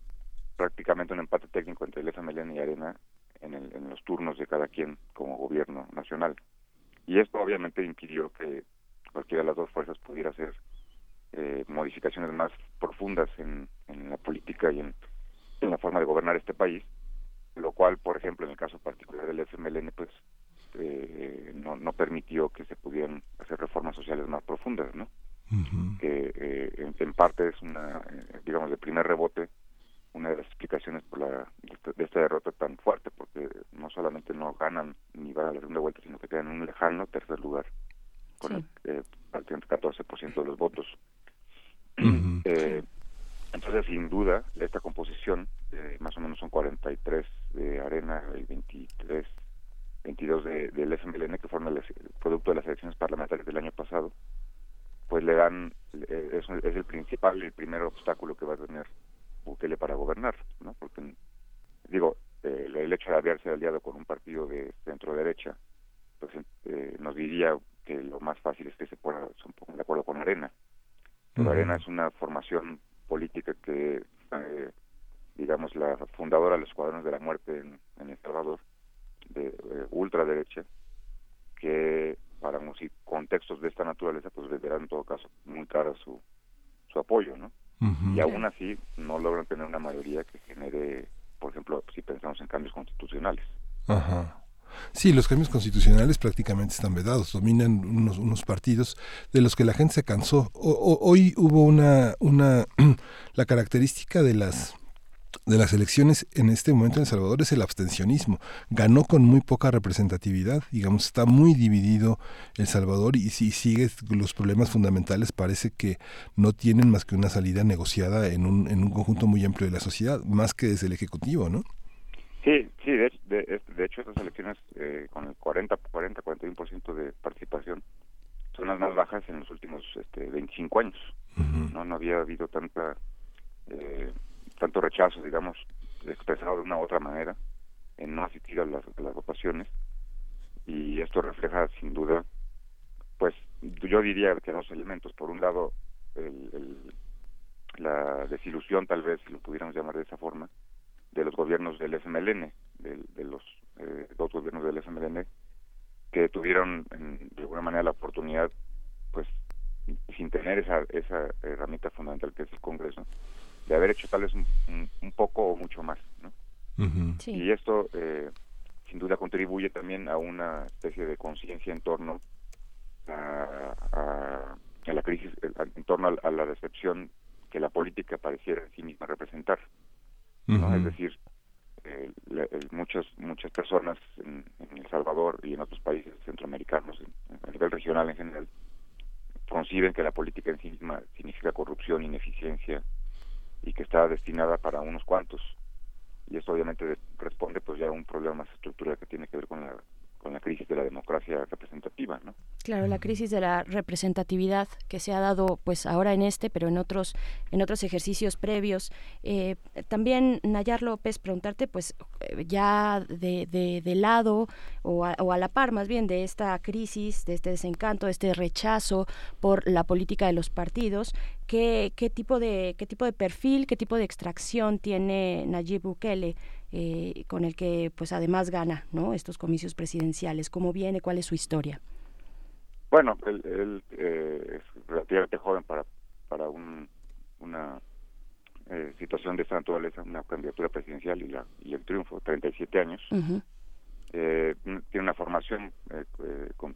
prácticamente un empate técnico entre el FMLN y Arena en, en los turnos de cada quien como gobierno nacional. Y esto obviamente impidió que cualquiera de las dos fuerzas pudiera hacer eh, modificaciones más profundas en, en la política y en, la forma de gobernar este país. Lo cual, por ejemplo, en el caso particular del FMLN, pues eh, no, no permitió que se pudieran hacer reformas sociales más profundas, ¿no? Que eh, en, parte es una, eh, digamos, de primer rebote, una de las explicaciones por la de esta, derrota tan fuerte, porque no solamente no ganan ni van a la segunda vuelta, sino que quedan en un lejano tercer lugar, con el, 14% de los votos. Entonces, sin duda, esta composición, más o menos son 43 de Arena y 23 22 de, del FMLN, que fueron el producto de las elecciones parlamentarias del año pasado, pues le dan, es, es el principal, el primer obstáculo que va a tener Bukele para gobernar, ¿no? Porque, digo, eh, el hecho de haberse aliado con un partido de centro-derecha, pues eh, nos diría que lo más fácil es que se se de acuerdo con Arena. Pero Arena es una formación política que, eh, digamos, la fundadora de los Escuadrones de la Muerte en El Salvador, de eh, ultraderecha que para contextos de esta naturaleza pues verán en todo caso muy cara su, su apoyo, ¿no? Y aún así no logran tener una mayoría que genere, por ejemplo, si pensamos en cambios constitucionales. Ajá. Sí, los cambios constitucionales prácticamente están vedados, dominan unos, unos partidos de los que la gente se cansó. hoy hubo una, una la característica de las de las elecciones en este momento en El Salvador es el abstencionismo. Ganó con muy poca representatividad, digamos, está muy dividido El Salvador y si sigue los problemas fundamentales parece que no tienen más que una salida negociada en un, en un conjunto muy amplio de la sociedad, más que desde el Ejecutivo, ¿no? Sí, sí, de, de, hecho estas elecciones eh, con el 40, 40, 41% de participación son las más bajas en los últimos este, 25 años. No no había habido tanta... Eh, tanto rechazo, digamos, expresado de una u otra manera, en no asistir a las, votaciones. Y esto refleja, sin duda, pues yo diría que dos elementos. Por un lado, la desilusión, tal vez, si lo pudiéramos llamar de esa forma, de los gobiernos del FMLN, de, los eh, dos gobiernos del FMLN, que tuvieron de alguna manera la oportunidad, pues, sin tener esa, esa herramienta fundamental que es el Congreso, de haber hecho tal vez un, poco o mucho más. ¿no? Y esto eh, sin duda contribuye también a una especie de conciencia en torno a, a, la crisis, en torno a, la decepción que la política pareciera en sí misma representar. ¿No? Es decir, muchas muchas personas en, El Salvador y en otros países centroamericanos, a nivel regional en general, conciben que la política en sí misma significa corrupción, ineficiencia, y que está destinada para unos cuantos. Y esto obviamente responde pues ya a un problema más estructural que tiene que ver con la con la crisis de la democracia representativa, ¿no? Claro, la crisis de la representatividad que se ha dado, pues ahora en este, pero en otros, en otros ejercicios previos. Eh, también Nayar López, preguntarte, pues ya de, de, lado o a, o a, la par, más bien, de esta crisis, de este desencanto, de este rechazo por la política de los partidos, ¿qué, qué tipo de qué tipo de perfil, qué tipo de extracción tiene Nayib Bukele? Eh, con el que pues además gana ¿no? estos comicios presidenciales. ¿Cómo viene? ¿Cuál es su historia? Bueno, él, eh, es relativamente joven para, para un, una eh, situación de esta naturaleza, una candidatura presidencial y, la, y el triunfo, 37 años. tiene una formación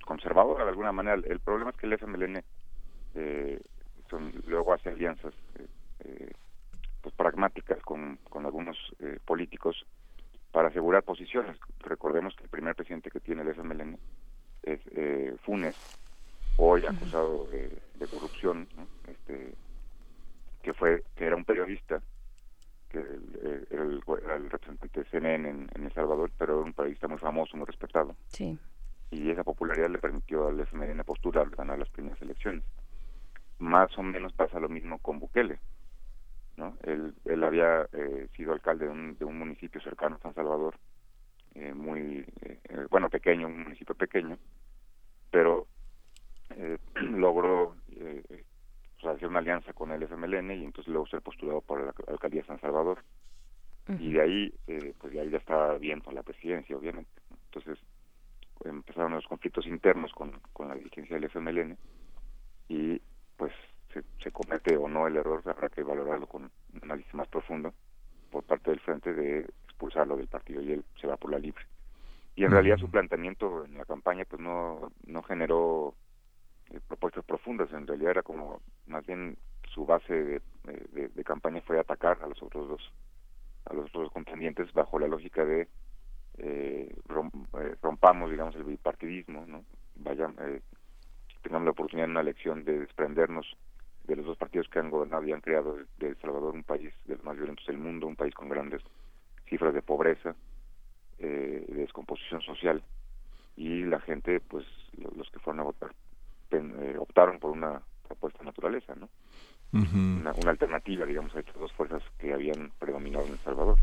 conservadora de alguna manera. El problema es que el FMLN son, luego hace alianzas pues, pragmáticas con, con algunos eh, políticos para asegurar posiciones. Recordemos que el primer presidente que tiene el FMLN es eh, Funes, hoy acusado de, corrupción, este, que fue que era un periodista, que era el, representante de CNN en, El Salvador, pero era un periodista muy famoso, muy respetado. Sí. Y esa popularidad le permitió al FMLN postular ganar las primeras elecciones. Más o menos pasa lo mismo con Bukele. ¿no? Él, él había eh, sido alcalde de un, de un municipio cercano a San Salvador, eh, muy, eh, bueno, pequeño, un municipio pequeño, pero logró hacer una alianza con el FMLN y entonces luego ser postulado por la alcaldía de San Salvador. Y de ahí, pues de ahí ya estaba bien con la presidencia, obviamente. Entonces empezaron los conflictos internos con, con la dirigencia del FMLN y pues se, comete o no el error, habrá que valorarlo con un análisis más profundo por parte del frente de expulsarlo del partido y él se va por la libre. Y en realidad su planteamiento en la campaña pues no, no generó eh, propuestas profundas, en realidad era como más bien su base de, campaña fue atacar a los otros dos a los otros contendientes bajo la lógica de eh, eh, rompamos digamos el bipartidismo no vayan tengamos la oportunidad en una elección de desprendernos de los dos partidos que han gobernado y han creado de El Salvador un país de los más violentos del mundo, un país con grandes cifras de pobreza, eh, de descomposición social y la gente, pues los que fueron a votar, eh, optaron por una propuesta de naturaleza, ¿no? una, una, alternativa, digamos, a estas dos fuerzas que habían predominado en El Salvador.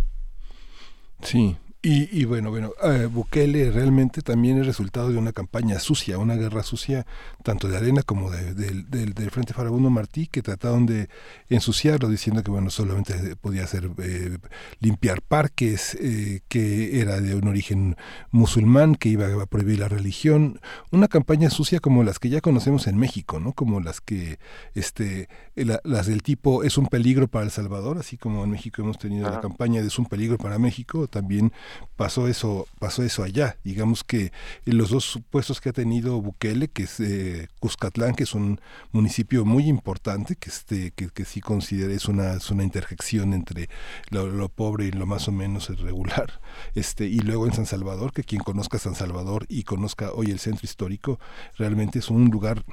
Sí, y, y, bueno, bueno, eh, Bukele realmente también es resultado de una campaña sucia, una guerra sucia, tanto de Arena como de, del Frente Farabundo Martí, que trataron de ensuciarlo, diciendo que bueno, solamente podía hacer eh, limpiar parques, eh, que era de un origen musulmán, que iba a prohibir la religión, una campaña sucia como las que ya conocemos en México, ¿no? Como las que, este, las del tipo es un peligro para El Salvador, así como en México hemos tenido la campaña de es un peligro para México, también pasó eso, pasó eso allá. Digamos que los dos supuestos que ha tenido Bukele, que es eh, Cuscatlán, que es un municipio muy importante, que este, que, que sí considera es una, es una interjección entre lo, pobre y lo más o menos regular. Este, y luego en San Salvador, que quien conozca San Salvador y conozca hoy el centro histórico, realmente es un lugar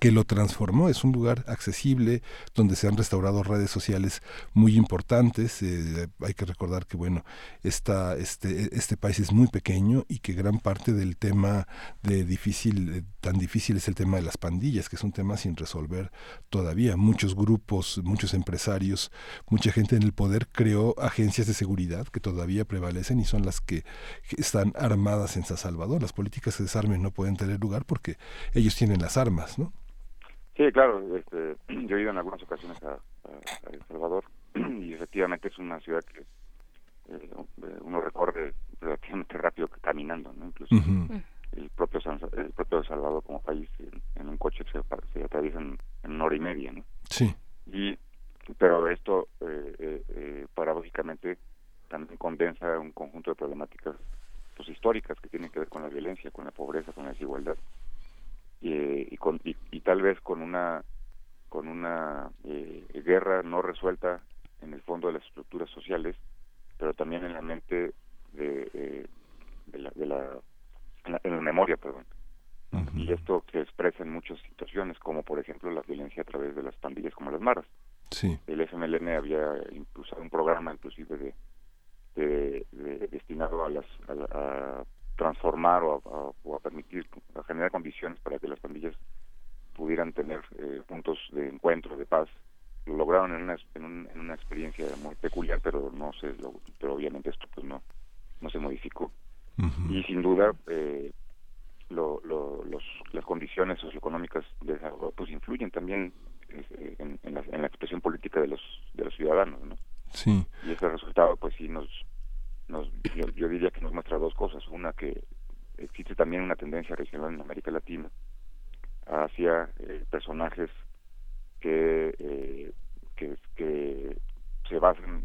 que lo transformó. Es un lugar accesible donde se han restaurado redes sociales muy importantes. Eh, hay que recordar que bueno, esta, este, este país es muy pequeño y que gran parte del tema de difícil, eh, tan difícil es el tema de las pandillas, que es un tema sin resolver todavía. Muchos grupos, muchos empresarios, mucha gente en el poder creó agencias de seguridad que todavía prevalecen y son las que están armadas en San Salvador. Las políticas de desarme no pueden tener lugar porque ellos tienen las armas, ¿no? Sí, claro, este, yo he ido en algunas ocasiones a, El Salvador y efectivamente es una ciudad que eh, uno recorre relativamente rápido caminando, ¿no? Incluso el propio el propio El Salvador como país en, un coche se, se atraviesa en, una hora y media, ¿no? Sí. Y pero esto eh, eh, eh, paradójicamente también condensa un conjunto de problemáticas pues históricas que tienen que ver con la violencia, con la pobreza, con la desigualdad y, con, y, tal vez con una con una eh, guerra no resuelta en el fondo de las estructuras sociales, pero también en la mente de, eh, de, la, de la, en la, memoria, perdón. Y esto se expresa en muchas situaciones, como por ejemplo la violencia a través de las pandillas como las maras. Sí. El FMLN había impulsado un programa inclusive de, de, destinado a las a transformar o a, permitir, a generar condiciones para que las pandillas pudieran tener eh, puntos de encuentro, de paz. Lo lograron en una, en, una experiencia muy peculiar, pero no se, pero obviamente esto pues no, no se modificó. Y sin duda, eh, lo, los, las condiciones socioeconómicas de pues influyen también eh, en, en, la, en, la, expresión política de los de los ciudadanos, ¿no? Sí. Y ese resultado, pues sí nos yo, diría que nos muestra dos cosas. Una, que existe también una tendencia regional en América Latina hacia eh, personajes que, eh, que, se basan,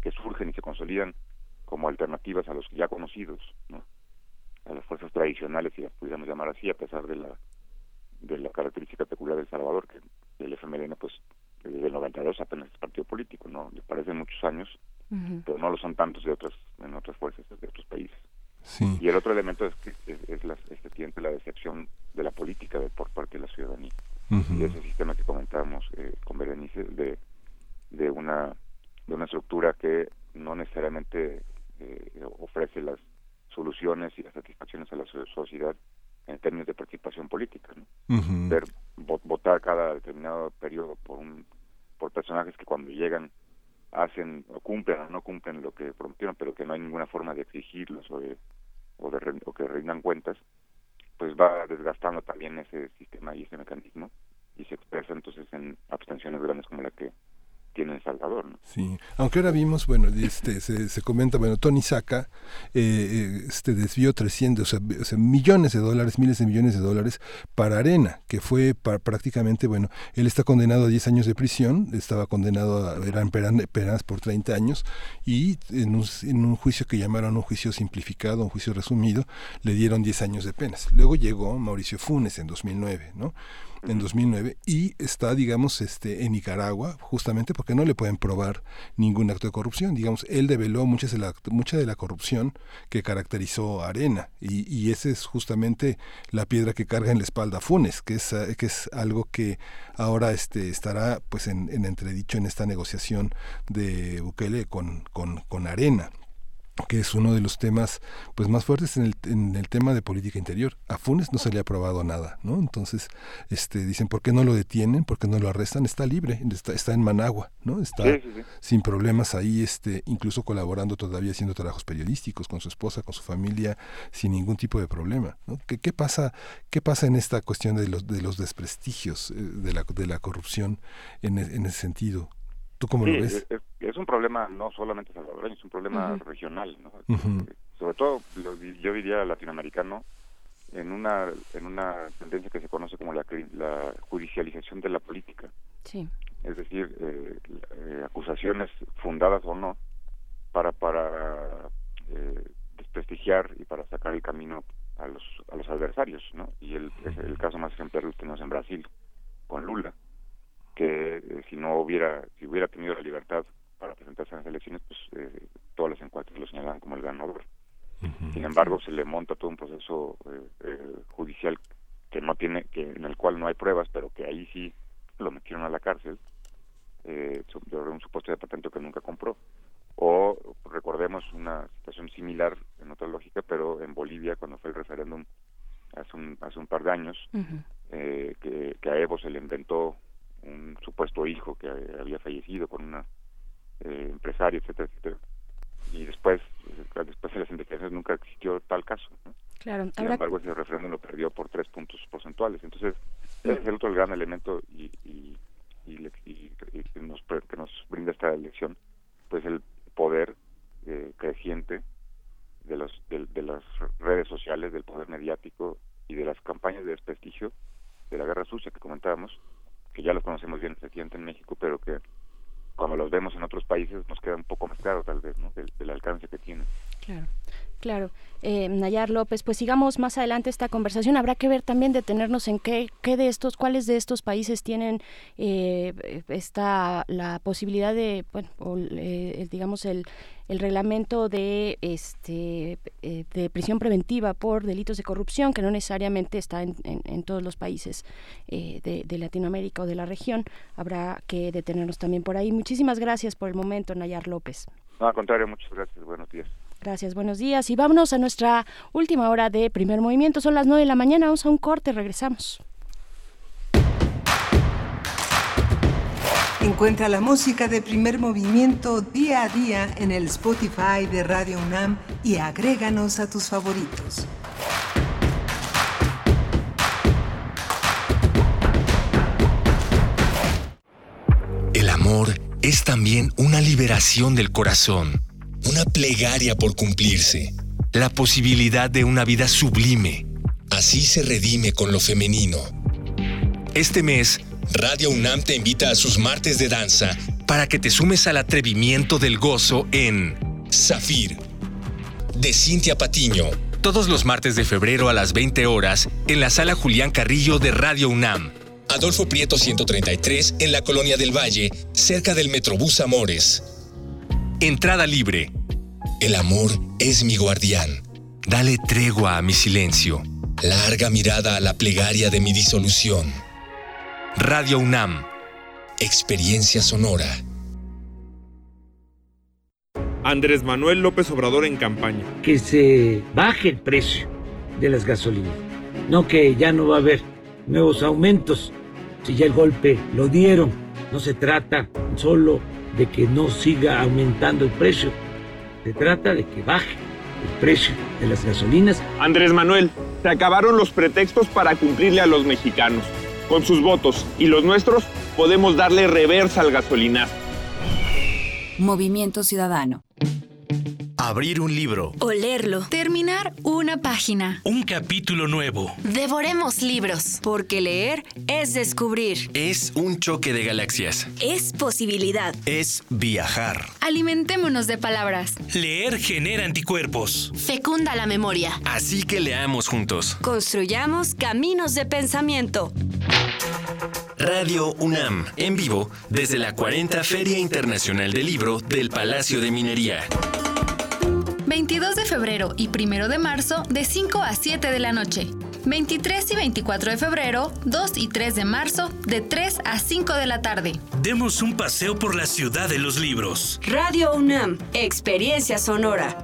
que surgen y se consolidan como alternativas a los ya conocidos, ¿no? a las fuerzas tradicionales, si las pudiéramos llamar así, a pesar de la de la característica peculiar del Salvador, que el FMLN, pues, desde el 92 apenas es partido político, ¿no? Le parecen muchos años, pero no lo son tantos de otras en otras fuerzas de otros países. Y el otro elemento es que es, la, este, la decepción de la política de, por parte de la ciudadanía. Y ese sistema que comentábamos eh, con Berenice de, de una de una estructura que no necesariamente eh, ofrece las soluciones y las satisfacciones a la sociedad en términos de participación política. Ver, votar cada determinado periodo por un por personajes que cuando llegan hacen o cumplen o no cumplen lo que prometieron, pero que no hay ninguna forma de exigirlos o de, o, de, o que rindan cuentas, pues va desgastando también ese sistema y ese mecanismo y se expresa entonces en abstenciones grandes como la que tiene en Salvador. ¿no? Sí, aunque ahora vimos, bueno, este, se, comenta, bueno, Tony Saca eh, eh, este, desvió 300, o sea, millones de dólares, miles de millones de dólares para Arena, que fue prácticamente, bueno, él está condenado a 10 años de prisión, estaba condenado a, eran penas por 30 años, y en un, en un juicio que llamaron un juicio simplificado, un juicio resumido, le dieron 10 años de penas. Luego llegó Mauricio Funes en 2009, ¿no? En 2009 y está, digamos, este, en Nicaragua justamente porque no le pueden probar ningún acto de corrupción. Digamos, él develó muchas de la, mucha de la corrupción que caracterizó a Arena y, y esa es justamente la piedra que carga en la espalda Funes, que es, que es algo que ahora este, estará pues en, en entredicho en esta negociación de Bukele con, con, con Arena que es uno de los temas pues más fuertes en el, en el tema de política interior. A Funes no se le ha aprobado nada, ¿no? Entonces, este dicen, ¿por qué no lo detienen? ¿Por qué no lo arrestan? Está libre, está, está en Managua, ¿no? Está sin problemas ahí, este, incluso colaborando todavía haciendo trabajos periodísticos con su esposa, con su familia, sin ningún tipo de problema, ¿no? ¿Qué, qué pasa, qué pasa en esta cuestión de los, de los desprestigios, eh, de la, de la corrupción en, en ese sentido? ¿Tú cómo lo ves? Es, un problema no solamente salvadoreño, es un problema regional, ¿no? Sobre todo, yo diría latinoamericano, en una en una tendencia que se conoce como la, la judicialización de la política. Sí. Es decir, eh, eh, acusaciones fundadas o no para para eh, desprestigiar y para sacar el camino a los a los adversarios, ¿no? Y el, el caso más ejemplar lo tenemos en Brasil con Lula que eh, si no hubiera, si hubiera tenido la libertad para presentarse en las elecciones, pues eh, todas las encuestas lo señalaban como el ganador. Sin embargo, se le monta todo un proceso eh, judicial que no tiene, que en el cual no hay pruebas, pero que ahí sí lo metieron a la cárcel eh, sobre un supuesto departamento que nunca compró. O recordemos una situación similar en otra lógica, pero en Bolivia cuando fue el referéndum hace un, hace un par de años, que, que a Evo se le inventó un supuesto hijo que había fallecido con una eh, empresaria, etcétera, etcétera. Y después, eh, después de las investigaciones nunca existió tal caso. Claro. Sin embargo, ese referéndum lo perdió por tres puntos porcentuales. Entonces, ese es el otro gran elemento y, y, que, nos, que nos brinda esta elección, pues el poder eh, creciente de, los, de, de las redes sociales, del poder mediático y de las campañas de desprestigio de la guerra sucia que comentábamos, que ya los conocemos bien efectivamente en México, pero que cuando los vemos en otros países nos queda un poco más claro tal vez, ¿no? Del, alcance que tienen. Claro. Claro, eh, Nayar López, pues sigamos más adelante esta conversación. Habrá que ver también detenernos en qué, qué de estos, cuáles de estos países tienen eh, esta la posibilidad de, eh, digamos el, el reglamento de este eh, de prisión preventiva por delitos de corrupción que no necesariamente está en, en, todos los países de, de, Latinoamérica o de la región. Habrá que detenernos también por ahí. Muchísimas gracias por el momento Nayar López. No al contrario muchas gracias. Buenos días Gracias, buenos días. Y vámonos a nuestra última hora de primer movimiento. Son las nueve de la mañana. Vamos a un corte, regresamos. Encuentra la música de primer movimiento día a día en el Spotify de Radio UNAM y agréganos a tus favoritos. El amor es también una liberación del corazón, una plegaria por cumplirse, la posibilidad de una vida sublime. Así se redime con lo femenino. Este mes, Radio UNAM te invita a sus martes de danza para que te sumes al atrevimiento del gozo en Zafir, de Cintia Patiño. Todos los martes de febrero a las 20 horas en la sala Julián Carrillo de Radio UNAM. Adolfo Prieto 133 en la Colonia del Valle, cerca del Metrobús Amores. Entrada libre. El amor es mi guardián. Dale tregua a mi silencio. Larga mirada a la plegaria de mi disolución. Radio UNAM. Experiencia sonora. Andrés Manuel López Obrador en campaña. Que se baje el precio de las gasolinas. No que ya no va a haber nuevos aumentos. Si ya el golpe lo dieron. No se trata solo de que no siga aumentando el precio. Se trata de que baje el precio de las gasolinas. Andrés Manuel, se acabaron los pretextos para cumplirle a los mexicanos. Con sus votos y los nuestros podemos darle reversa al gasolinazo. Movimiento Ciudadano. Abrir un libro. O leerlo. Terminar una página. Un capítulo nuevo. Devoremos libros. Porque leer es descubrir. Es un choque de galaxias. Es posibilidad. Es viajar. Alimentémonos de palabras. Leer genera anticuerpos. Fecunda la memoria. Así que leamos juntos. Construyamos caminos de pensamiento. Radio UNAM, en vivo, desde la 40 Feria Internacional del Libro del Palacio de Minería. 22 de febrero y 1 de marzo de 5 a 7 de la noche. 23 y 24 de febrero, 2 y 3 de marzo de 3 a 5 de la tarde. Demos un paseo por la ciudad de los libros. Radio UNAM, experiencia sonora.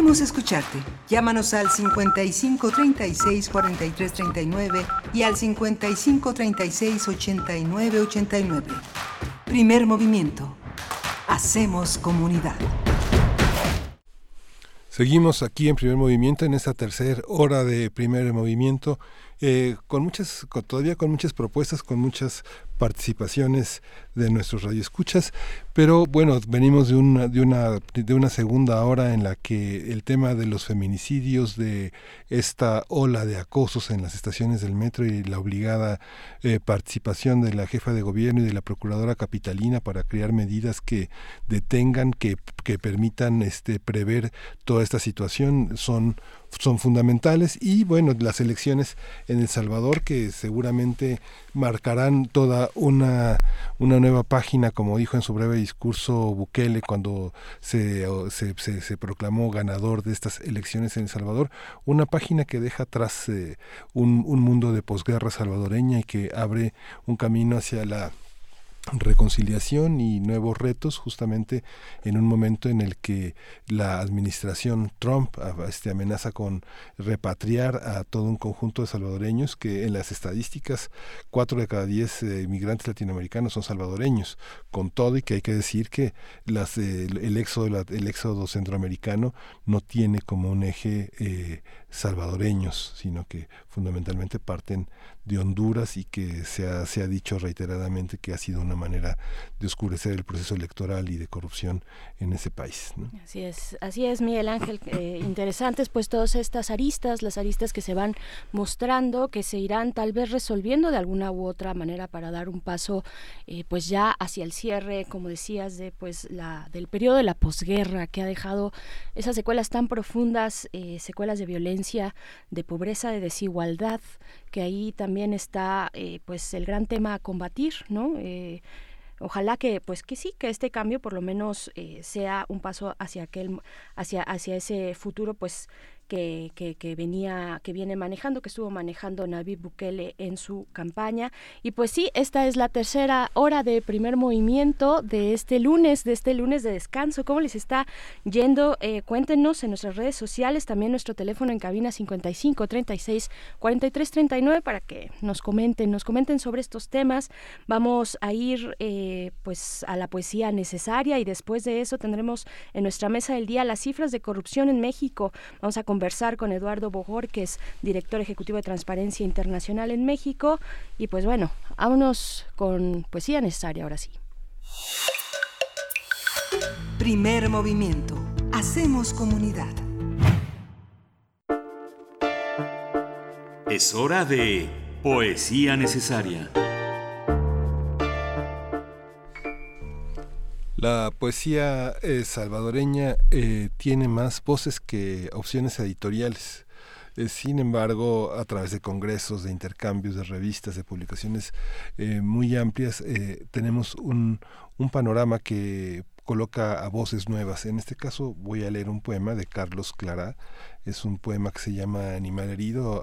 Queremos escucharte. Llámanos al 55 36 43 39 y al 55 36 89 89. Primer movimiento. Hacemos comunidad. Seguimos aquí en primer movimiento, en esta tercera hora de primer movimiento, eh, con muchas, todavía con muchas propuestas, con muchas participaciones de nuestros radioescuchas, pero bueno, venimos de una, de una, de una segunda hora en la que el tema de los feminicidios, de esta ola de acosos en las estaciones del metro y la obligada eh, participación de la jefa de gobierno y de la procuradora capitalina para crear medidas que detengan, que, que permitan este, prever toda esta situación, son son fundamentales y bueno, las elecciones en El Salvador que seguramente marcarán toda una, una nueva página, como dijo en su breve discurso Bukele cuando se, se, se, proclamó ganador de estas elecciones en El Salvador, una página que deja atrás eh, un, un mundo de posguerra salvadoreña y que abre un camino hacia la reconciliación y nuevos retos justamente en un momento en el que la administración Trump este, amenaza con repatriar a todo un conjunto de salvadoreños que en las estadísticas cuatro de cada diez eh, inmigrantes latinoamericanos son salvadoreños con todo y que hay que decir que las, eh, el, éxodo el éxodo centroamericano no tiene como un eje eh, salvadoreños sino que fundamentalmente parten de Honduras y que se ha, se ha dicho reiteradamente que ha sido una manera de oscurecer el proceso electoral y de corrupción en ese país. Así es, así es, Miguel Ángel. Eh, interesantes pues todas estas aristas, las aristas que se van mostrando, que se irán tal vez resolviendo de alguna u otra manera para dar un paso eh, pues ya hacia el cierre, como decías, de pues la del periodo de la posguerra que ha dejado esas secuelas tan profundas, eh, secuelas de violencia, de pobreza, de desigualdad, que ahí también está eh, pues el gran tema a combatir, ¿no? Eh, ojalá que pues que sí que este cambio por lo menos eh, sea un paso hacia aquel hacia hacia ese futuro pues que, venía, que viene manejando, que estuvo manejando Nayib Bukele en su campaña. Y pues sí, esta es la tercera hora de primer movimiento de este lunes, de este lunes de descanso. ¿Cómo les está yendo? Eh, cuéntenos en nuestras redes sociales, también nuestro teléfono en cabina 55 36 43 39 para que nos comenten, nos comenten sobre estos temas. Vamos a ir eh, pues a la poesía necesaria y después de eso tendremos en nuestra mesa del día las cifras de corrupción en México. Vamos a conversar con Eduardo Bojor, que es director ejecutivo de Transparencia Internacional en México. Y pues bueno, vámonos con poesía necesaria ahora sí. Primer movimiento. Hacemos comunidad. Es hora de poesía necesaria. La poesía eh, salvadoreña eh, tiene más voces que opciones editoriales. Eh, sin embargo, a través de congresos, de intercambios, de revistas, de publicaciones muy amplias, tenemos un, un panorama que coloca a voces nuevas. En este caso voy a leer un poema de Carlos Clara. Es un poema que se llama Animal herido.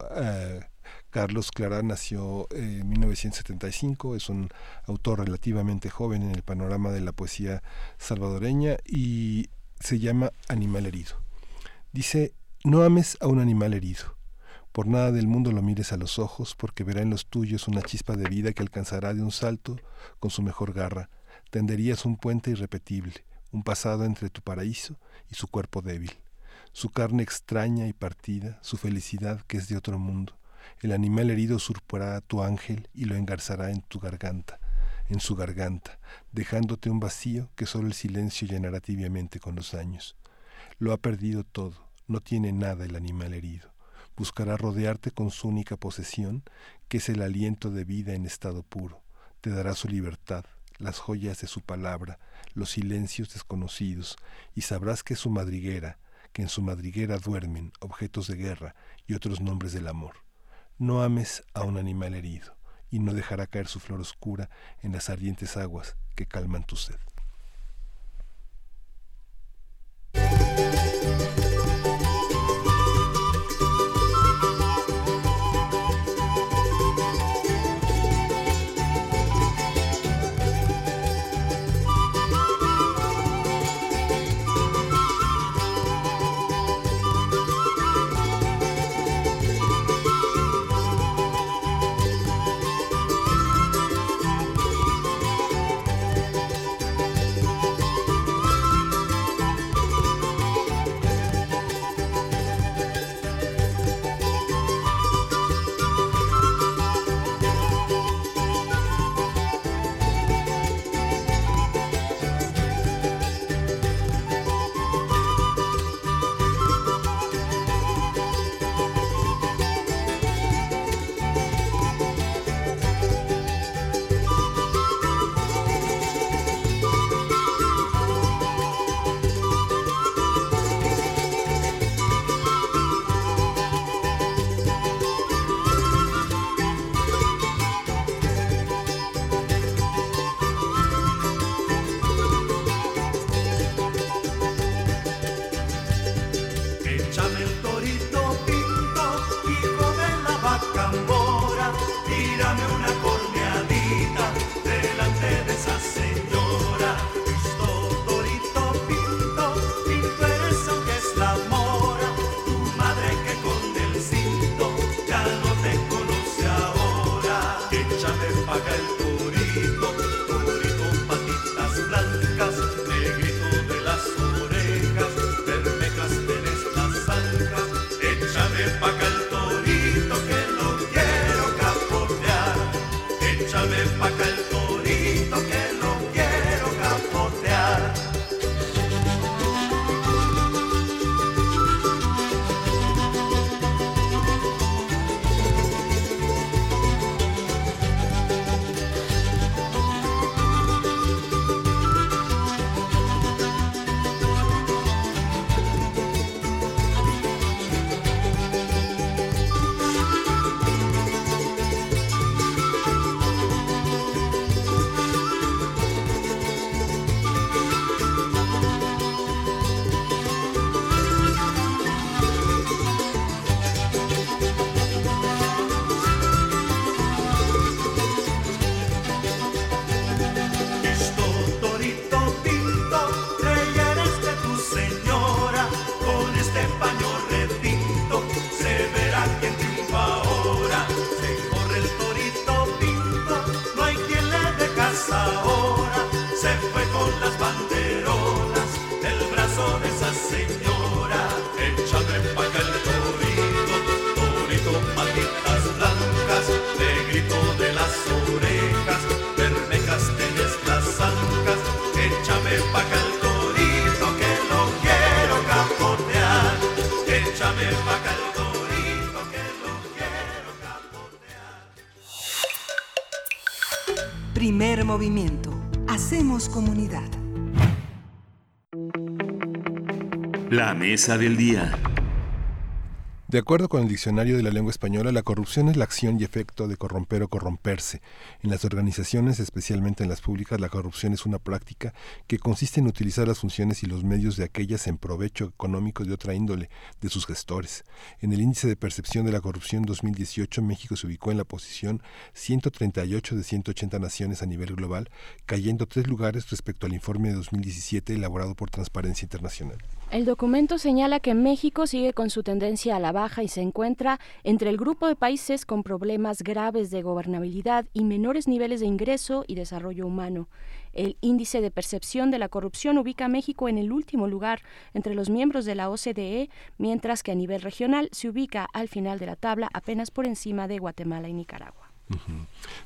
Carlos Clará nació en 1975, es un autor relativamente joven en el panorama de la poesía salvadoreña y se llama Animal herido. Dice, no ames a un animal herido. Por nada del mundo lo mires a los ojos, porque verá en los tuyos una chispa de vida que alcanzará de un salto con su mejor garra. Tenderías un puente irrepetible, un pasado entre tu paraíso y su cuerpo débil. su carne extraña y partida, su felicidad que es de otro mundo. El animal herido usurpará a tu ángel y lo engarzará en tu garganta, en su garganta, dejándote un vacío que solo el silencio llenará tibiamente con los años. Lo ha perdido todo, no tiene nada el animal herido. Buscará rodearte con su única posesión, que es el aliento de vida en estado puro. Te dará su libertad, las joyas de su palabra, los silencios desconocidos, y sabrás que su madriguera, que en su madriguera duermen objetos de guerra y otros nombres del amor. No ames a un animal herido, y no dejará caer su flor oscura en las ardientes aguas que calman tu sed. La mesa del día. De acuerdo con el Diccionario de la Lengua Española, la corrupción es la acción y efecto de corromper o corromperse. En las organizaciones, especialmente en las públicas, la corrupción es una práctica que consiste en utilizar las funciones y los medios de aquellas en provecho económico de otra índole de sus gestores. En el índice de percepción de la corrupción 2018, México se ubicó en la posición 138 de 180 naciones a nivel global, cayendo tres lugares respecto al informe de 2017 elaborado por Transparencia Internacional. El documento señala que México sigue con su tendencia a la baja y se encuentra entre el grupo de países con problemas graves de gobernabilidad y menores niveles de ingreso y desarrollo humano. El índice de percepción de la corrupción ubica a México en el último lugar entre los miembros de la OCDE, mientras que a nivel regional se ubica al final de la tabla apenas por encima de Guatemala y Nicaragua.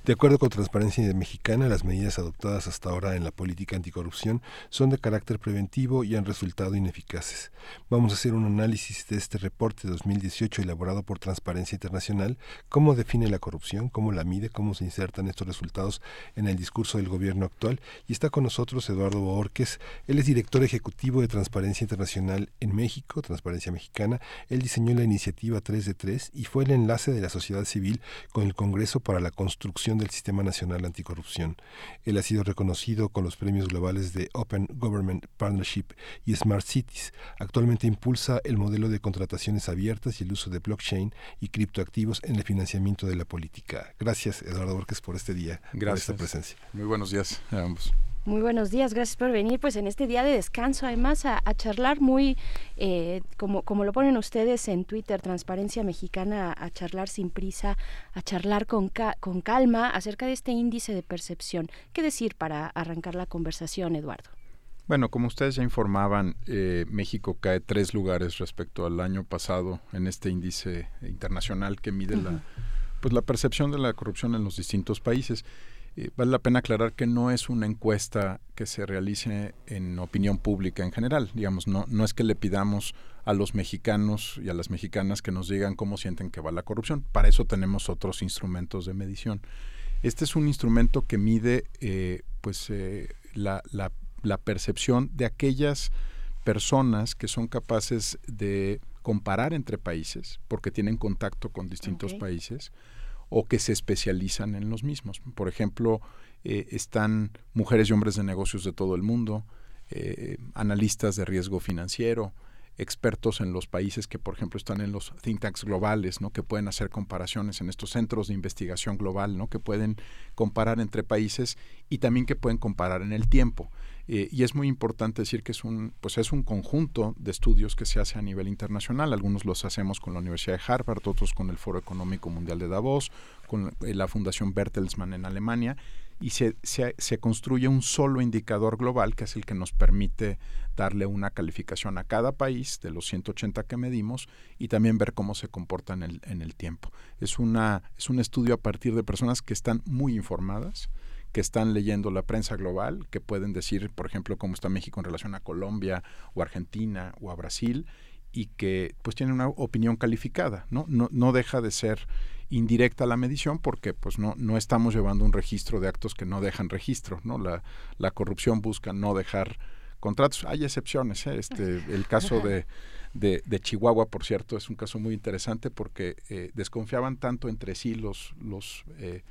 De acuerdo con Transparencia Mexicana, las medidas adoptadas hasta ahora en la política anticorrupción son de carácter preventivo y han resultado ineficaces. Vamos a hacer un análisis de este reporte 2018 elaborado por Transparencia Internacional, cómo define la corrupción, cómo la mide, cómo se insertan estos resultados en el discurso del gobierno actual. Y está con nosotros Eduardo Borges, él es director ejecutivo de Transparencia Internacional en México, Transparencia Mexicana. Él diseñó la iniciativa 3 de 3 y fue el enlace de la sociedad civil con el Congreso la construcción del Sistema Nacional Anticorrupción. Él ha sido reconocido con los premios globales de Open Government Partnership y Smart Cities. Actualmente impulsa el modelo de contrataciones abiertas y el uso de blockchain y criptoactivos en el financiamiento de la política. Gracias, Eduardo Borges, por este día, Gracias. por esta presencia. Muy buenos días a ambos. Muy buenos días, gracias por venir pues en este día de descanso, además a, charlar muy, eh, como, como lo ponen ustedes en Twitter, Transparencia Mexicana, a, charlar sin prisa, a charlar con, con calma acerca de este índice de percepción. ¿Qué decir para arrancar la conversación, Eduardo? Bueno, como ustedes ya informaban, eh, México cae tres lugares respecto al año pasado en este índice internacional que mide la, pues, la percepción de la corrupción en los distintos países. Eh, vale la pena aclarar que no es una encuesta que se realice en opinión pública en general. Digamos, no, no es que le pidamos a los mexicanos y a las mexicanas que nos digan cómo sienten que va la corrupción. Para eso tenemos otros instrumentos de medición. Este es un instrumento que mide eh, pues, eh, la, la, la, percepción de aquellas personas que son capaces de comparar entre países, porque tienen contacto con distintos países, o que se especializan en los mismos. Por ejemplo, eh, están mujeres y hombres de negocios de todo el mundo, eh, analistas de riesgo financiero, expertos en los países que, por ejemplo, están en los think tanks globales, ¿no? que pueden hacer comparaciones en estos centros de investigación global, ¿no? que pueden comparar entre países y también que pueden comparar en el tiempo. Eh, y es muy importante decir que es un, pues es un conjunto de estudios que se hace a nivel internacional. Algunos los hacemos con la Universidad de Harvard, otros con el Foro Económico Mundial de Davos, con la Fundación Bertelsmann en Alemania, y se, se, se, construye un solo indicador global que es el que nos permite darle una calificación a cada país de los 180 que medimos y también ver cómo se comporta en el, en el tiempo. Es, una, es un estudio a partir de personas que están muy informadas, que están leyendo la prensa global, que pueden decir, por ejemplo, cómo está México en relación a Colombia o Argentina o a Brasil y que pues tienen una opinión calificada, ¿no? No, no deja de ser indirecta la medición porque pues no, no estamos llevando un registro de actos que no dejan registro, ¿no? La, la corrupción busca no dejar contratos. Hay excepciones, ¿eh? este, el caso de, de, de, Chihuahua, por cierto, es un caso muy interesante porque eh, desconfiaban tanto entre sí los, los eh,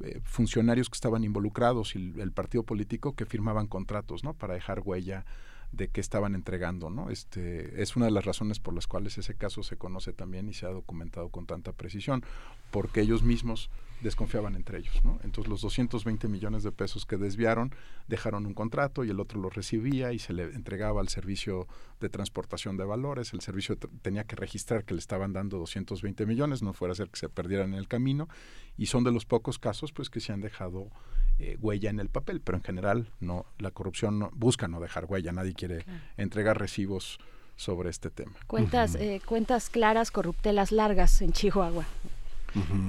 eh, funcionarios que estaban involucrados y el, partido político que firmaban contratos, ¿no? Para dejar huella de qué estaban entregando, ¿no? Este es una de las razones por las cuales ese caso se conoce también y se ha documentado con tanta precisión, porque ellos mismos desconfiaban entre ellos. ¿no? Entonces los 220 millones de pesos que desviaron dejaron un contrato y el otro lo recibía y se le entregaba al servicio de transportación de valores. El servicio tenía que registrar que le estaban dando 220 millones, no fuera a ser que se perdieran en el camino. Y son de los pocos casos pues que se han dejado eh, huella en el papel, pero en general no la corrupción no, busca no dejar huella. Nadie quiere entregar recibos sobre este tema. Cuentas, eh, cuentas claras, corruptelas largas en Chihuahua.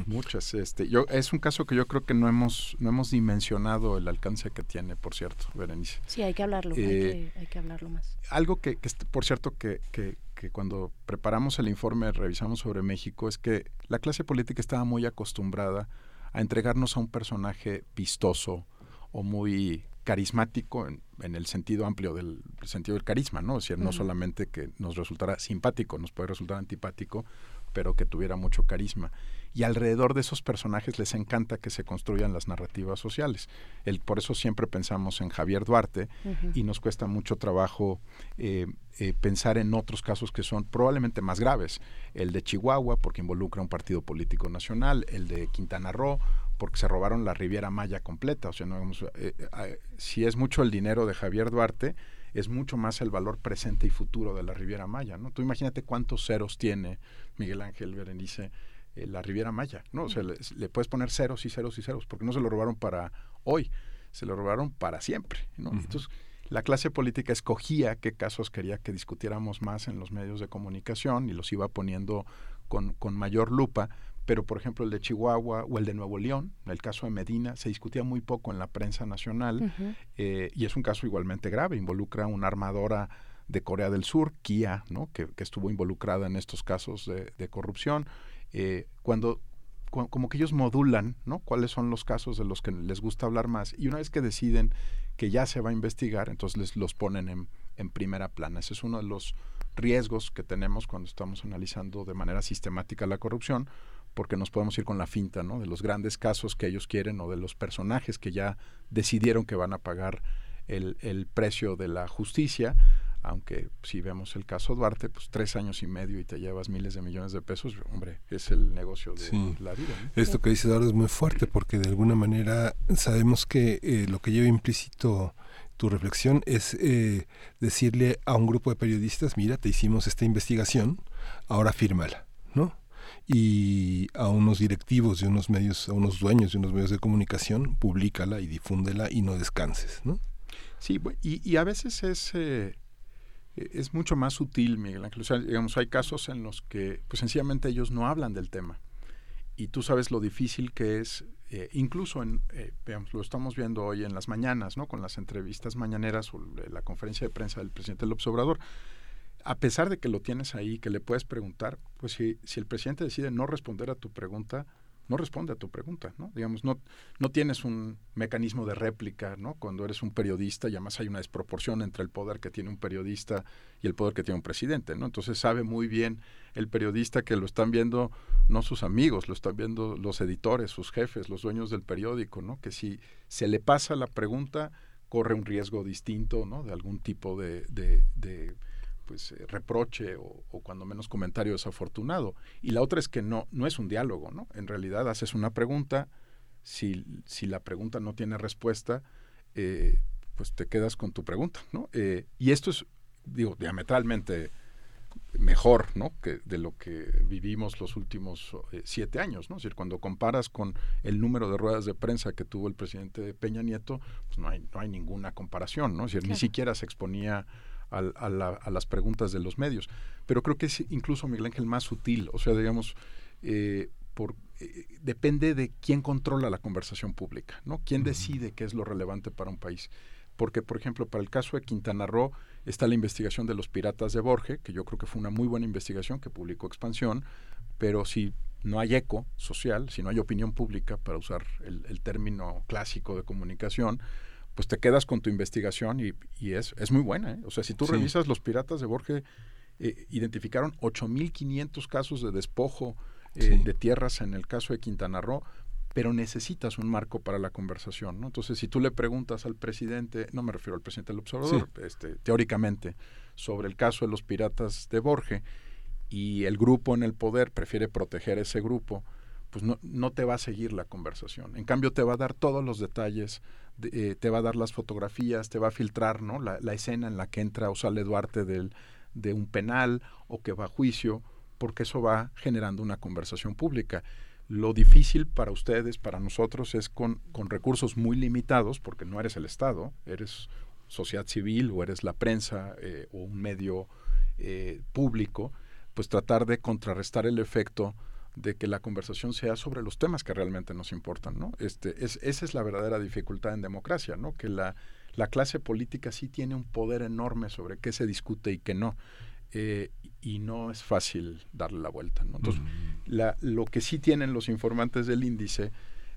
Muchas. Este, yo, es un caso que yo creo que no hemos, no hemos dimensionado el alcance que tiene, por cierto, Berenice. Sí, hay que hablarlo, hay, eh, que, hay, que, hablarlo más. Algo que, que por cierto, que, que, que cuando preparamos el informe, revisamos sobre México, es que la clase política estaba muy acostumbrada a entregarnos a un personaje vistoso o muy carismático en, en, el sentido amplio del sentido del carisma, ¿no? Es decir, no solamente que nos resultara simpático, nos puede resultar antipático, pero que tuviera mucho carisma y alrededor de esos personajes les encanta que se construyan las narrativas sociales. El, por eso siempre pensamos en Javier Duarte y nos cuesta mucho trabajo eh, eh, pensar en otros casos que son probablemente más graves. El de Chihuahua, porque involucra un partido político nacional, el de Quintana Roo, porque se robaron la Riviera Maya completa. O sea, no, eh, si es mucho el dinero de Javier Duarte, es mucho más el valor presente y futuro de la Riviera Maya, ¿no? Tú imagínate cuántos ceros tiene Miguel Ángel Berenice eh, la Riviera Maya, ¿no? O sea, le, puedes poner ceros y ceros y ceros, porque no se lo robaron para hoy, se lo robaron para siempre, ¿no? Entonces, la clase política escogía qué casos quería que discutiéramos más en los medios de comunicación y los iba poniendo con, con mayor lupa, pero por ejemplo el de Chihuahua o el de Nuevo León, el caso de Medina, se discutía muy poco en la prensa nacional eh, y es un caso igualmente grave, involucra una armadora de Corea del Sur, Kia, ¿no? que, estuvo involucrada en estos casos de, corrupción. Eh, cuando como que ellos modulan, ¿no? Cuáles son los casos de los que les gusta hablar más. Y una vez que deciden que ya se va a investigar, entonces les los ponen en, en primera plana. Ese es uno de los riesgos que tenemos cuando estamos analizando de manera sistemática la corrupción, porque nos podemos ir con la finta, ¿no? De los grandes casos que ellos quieren o de los personajes que ya decidieron que van a pagar el, el precio de la justicia, aunque si vemos el caso Duarte, pues tres años y medio y te llevas miles de millones de pesos, hombre, es el negocio de la vida. Esto que dice Eduardo es muy fuerte porque de alguna manera sabemos que eh, lo que lleva implícito tu reflexión es eh, decirle a un grupo de periodistas, mira, te hicimos esta investigación, ahora fírmala, ¿no? y a unos directivos de unos medios, a unos dueños de unos medios de comunicación, públicala y difúndela y no descanses, ¿no? Sí, y, y a veces es, eh, es mucho más sutil, Miguel Ángel. Digamos, hay casos en los que, pues sencillamente ellos no hablan del tema. Y tú sabes lo difícil que es, eh, incluso en, eh, lo estamos viendo hoy en las mañanas, ¿no? Con las entrevistas mañaneras o la conferencia de prensa del presidente López Obrador a pesar de que lo tienes ahí, que le puedes preguntar, pues si, si el presidente decide no responder a tu pregunta, no responde a tu pregunta, ¿no? Digamos, no, no tienes un mecanismo de réplica, ¿no? Cuando eres un periodista y además hay una desproporción entre el poder que tiene un periodista y el poder que tiene un presidente, ¿no? Entonces sabe muy bien el periodista que lo están viendo no sus amigos, lo están viendo los editores, sus jefes, los dueños del periódico, ¿no? Que si se le pasa la pregunta, corre un riesgo distinto, ¿no? De algún tipo de, de pues eh, reproche o, cuando menos comentario desafortunado. Y la otra es que no, no es un diálogo, ¿no? En realidad haces una pregunta, si, si la pregunta no tiene respuesta, eh, pues te quedas con tu pregunta, ¿no? Eh, y esto es, digo, diametralmente mejor, ¿no? Que de lo que vivimos los últimos siete años, ¿no? Es decir, cuando comparas con el número de ruedas de prensa que tuvo el presidente Peña Nieto, pues no hay, no hay ninguna comparación, ¿no? Es decir, ni siquiera se exponía a, las preguntas de los medios. Pero creo que es incluso, Miguel Ángel, más sutil. O sea, digamos, eh, por, eh, depende de quién controla la conversación pública, ¿no? ¿Quién decide qué es lo relevante para un país? Porque, por ejemplo, para el caso de Quintana Roo está la investigación de los piratas de Borges, que yo creo que fue una muy buena investigación que publicó Expansión, pero si no hay eco social, si no hay opinión pública, para usar el término clásico de comunicación, pues te quedas con tu investigación y, es, es muy buena. ¿eh? O sea, si tú revisas los piratas de Borges, eh, identificaron 8.500 casos de despojo eh, de tierras en el caso de Quintana Roo, pero necesitas un marco para la conversación. ¿no? Entonces, si tú le preguntas al presidente, no me refiero al presidente del observador, este, teóricamente, sobre el caso de los piratas de Borges, y el grupo en el poder prefiere proteger ese grupo, pues no, no te va a seguir la conversación. En cambio, te va a dar todos los detalles eh, te va a dar las fotografías, te va a filtrar ¿no? la, escena en la que entra o sale Duarte del, de un penal o que va a juicio, porque eso va generando una conversación pública. Lo difícil para ustedes, para nosotros, es con, con recursos muy limitados, porque no eres el Estado, eres sociedad civil o eres la prensa eh, o un medio eh, público, pues tratar de contrarrestar el efecto de que la conversación sea sobre los temas que realmente nos importan, ¿no? Este, es, esa es la verdadera dificultad en democracia, ¿no? Que la, la clase política sí tiene un poder enorme sobre qué se discute y qué no. Eh, y no es fácil darle la vuelta. ¿no? Entonces, la, lo que sí tienen los informantes del índice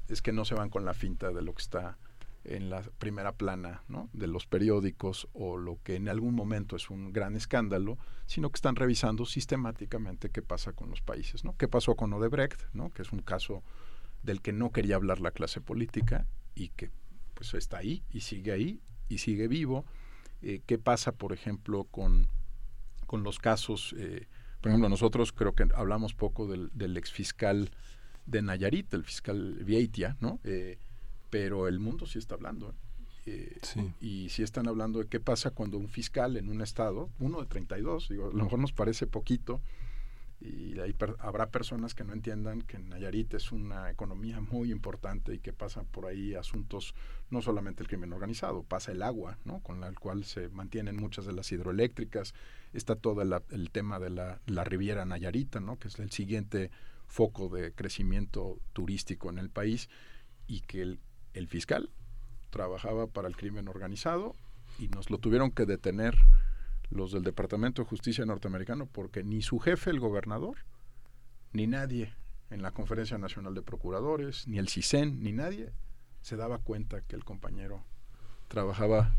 es que no se van con la finta de lo que está en la primera plana ¿no? de los periódicos o lo que en algún momento es un gran escándalo, sino que están revisando sistemáticamente qué pasa con los países. ¿no? ¿Qué pasó con Odebrecht, ¿no? que es un caso del que no quería hablar la clase política y que pues está ahí y sigue ahí y sigue vivo? Eh, ¿Qué pasa, por ejemplo, con, con los casos? Eh, por ejemplo, nosotros creo que hablamos poco del, del exfiscal de Nayarit, el fiscal Vieitia, ¿no? Eh, pero el mundo sí está hablando. ¿eh? Eh, y si están hablando de qué pasa cuando un fiscal en un estado, uno de 32, digo, a lo mejor nos parece poquito, y ahí habrá personas que no entiendan que Nayarit es una economía muy importante y que pasan por ahí asuntos, no solamente el crimen organizado, pasa el agua, ¿no? con la cual se mantienen muchas de las hidroeléctricas, está todo el, tema de la, la, Riviera Nayarita, ¿no? que es el siguiente foco de crecimiento turístico en el país, y que el, el fiscal trabajaba para el crimen organizado y nos lo tuvieron que detener los del Departamento de Justicia norteamericano porque ni su jefe, el gobernador, ni nadie en la Conferencia Nacional de Procuradores, ni el CISEN, ni nadie se daba cuenta que el compañero trabajaba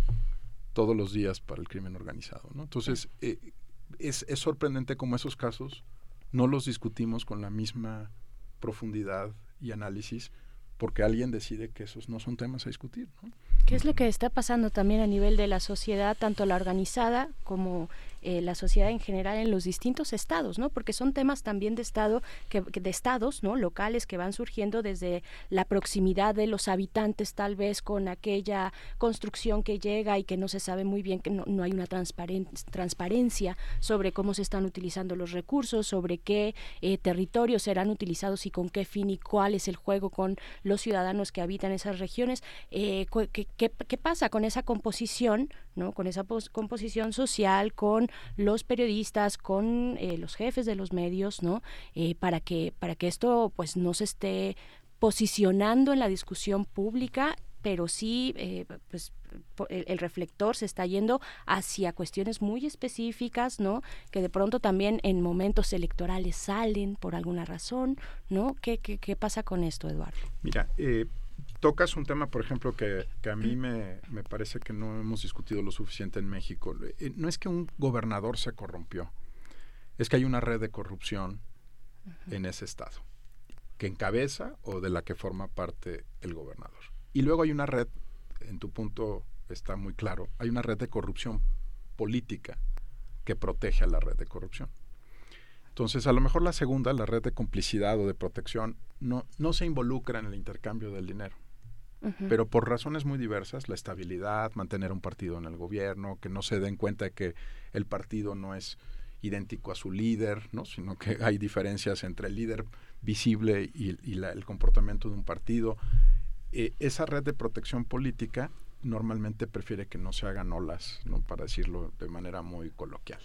todos los días para el crimen organizado. ¿no? Entonces, eh, es, es sorprendente cómo esos casos no los discutimos con la misma profundidad y análisis porque alguien decide que esos no son temas a discutir. ¿no? ¿Qué es lo que está pasando también a nivel de la sociedad, tanto la organizada como eh, la sociedad en general en los distintos estados, ¿no? Porque son temas también de estado, que, de estados, ¿no? Locales que van surgiendo desde la proximidad de los habitantes, tal vez con aquella construcción que llega y que no se sabe muy bien, que no, hay una transparencia sobre cómo se están utilizando los recursos, sobre qué eh, territorios serán utilizados y con qué fin y cuál es el juego con los ciudadanos que habitan esas regiones. Eh, ¿qué, qué, pasa con esa composición, ¿no? Con esa composición social, con los periodistas, con eh, los jefes de los medios, ¿no? Eh, para que para que esto pues no se esté posicionando en la discusión pública pero sí eh, pues el, reflector se está yendo hacia cuestiones muy específicas, ¿no? Que de pronto también en momentos electorales salen por alguna razón, ¿no? ¿Qué, qué, qué pasa con esto, Eduardo? Mira, eh, tocas un tema, por ejemplo, que, a mí me, parece que no hemos discutido lo suficiente en México. Eh, no es que un gobernador se corrompió, es que hay una red de corrupción en ese estado, que encabeza o de la que forma parte el gobernador. Y luego hay una red, en tu punto está muy claro, hay una red de corrupción política que protege a la red de corrupción. Entonces, a lo mejor la segunda, la red de complicidad o de protección, no, no se involucra en el intercambio del dinero. Pero por razones muy diversas, la estabilidad, mantener un partido en el gobierno, que no se den cuenta de que el partido no es idéntico a su líder, ¿no? sino que hay diferencias entre el líder visible y, el comportamiento de un partido. Eh, esa red de protección política normalmente prefiere que no se hagan olas, ¿no? para decirlo de manera muy coloquial.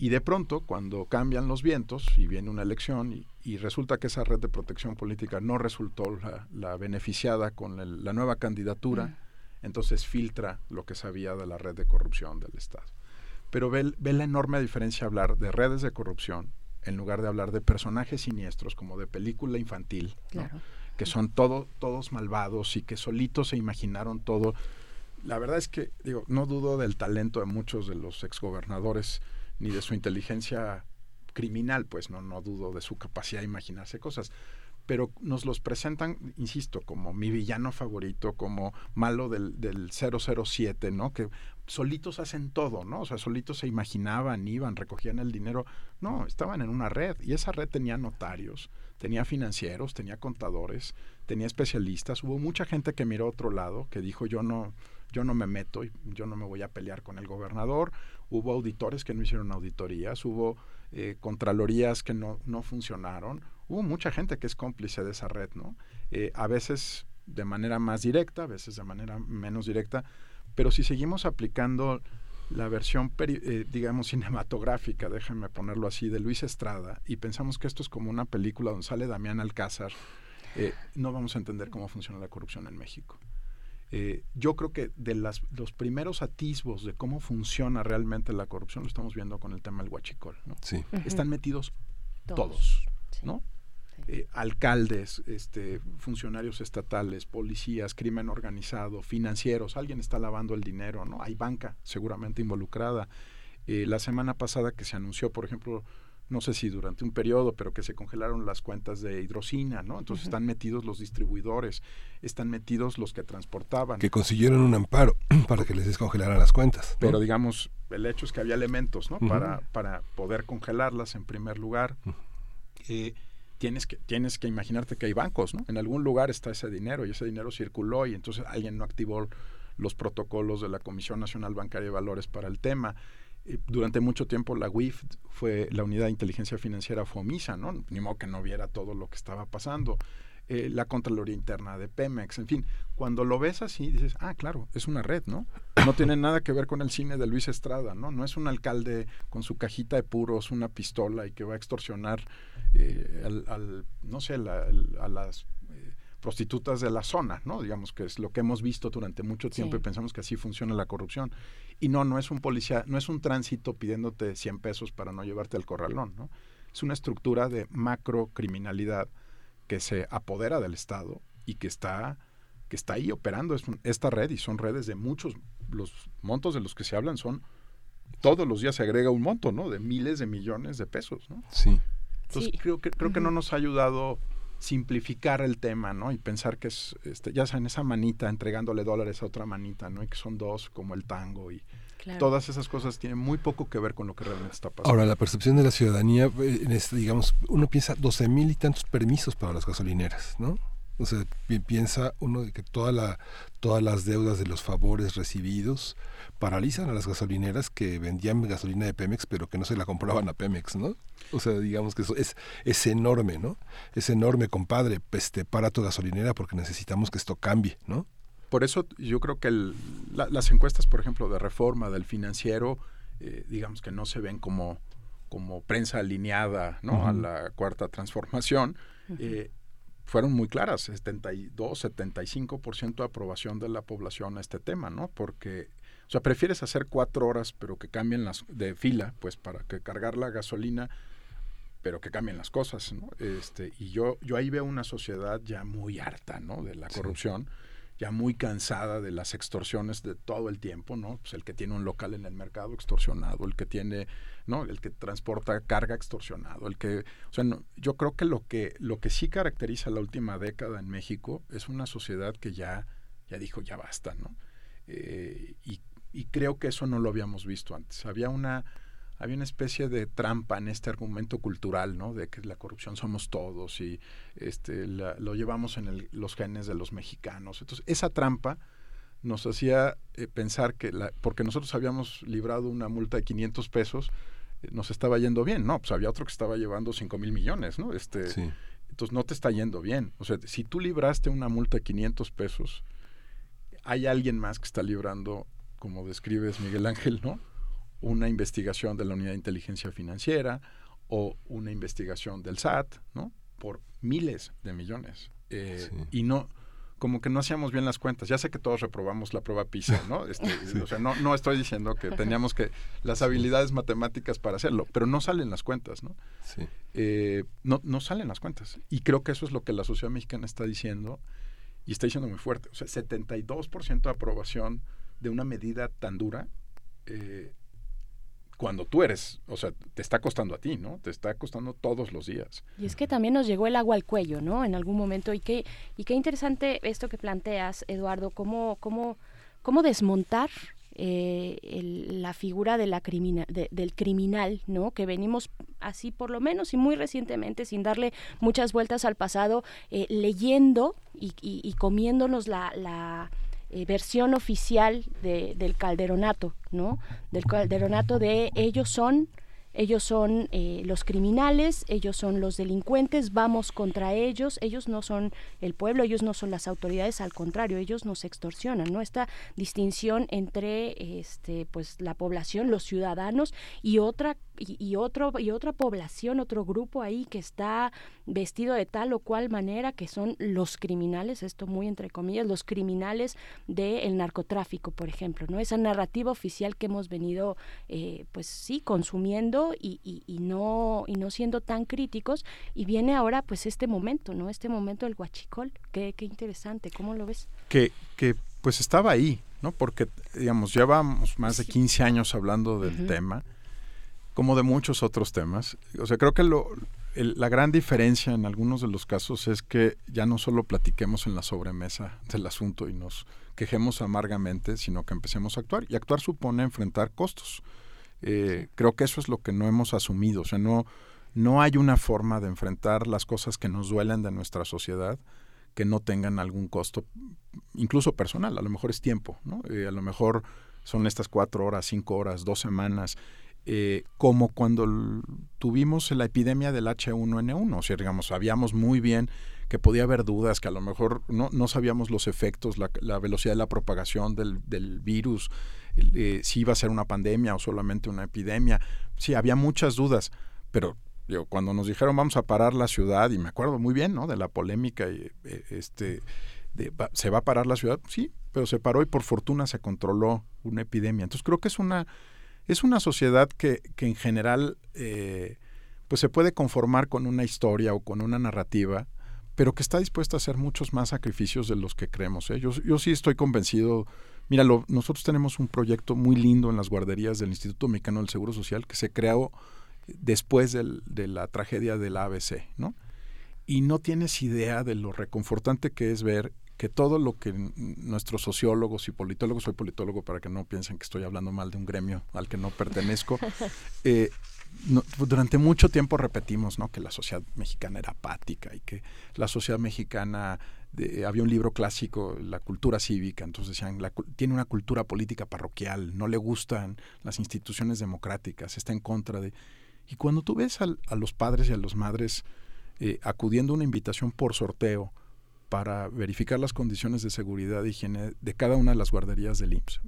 Y de pronto, cuando cambian los vientos y viene una elección y, resulta que esa red de protección política no resultó la, beneficiada con la nueva candidatura, entonces filtra lo que sabía de la red de corrupción del Estado. Pero ve, la enorme diferencia hablar de redes de corrupción en lugar de hablar de personajes siniestros como de película infantil, que son todo, todos malvados y que solitos se imaginaron todo. La verdad es que, digo, no dudo del talento de muchos de los exgobernadores ni de su inteligencia criminal, pues no, no dudo de su capacidad de imaginarse cosas. Pero nos los presentan, insisto, como mi villano favorito, como malo del, del 007, ¿no? Que solitos hacen todo, ¿no? O sea, solitos se imaginaban, iban, recogían el dinero. No, estaban en una red y esa red tenía notarios, tenía financieros, tenía contadores, tenía especialistas. Hubo mucha gente que miró a otro lado, que dijo yo no, yo no me meto, yo no me voy a pelear con el gobernador. Hubo auditores que no hicieron auditorías, hubo eh, contralorías que no, no funcionaron. Hubo mucha gente que es cómplice de esa red, ¿no? Eh, a veces de manera más directa, a veces de manera menos directa, pero si seguimos aplicando la versión, eh, digamos, cinematográfica, déjenme ponerlo así, de Luis Estrada, y pensamos que esto es como una película donde sale Damián Alcázar, no vamos a entender cómo funciona la corrupción en México. Eh, yo creo que de las, los primeros atisbos de cómo funciona realmente la corrupción lo estamos viendo con el tema del huachicol. ¿no? Están metidos todos, ¿no? Eh, alcaldes, este, funcionarios estatales, policías, crimen organizado, financieros, alguien está lavando el dinero, ¿no? Hay banca seguramente involucrada. Eh, la semana pasada que se anunció, por ejemplo, no sé si durante un periodo, pero que se congelaron las cuentas de hidrocina, ¿no? Entonces están metidos los distribuidores, están metidos los que transportaban. Que consiguieron un amparo para que les descongelaran las cuentas. Pero digamos, el hecho es que había elementos, ¿no? para, para poder congelarlas en primer lugar. Eh, tienes que, tienes que imaginarte que hay bancos, ¿no? En algún lugar está ese dinero y ese dinero circuló y entonces alguien no activó los protocolos de la Comisión Nacional Bancaria de Valores para el tema. Eh, durante mucho tiempo la WIF fue la unidad de inteligencia financiera FOMISA, ¿no? Ni modo que no viera todo lo que estaba pasando. Eh, la Contraloría Interna de Pemex, en fin, cuando lo ves así dices, ah, claro, es una red, ¿no? No tiene nada que ver con el cine de Luis Estrada, ¿no? No es un alcalde con su cajita de puros, una pistola y que va a extorsionar eh, al, no sé, a las prostitutas de la zona, ¿no? Digamos que es lo que hemos visto durante mucho tiempo y pensamos que así funciona la corrupción. Y no, no es un policía, no es un tránsito pidiéndote 100 pesos para no llevarte al corralón, ¿no? Es una estructura de macro criminalidad que se apodera del Estado y que está, que está ahí operando esta red y son redes de muchos, los montos de los que se hablan son, todos los días se agrega un monto, ¿no? De miles de millones de pesos, ¿no? Sí. Entonces creo que, creo que no nos ha ayudado simplificar el tema, ¿no? Y pensar que es, este, ya saben, esa manita entregándole dólares a otra manita, ¿no? Y que son dos, como el tango y todas esas cosas tienen muy poco que ver con lo que realmente está pasando. Ahora, la percepción de la ciudadanía, eh, en este, digamos, uno piensa 12 mil y tantos permisos para las gasolineras, ¿no? O sea, piensa uno de que toda la, todas las deudas de los favores recibidos paralizan a las gasolineras que vendían gasolina de Pemex, pero que no se la compraban a Pemex, ¿no? O sea, digamos que eso es, es enorme, ¿no? Es enorme, compadre, este, para tu gasolinera porque necesitamos que esto cambie, ¿no? Por eso yo creo que las encuestas, por ejemplo, de reforma del financiero, eh, digamos que no se ven como, como prensa alineada ¿no? a la cuarta transformación, eh, fueron muy claras, 72, 75% de aprobación de la población a este tema, ¿no? Porque, o sea, prefieres hacer cuatro horas, pero que cambien las de fila, pues para que cargar la gasolina, pero que cambien las cosas, ¿no? Este, y yo, yo ahí veo una sociedad ya muy harta, ¿no? De la corrupción ya muy cansada de las extorsiones de todo el tiempo, ¿no? Pues el que tiene un local en el mercado extorsionado, el que tiene, ¿no? El que transporta carga extorsionado, el que, o sea, yo creo que lo que lo que sí caracteriza la última década en México es una sociedad que ya ya dijo ya basta, ¿no? Eh, y, y creo que eso no lo habíamos visto antes. Había una había una especie de trampa en este argumento cultural, ¿no? De que la corrupción somos todos y este, lo llevamos en los genes de los mexicanos. Entonces, esa trampa nos hacía eh, pensar que, la, porque nosotros habíamos librado una multa de 500 pesos, eh, nos estaba yendo bien. No, pues había otro que estaba llevando 5 mil millones, ¿no? Este, Entonces, no te está yendo bien. O sea, si tú libraste una multa de 500 pesos, hay alguien más que está librando, como describes Miguel Ángel, ¿no? una investigación de la Unidad de Inteligencia Financiera o una investigación del SAT, ¿no? Por miles de millones. Eh, y no, como que no hacíamos bien las cuentas. Ya sé que todos reprobamos la prueba PISA, ¿no? Este, o sea, no, no estoy diciendo que teníamos que las habilidades matemáticas para hacerlo, pero no salen las cuentas, ¿no? Eh, no, no salen las cuentas. Y creo que eso es lo que la sociedad mexicana está diciendo y está diciendo muy fuerte. O sea, 72% de aprobación de una medida tan dura eh, cuando tú eres, o sea, te está costando a ti, ¿no? Te está costando todos los días. Y es que también nos llegó el agua al cuello, ¿no? En algún momento. Y qué, y qué interesante esto que planteas, Eduardo, cómo, cómo, cómo desmontar eh, la figura de la crimina, del criminal, ¿no? Que venimos así por lo menos y muy recientemente, sin darle muchas vueltas al pasado, eh, leyendo y, comiéndonos la eh, versión oficial de, del calderonato, ¿no? Del calderonato de ellos son ellos son eh, los criminales, ellos son los delincuentes, vamos contra ellos, ellos no son el pueblo, ellos no son las autoridades, al contrario, ellos nos extorsionan, ¿no? Esta distinción entre este pues la población, los ciudadanos y otra y, otro y otra población, otro grupo ahí que está vestido de tal o cual manera que son los criminales, esto muy entre comillas, los criminales del narcotráfico, por ejemplo, ¿no? Esa narrativa oficial que hemos venido eh, pues sí consumiendo y, y, no, y no siendo tan críticos. Y viene ahora pues este momento, ¿no? Este momento del guachicol. Qué, qué interesante, ¿cómo lo ves? Que, que pues estaba ahí, ¿no? Porque, digamos, llevamos más de 15 años hablando del tema, como de muchos otros temas. O sea, creo que lo, la gran diferencia en algunos de los casos es que ya no solo platiquemos en la sobremesa del asunto y nos quejemos amargamente, sino que empecemos a actuar. Y actuar supone enfrentar costos. Eh, creo que eso es lo que no hemos asumido. O sea, no, no hay una forma de enfrentar las cosas que nos duelen de nuestra sociedad que no tengan algún costo, incluso personal, a lo mejor es tiempo, ¿no? Eh, a lo mejor son estas cuatro horas, cinco horas, dos semanas, eh, como cuando tuvimos la epidemia del H1N1, o sea, digamos, sabíamos muy bien que podía haber dudas, que a lo mejor no, no sabíamos los efectos, la, velocidad de la propagación del, del virus, eh, si iba a ser una pandemia o solamente una epidemia. Sí, había muchas dudas, pero cuando nos dijeron vamos a parar la ciudad, y me acuerdo muy bien ¿no? de la polémica, y, eh, este, ¿se va a parar la ciudad? Sí, pero se paró y por fortuna se controló una epidemia. Entonces creo que es una, es una sociedad que, en general eh, pues se puede conformar con una historia o con una narrativa pero que está dispuesta a hacer muchos más sacrificios de los que creemos. ¿eh? Yo, sí estoy convencido. Mira, nosotros tenemos un proyecto muy lindo en las guarderías del Instituto Mexicano del Seguro Social que se creó después del, de la tragedia del ABC, ¿no? Y no tienes idea de lo reconfortante que es ver que todo lo que nuestros sociólogos y politólogos, soy politólogo para que no piensen que estoy hablando mal de un gremio al que no pertenezco, eh, durante mucho tiempo repetimos ¿no? que la sociedad mexicana era apática y que la sociedad mexicana había un libro clásico, La cultura cívica, entonces decían, la, tiene una cultura política parroquial, no le gustan las instituciones democráticas, está en contra de... Y cuando tú ves a los padres y a las madres eh, acudiendo a una invitación por sorteo para verificar las condiciones de seguridad e higiene de cada una de las guarderías del IMSS,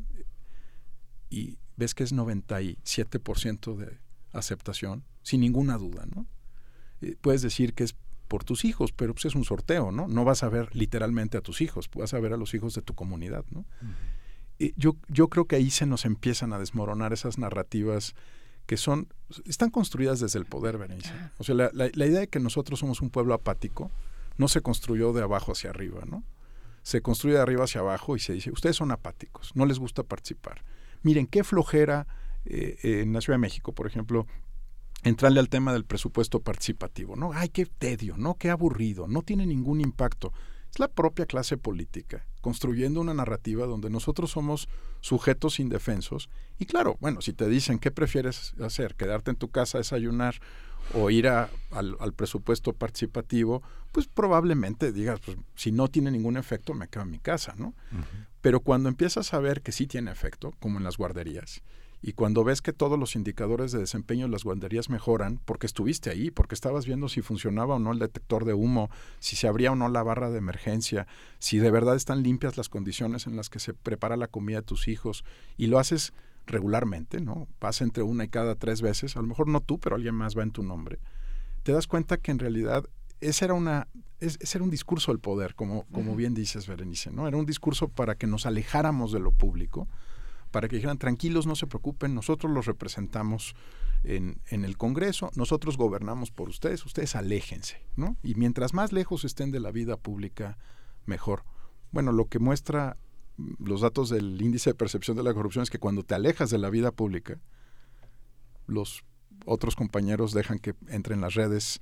y ves que es 97% de aceptación, sin ninguna duda, ¿no? Eh, puedes decir que es por tus hijos, pero pues es un sorteo, ¿no? No vas a ver literalmente a tus hijos, vas a ver a los hijos de tu comunidad, ¿no? yo, yo creo que ahí se nos empiezan a desmoronar esas narrativas que son, están construidas desde el poder, Berenice. O sea, la, la, idea de que nosotros somos un pueblo apático no se construyó de abajo hacia arriba, ¿no? Se construye de arriba hacia abajo y se dice, ustedes son apáticos, no les gusta participar. Miren, qué flojera eh, en la Ciudad de México, por ejemplo, entrarle al tema del presupuesto participativo, ¿no? Ay, qué tedio, ¿no? Qué aburrido, no tiene ningún impacto. Es la propia clase política construyendo una narrativa donde nosotros somos sujetos indefensos. Y claro, bueno, si te dicen qué prefieres hacer, quedarte en tu casa desayunar o ir al, presupuesto participativo, pues probablemente digas, pues si no tiene ningún efecto, me quedo en mi casa, ¿no? Pero cuando empiezas a ver que sí tiene efecto, como en las guarderías, y cuando ves que todos los indicadores de desempeño de las guarderías mejoran, porque estuviste ahí, porque estabas viendo si funcionaba o no el detector de humo, si se abría o no la barra de emergencia, si de verdad están limpias las condiciones en las que se prepara la comida de tus hijos, y lo haces regularmente, ¿no? Pasa entre una y cada tres veces, a lo mejor no tú, pero alguien más va en tu nombre. Te das cuenta que en realidad ese era una ese era un discurso del poder, como, como bien dices, Berenice, ¿no? Era un discurso para que nos alejáramos de lo público, para que dijeran, tranquilos, no se preocupen, nosotros los representamos en, en, el Congreso, nosotros gobernamos por ustedes, ustedes aléjense, ¿no? Y mientras más lejos estén de la vida pública, mejor. Bueno, lo que muestra los datos del índice de percepción de la corrupción es que cuando te alejas de la vida pública, los otros compañeros dejan que entren las redes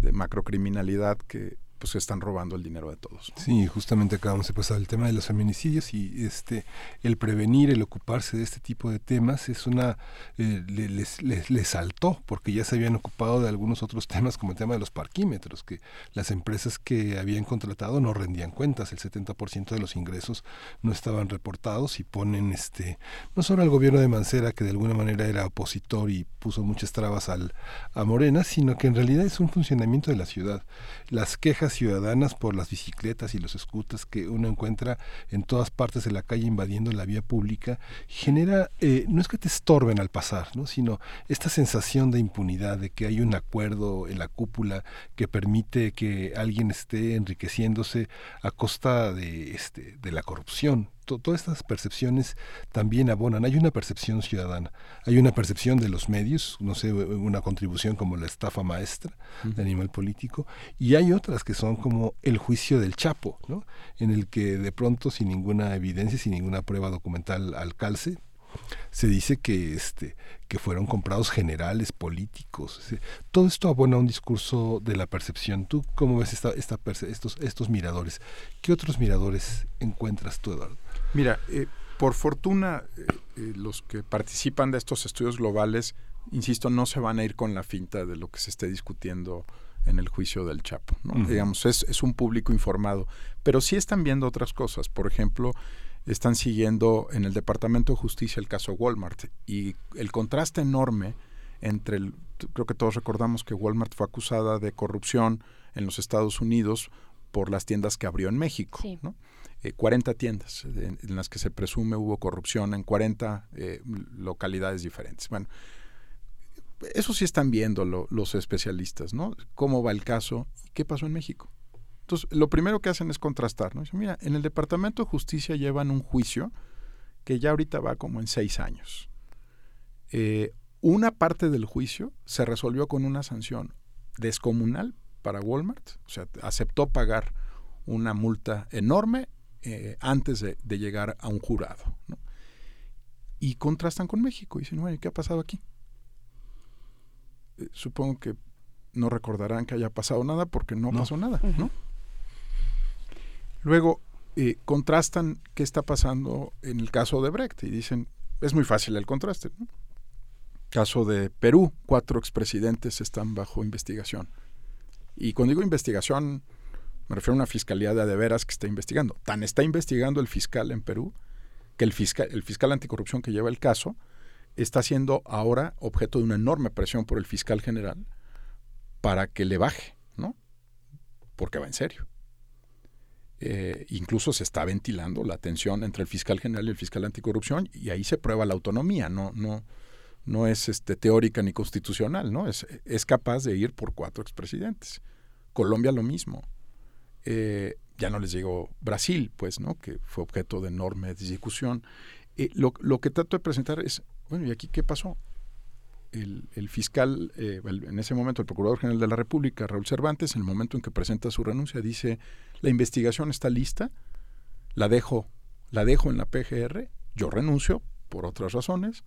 de macrocriminalidad que pues están robando el dinero de todos. Sí, justamente acabamos de pasar el tema de los feminicidios y este el prevenir, el ocuparse de este tipo de temas es una eh, les, les, saltó porque ya se habían ocupado de algunos otros temas como el tema de los parquímetros que las empresas que habían contratado no rendían cuentas, el 70% de los ingresos no estaban reportados y ponen este no solo al gobierno de Mancera que de alguna manera era opositor y puso muchas trabas al a Morena, sino que en realidad es un funcionamiento de la ciudad. Las quejas ciudadanas por las bicicletas y los scooters que uno encuentra en todas partes de la calle invadiendo la vía pública, genera, eh, no es que te estorben al pasar, ¿no? sino esta sensación de impunidad, de que hay un acuerdo en la cúpula que permite que alguien esté enriqueciéndose a costa de, este, de la corrupción todas estas percepciones también abonan. Hay una percepción ciudadana, hay una percepción de los medios, no sé, una contribución como la estafa maestra de animal político, y hay otras que son como el juicio del Chapo, ¿no? en el que de pronto, sin ninguna evidencia, sin ninguna prueba documental al calce, se dice que este que fueron comprados generales políticos todo esto abona un discurso de la percepción tú cómo ves esta, esta estos estos miradores qué otros miradores encuentras tú Eduardo Mira, eh, por fortuna, eh, eh, los que participan de estos estudios globales, insisto, no se van a ir con la finta de lo que se esté discutiendo en el juicio del Chapo. ¿no? Digamos, es, es, un público informado. Pero sí están viendo otras cosas. Por ejemplo, están siguiendo en el Departamento de Justicia el caso Walmart y el contraste enorme entre el, creo que todos recordamos que Walmart fue acusada de corrupción en los Estados Unidos por las tiendas que abrió en México. ¿no? 40 eh, tiendas en, las que se presume hubo corrupción en 40 eh, localidades diferentes. Bueno, eso sí están viendo los especialistas, ¿no? ¿Cómo va el caso? ¿Qué pasó en México? Entonces, lo primero que hacen es contrastar, ¿no? Dicen, mira, en el Departamento de Justicia llevan un juicio que ya ahorita va como en seis años. Eh, una parte del juicio se resolvió con una sanción descomunal para Walmart, o sea, aceptó pagar una multa enorme eh, antes de, llegar a un jurado. Y contrastan con México y dicen, bueno, ¿qué ha pasado aquí? Eh, supongo que no recordarán que haya pasado nada porque no, pasó nada, ¿no? Luego eh, contrastan qué está pasando en el caso de Brecht y dicen, es muy fácil el contraste. Caso de Perú, cuatro expresidentes están bajo investigación. Y cuando digo investigación, me refiero a una fiscalía de veras que está investigando. Tan está investigando el fiscal en Perú que el fiscal, el fiscal anticorrupción que lleva el caso está siendo ahora objeto de una enorme presión por el fiscal general para que le baje, ¿no? Porque va en serio. Eh, incluso se está ventilando la tensión entre el fiscal general y el fiscal anticorrupción y ahí se prueba la autonomía, no, no, no es este, teórica ni constitucional, ¿no? Es, es capaz de ir por cuatro expresidentes. Colombia lo mismo. Eh, ya no les llegó Brasil, pues, ¿no? Que fue objeto de enorme discusión. Eh, lo, que trato de presentar es, bueno, ¿y aquí qué pasó? El, fiscal, eh, en ese momento el Procurador General de la República, Raúl Cervantes, en el momento en que presenta su renuncia, dice, la investigación está lista, la dejo, la dejo en la PGR, yo renuncio por otras razones,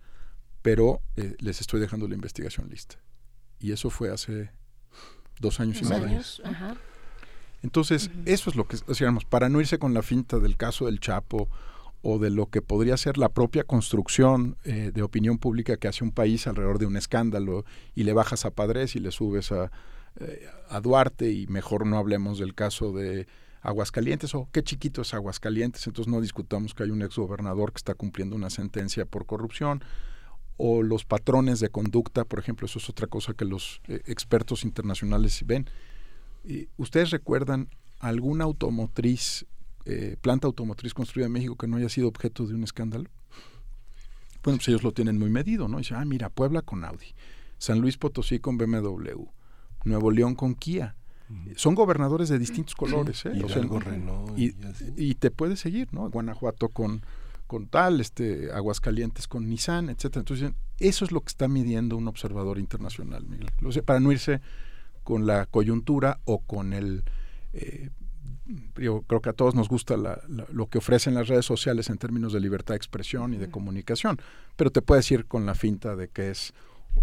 pero les estoy dejando la investigación lista. Y eso fue hace dos años y medio. Entonces, eso es lo que decíamos, para no irse con la finta del caso del Chapo o de lo que podría ser la propia construcción eh, de opinión pública que hace un país alrededor de un escándalo y le bajas a Padres y le subes a, eh, a Duarte y mejor no hablemos del caso de Aguascalientes o qué chiquito es Aguascalientes, entonces no discutamos que hay un exgobernador que está cumpliendo una sentencia por corrupción o los patrones de conducta, por ejemplo, eso es otra cosa que los eh, expertos internacionales ven ¿Ustedes recuerdan alguna automotriz, eh, planta automotriz construida en México que no haya sido objeto de un escándalo? Bueno, pues ellos lo tienen muy medido, ¿no? Dicen, ah, mira, Puebla con Audi, San Luis Potosí con BMW, Nuevo León con Kia. Son gobernadores de distintos colores, ¿eh? y, y, te puedes seguir, ¿no? Guanajuato con, con tal, este, Aguascalientes con Nissan, etcétera. Entonces, eso es lo que está midiendo un observador internacional, Miguel. para no irse con la coyuntura o con el... Eh, yo creo que a todos nos gusta lo que ofrecen las redes sociales en términos de libertad de expresión y de comunicación, pero te puedes ir con la finta de que es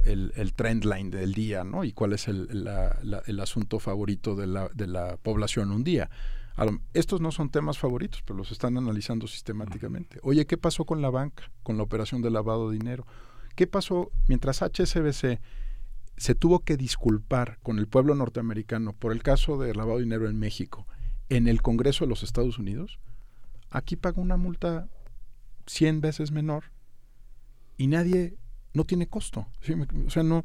el, el trend line del día, ¿no? Y cuál es el, el asunto favorito de la, de la población un día. Estos no son temas favoritos, pero los están analizando sistemáticamente. Oye, ¿qué pasó con la banca, con la operación de lavado de dinero? ¿Qué pasó mientras HSBC se tuvo que disculpar con el pueblo norteamericano por el caso de lavado de dinero en México en el Congreso de los Estados Unidos, aquí paga una multa 100 veces menor y nadie, no tiene costo. O sea, no,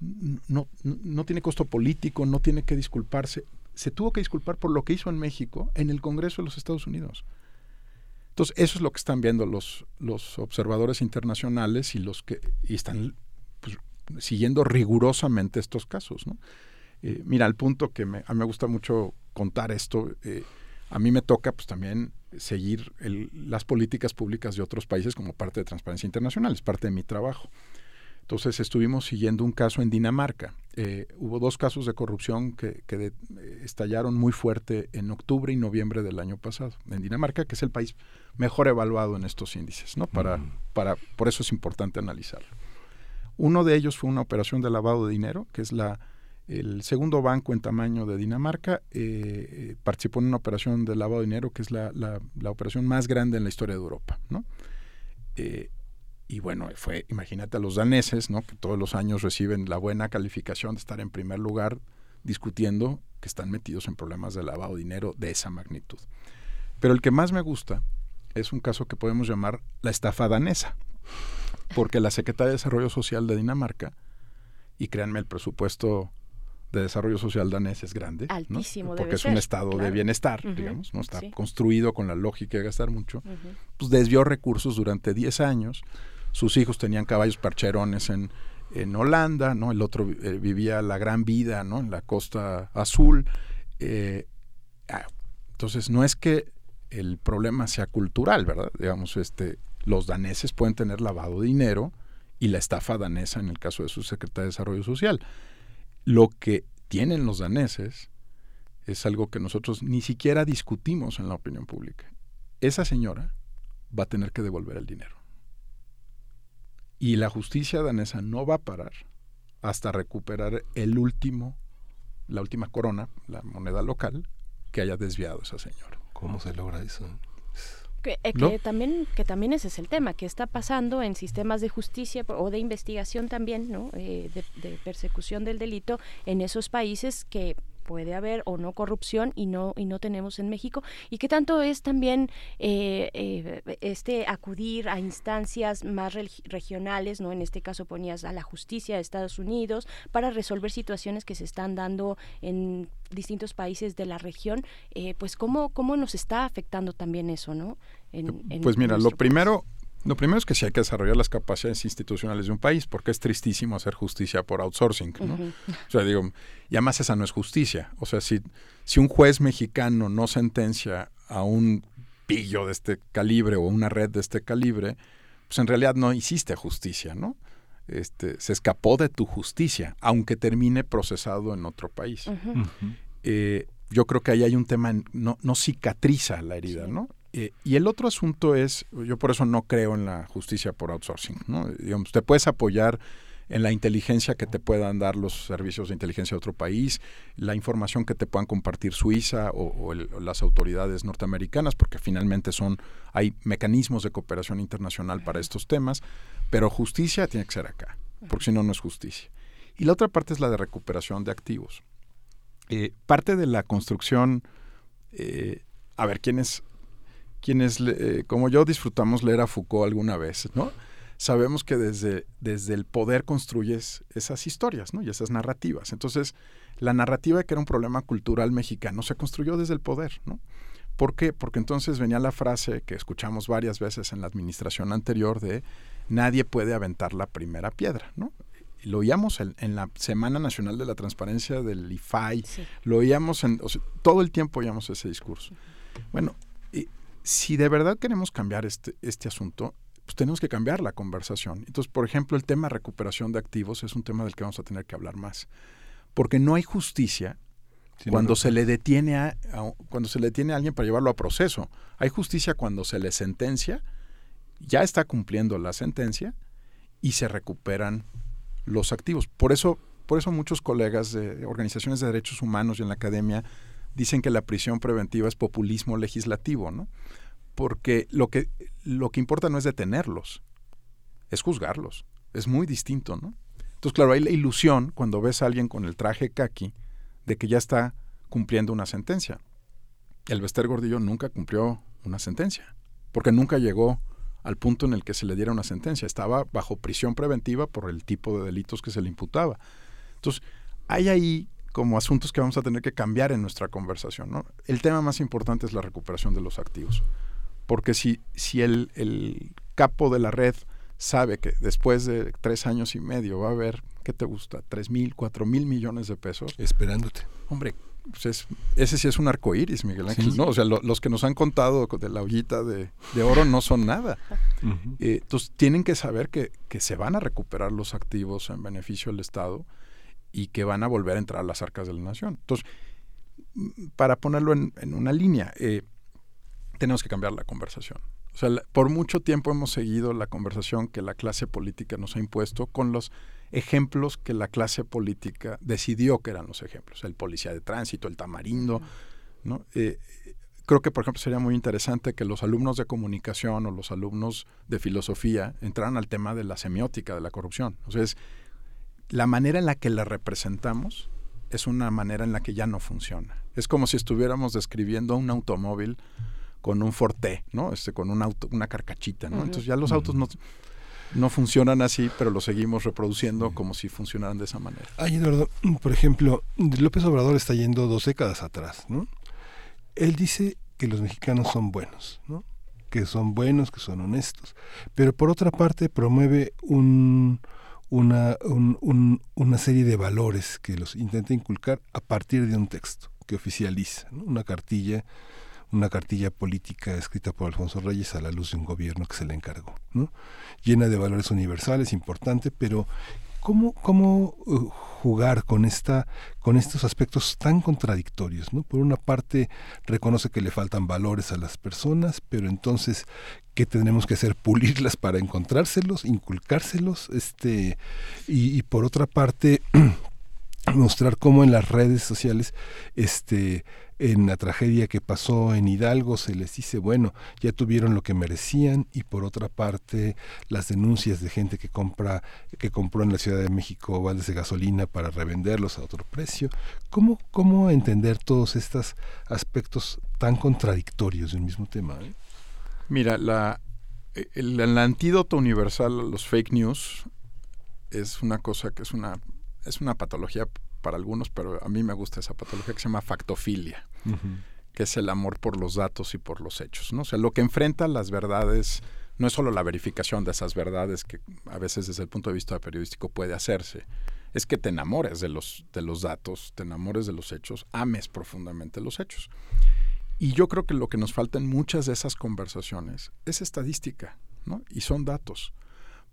no, no tiene costo político, no tiene que disculparse. Se tuvo que disculpar por lo que hizo en México en el Congreso de los Estados Unidos. Entonces, eso es lo que están viendo los, los observadores internacionales y los que y están pues, siguiendo rigurosamente estos casos. ¿no? Eh, mira, al punto que me, a mí me gusta mucho contar esto, eh, a mí me toca pues también seguir las políticas públicas de otros países como parte de Transparencia Internacional, es parte de mi trabajo. Entonces estuvimos siguiendo un caso en Dinamarca. Eh, hubo dos casos de corrupción que, estallaron muy fuerte en octubre y noviembre del año pasado en Dinamarca, que es el país mejor evaluado en estos índices, ¿no? Para, para, por eso es importante analizarlo. Uno de ellos fue una operación de lavado de dinero, que es la, el segundo banco en tamaño de Dinamarca. Eh, participó en una operación de lavado de dinero, que es la, la, operación más grande en la historia de Europa. ¿no? Eh, y bueno, fue, imagínate a los daneses, ¿no? que todos los años reciben la buena calificación de estar en primer lugar discutiendo que están metidos en problemas de lavado de dinero de esa magnitud. Pero el que más me gusta es un caso que podemos llamar la estafa danesa, porque la Secretaría de Desarrollo Social de Dinamarca, y créanme, el presupuesto de desarrollo social danés es grande, Altísimo, porque es un estado de bienestar, digamos, no está construido con la lógica de gastar mucho, pues desvió recursos durante 10 años. Sus hijos tenían caballos parcherones en, en Holanda, ¿no? El otro eh, vivía la gran vida, ¿no? En la costa azul. Eh, ah, entonces, no es que el problema sea cultural, ¿verdad? Digamos, este, los daneses pueden tener lavado de dinero y la estafa danesa en el caso de su secretaria de Desarrollo Social. Lo que tienen los daneses es algo que nosotros ni siquiera discutimos en la opinión pública. Esa señora va a tener que devolver el dinero. Y la justicia danesa no va a parar hasta recuperar el último, la última corona, la moneda local, que haya desviado esa señora. ¿Cómo se logra eso? Que, eh, también que también ese es el tema que está pasando en sistemas de justicia o de investigación también no eh, de, persecución del delito en esos países que puede haber o no corrupción y no y no tenemos en México y qué tanto es también eh, eh, este acudir a instancias más regionales no en este caso ponías a la justicia de Estados Unidos para resolver situaciones que se están dando en distintos países de la región eh, pues cómo cómo nos está afectando también eso no pues mira lo primero lo primero es que sí hay que desarrollar las capacidades institucionales de un país, porque es tristísimo hacer justicia por outsourcing, ¿no? O sea, digo, y además esa no es justicia. O sea, si, si un juez mexicano no sentencia a un pillo de este calibre o una red de este calibre, pues en realidad no hiciste justicia, ¿no? Este, se escapó de tu justicia, aunque termine procesado en otro país. Eh, yo creo que ahí hay un tema, no, no cicatriza la herida, ¿no? Eh, y el otro asunto es, yo por eso no creo en la justicia por outsourcing. ¿no? Digamos, te puedes apoyar en la inteligencia que te puedan dar los servicios de inteligencia de otro país, la información que te puedan compartir Suiza o, las autoridades norteamericanas, porque finalmente son hay mecanismos de cooperación internacional para estos temas, pero justicia tiene que ser acá, porque si no, no es justicia. Y la otra parte es la de recuperación de activos. Eh, parte de la construcción, eh, a ver, ¿quién es quienes, eh, como yo, disfrutamos leer a Foucault alguna vez, ¿no? Sabemos que desde, desde el poder construyes esas historias, ¿no? Y esas narrativas. Entonces, la narrativa que era un problema cultural mexicano se construyó desde el poder, ¿no? ¿Por qué? Porque entonces venía la frase que escuchamos varias veces en la administración anterior de nadie puede aventar la primera piedra, ¿no? lo oíamos en, la Semana Nacional de la Transparencia del IFAI, lo oíamos en, todo el tiempo oíamos ese discurso. Bueno, si de verdad queremos cambiar este, este asunto, pues tenemos que cambiar la conversación. Entonces, por ejemplo, el tema recuperación de activos es un tema del que vamos a tener que hablar más. Porque no hay justicia cuando se le detiene a, cuando se le detiene a alguien para llevarlo a proceso. Hay justicia cuando se le sentencia, ya está cumpliendo la sentencia y se recuperan los activos. Por eso, por eso muchos colegas de organizaciones de derechos humanos y en la academia dicen que la prisión preventiva es populismo legislativo, ¿no? Porque lo que, lo que importa no es detenerlos, es juzgarlos. Es muy distinto, ¿no? Entonces, claro, hay la ilusión cuando ves a alguien con el traje kaki de que ya está cumpliendo una sentencia. El Bester Gordillo nunca cumplió una sentencia, porque nunca llegó al punto en el que se le diera una sentencia. Estaba bajo prisión preventiva por el tipo de delitos que se le imputaba. Entonces, hay ahí como asuntos que vamos a tener que cambiar en nuestra conversación. ¿no? El tema más importante es la recuperación de los activos. Porque si, si el, el capo de la red sabe que después de tres años y medio va a haber, ¿qué te gusta? ¿Tres mil, cuatro mil millones de pesos? Esperándote. Hombre, pues ese sí es un arco iris, Miguel Ángel. No, o sea, los que nos han contado de la ollita de, oro no son nada. Eh, entonces, tienen que saber que, que se van a recuperar los activos en beneficio del Estado y que van a volver a entrar a las arcas de la nación. Entonces, para ponerlo en, una línea, eh, tenemos que cambiar la conversación. O sea, por mucho tiempo hemos seguido la conversación que la clase política nos ha impuesto con los ejemplos que la clase política decidió que eran los ejemplos. El policía de tránsito, el tamarindo. ¿no? Eh, creo que, por ejemplo, sería muy interesante que los alumnos de comunicación o los alumnos de filosofía entraran al tema de la semiótica de la corrupción. O sea, es la manera en la que la representamos es una manera en la que ya no funciona. Es como si estuviéramos describiendo un automóvil con un forte, ¿no? Este, con un auto, una carcachita, ¿no? Entonces ya los autos no, no funcionan así, pero los seguimos reproduciendo como si funcionaran de esa manera. Ay, Eduardo, por ejemplo, López Obrador está yendo dos décadas atrás, ¿no? Él dice que los mexicanos son buenos, ¿no? Que son buenos, que son honestos. Pero por otra parte promueve un, una, una serie de valores que los intenta inculcar a partir de un texto que oficializa, una cartilla una cartilla política escrita por Alfonso Reyes a la luz de un gobierno que se le encargó, llena de valores universales, importante, pero ¿cómo, cómo uh, jugar con, esta, con estos aspectos tan contradictorios? Por una parte, reconoce que le faltan valores a las personas, pero entonces, ¿qué tendremos que hacer? Pulirlas para encontrárselos, inculcárselos, este, y, por otra parte, mostrar cómo en las redes sociales este en la tragedia que pasó en Hidalgo se les dice, bueno, ya tuvieron lo que merecían y por otra parte las denuncias de gente que compra que compró en la Ciudad de México vales de gasolina para revenderlos a otro precio. ¿Cómo cómo entender todos estos aspectos tan contradictorios de un mismo tema? Eh? Mira, la el, el antídoto universal a los fake news es una cosa que es una es una patología para algunos, pero a mí me gusta esa patología que se llama factofilia, que es el amor por los datos y por los hechos. ¿no? O sea, lo que enfrenta las verdades no es solo la verificación de esas verdades que a veces desde el punto de vista periodístico puede hacerse, es que te enamores de los, de los datos, te enamores de los hechos, ames profundamente los hechos. Y yo creo que lo que nos falta en muchas de esas conversaciones es estadística, ¿no? Y son datos.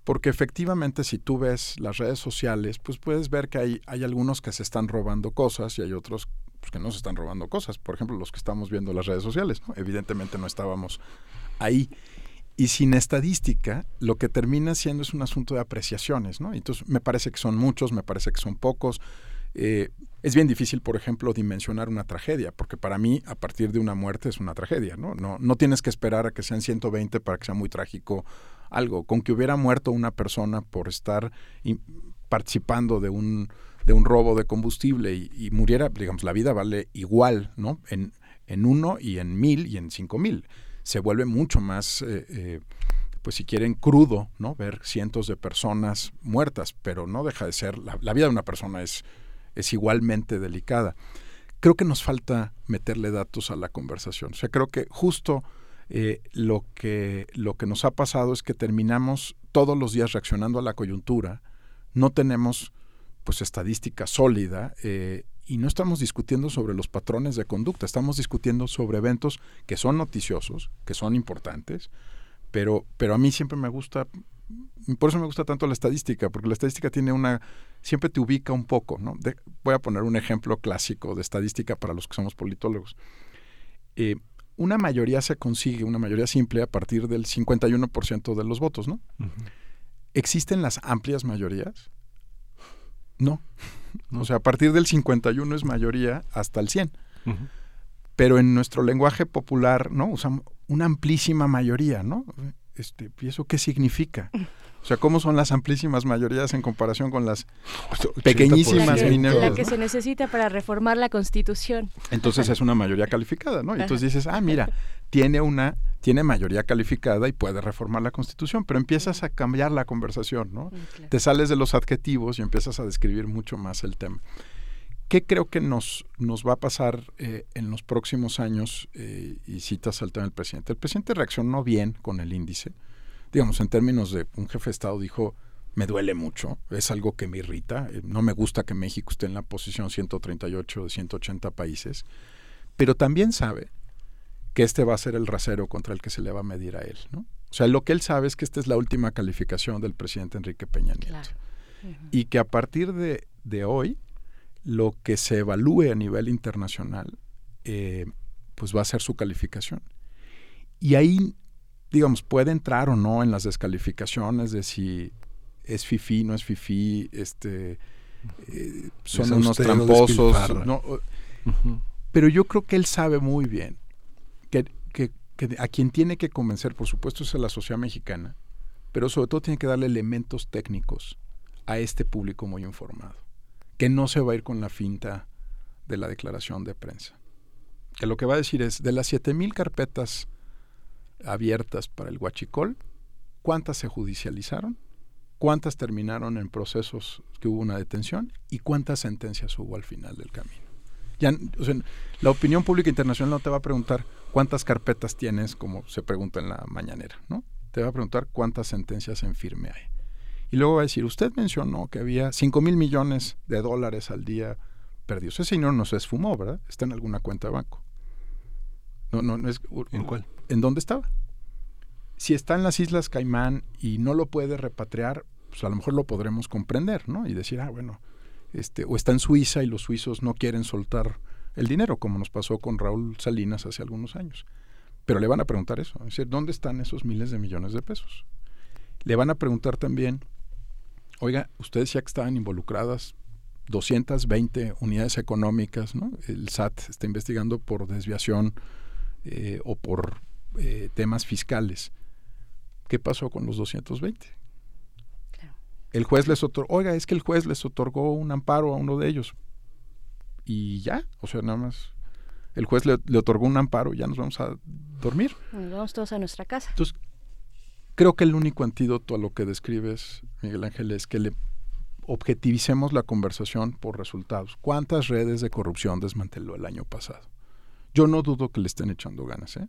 Porque efectivamente si tú ves las redes sociales, pues puedes ver que hay, hay algunos que se están robando cosas y hay otros pues, que no se están robando cosas. Por ejemplo, los que estamos viendo las redes sociales. Evidentemente no estábamos ahí. Y sin estadística, lo que termina siendo es un asunto de apreciaciones, ¿no? Entonces, me parece que son muchos, me parece que son pocos. Eh, es bien difícil, por ejemplo, dimensionar una tragedia, porque para mí, a partir de una muerte es una tragedia, ¿no? No, no tienes que esperar a que sean 120 para que sea muy trágico algo, con que hubiera muerto una persona por estar participando de un, de un robo de combustible y, muriera, digamos, la vida vale igual, ¿no? En, en uno y en mil y en cinco mil. Se vuelve mucho más, eh, eh, pues si quieren, crudo, ¿no? Ver cientos de personas muertas, pero no deja de ser, la, la vida de una persona es, es igualmente delicada. Creo que nos falta meterle datos a la conversación. O sea, creo que justo eh, lo, que, lo que nos ha pasado es que terminamos todos los días reaccionando a la coyuntura, no tenemos pues estadística sólida eh, y no estamos discutiendo sobre los patrones de conducta, estamos discutiendo sobre eventos que son noticiosos, que son importantes, pero, pero a mí siempre me gusta, por eso me gusta tanto la estadística, porque la estadística tiene una, siempre te ubica un poco, ¿no? voy a poner un ejemplo clásico de estadística para los que somos politólogos. Eh, una mayoría se consigue, una mayoría simple, a partir del 51% de los votos, ¿no? ¿Existen las amplias mayorías? No. O sea, a partir del 51 es mayoría hasta el 100. Pero en nuestro lenguaje popular, ¿no? Usamos una amplísima mayoría, ¿no? Este, ¿Y eso qué significa? O sea, ¿cómo son las amplísimas mayorías en comparación con las pequeñísimas minorías? La que se necesita para reformar la Constitución. Entonces es una mayoría calificada, ¿no? Y entonces dices, ah, mira, tiene una tiene mayoría calificada y puede reformar la Constitución, pero empiezas a cambiar la conversación, ¿no? Te sales de los adjetivos y empiezas a describir mucho más el tema. ¿Qué creo que nos, nos va a pasar eh, en los próximos años? Eh, y citas al tema del presidente. El presidente reaccionó bien con el índice digamos, en términos de un jefe de Estado dijo, me duele mucho, es algo que me irrita, eh, no me gusta que México esté en la posición 138 de 180 países, pero también sabe que este va a ser el rasero contra el que se le va a medir a él, ¿no? O sea, lo que él sabe es que esta es la última calificación del presidente Enrique Peña Nieto. Y que a partir de, de, hoy, lo que se evalúe a nivel internacional, eh, pues va a ser su calificación. Y ahí digamos, puede entrar o no en las descalificaciones de si es fifi, no es fifi, este, eh, son unos tramposos. Pero yo creo que él sabe muy bien que, que, a quien tiene que convencer, por supuesto, es a la sociedad mexicana, pero sobre todo tiene que darle elementos técnicos a este público muy informado, que no se va a ir con la finta de la declaración de prensa. Que lo que va a decir es, de las 7.000 carpetas abiertas para el huachicol, ¿cuántas se judicializaron? ¿Cuántas terminaron en procesos que hubo una detención? ¿Y cuántas sentencias hubo al final del camino? Ya, la opinión pública internacional no te va a preguntar cuántas carpetas tienes, como se pregunta en la mañanera, ¿no? Te va a preguntar cuántas sentencias en firme hay. Y luego va a decir, usted mencionó que había 5 mil millones de dólares al día perdidos. Ese señor no se esfumó, ¿verdad? Está en alguna cuenta de banco. No, no, no es, ¿En cuál? ¿En dónde estaba? Si está en las Islas Caimán y no lo puede repatriar, pues a lo mejor lo podremos comprender, ¿no? Y decir, ah, bueno, este, o está en Suiza y los suizos no quieren soltar el dinero, como nos pasó con Raúl Salinas hace algunos años. Pero le van a preguntar eso, es decir, ¿dónde están esos miles de millones de pesos? Le van a preguntar también, oiga, usted decía que estaban involucradas 220 unidades económicas, ¿no? El SAT está investigando por desviación eh, o por eh, temas fiscales. ¿Qué pasó con los 220? El juez les otorgó, oiga, es que el juez les otorgó un amparo a uno de ellos. Y ya, o sea, nada más. El juez le, otorgó un amparo, y ya nos vamos a dormir. Nos vamos todos a nuestra casa. Entonces, creo que el único antídoto a lo que describes, Miguel Ángel, es que le objetivicemos la conversación por resultados. ¿Cuántas redes de corrupción desmanteló el año pasado? Yo no dudo que le estén echando ganas. ¿eh?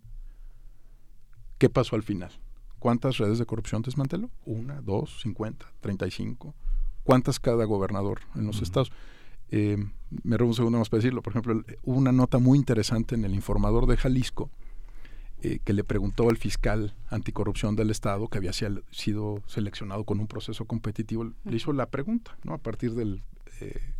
¿Qué pasó al final? ¿Cuántas redes de corrupción desmanteló? Una, dos, cincuenta, treinta y cinco. ¿Cuántas cada gobernador en los estados? Eh, me robo un segundo más para decirlo. Por ejemplo, hubo una nota muy interesante en el informador de Jalisco eh, que le preguntó al fiscal anticorrupción del Estado, que había sido seleccionado con un proceso competitivo, le hizo la pregunta, ¿no? A partir del eh,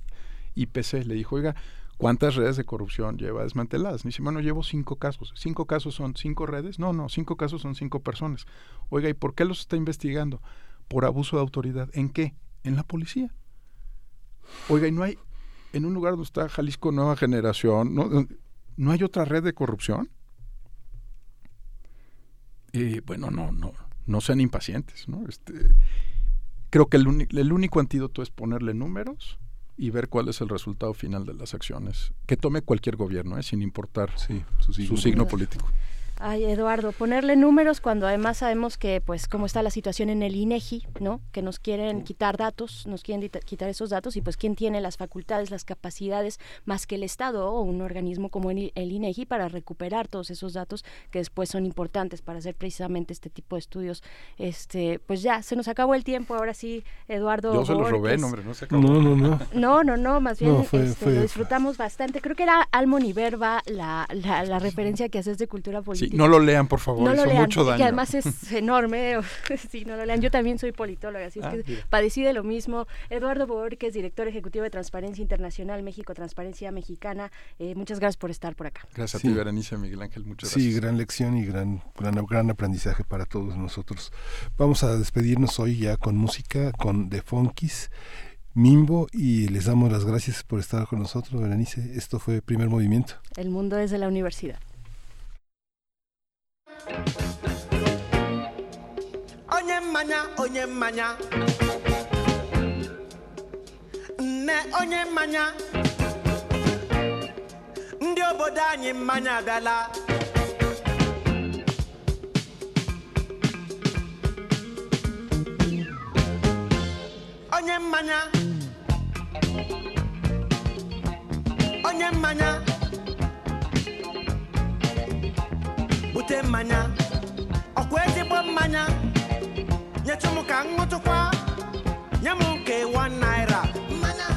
IPC, le dijo, oiga, ¿cuántas redes de corrupción lleva desmanteladas? Me dice, bueno, llevo cinco casos. ¿Cinco casos son cinco redes? No, no, cinco casos son cinco personas. Oiga, ¿y por qué los está investigando? Por abuso de autoridad. ¿En qué? En la policía. Oiga, y no hay, en un lugar donde está Jalisco Nueva Generación, ¿no, ¿no hay otra red de corrupción? Y bueno, no, no, no sean impacientes, ¿no? Este, creo que el, el único antídoto es ponerle números y ver cuál es el resultado final de las acciones que tome cualquier gobierno, ¿eh? sin importar su signo político. Ay, Eduardo, ponerle números cuando además sabemos que, pues, cómo está la situación en el INEGI, ¿no? Que nos quieren quitar datos, nos quieren quitar esos datos y, pues, quién tiene las facultades, las capacidades más que el Estado o un organismo como el, INEGI para recuperar todos esos datos que después son importantes para hacer precisamente este tipo de estudios. Este, pues ya, se nos acabó el tiempo. Ahora sí, Eduardo. Yo se lo robé, hombre, no se acabó. No, no, no. No, no, no, más bien este, lo disfrutamos bastante. Creo que era Almon Iberba la, la, referencia que haces de cultura política no lo lean, por favor, no mucho daño. Que además es enorme, sí, no lo lean. Yo también soy politóloga, así es ah, que padecí de lo mismo. Eduardo Borges, director ejecutivo de Transparencia Internacional México, Transparencia Mexicana, eh, muchas gracias por estar por acá. Gracias a ti, Berenice, Miguel Ángel, muchas gracias. Sí, gran lección y gran, gran, gran aprendizaje para todos nosotros. Vamos a despedirnos hoy ya con música, con The Funkies. Mimbo y les damos las gracias por estar con nosotros, Berenice. Esto fue Primer Movimiento. El mundo es de la universidad. Onye mmanya onye mmanya nne onye mmanya ndị obodo anyị mmanya abịala. Onye mmanya onye mmanya bute mmanya. Ọkwa ezigbo mmanya. Nyetụ m ka m ṅụtụkwa. Nye m nke 1 naira. Mmanya.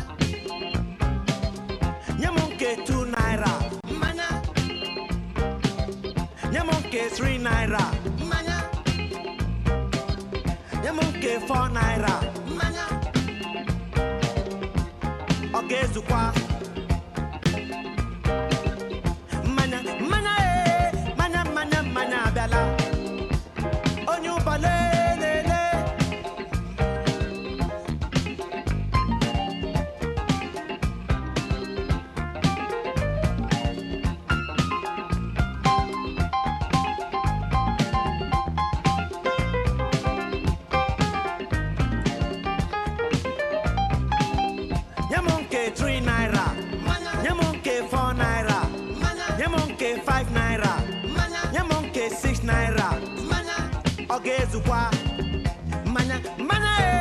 Nye m nke 2 naira. Nye m nke 3 naira. Nye m nke 4 naira. Ọ ga-ezukwa. ọ ga-ezukwa mmanya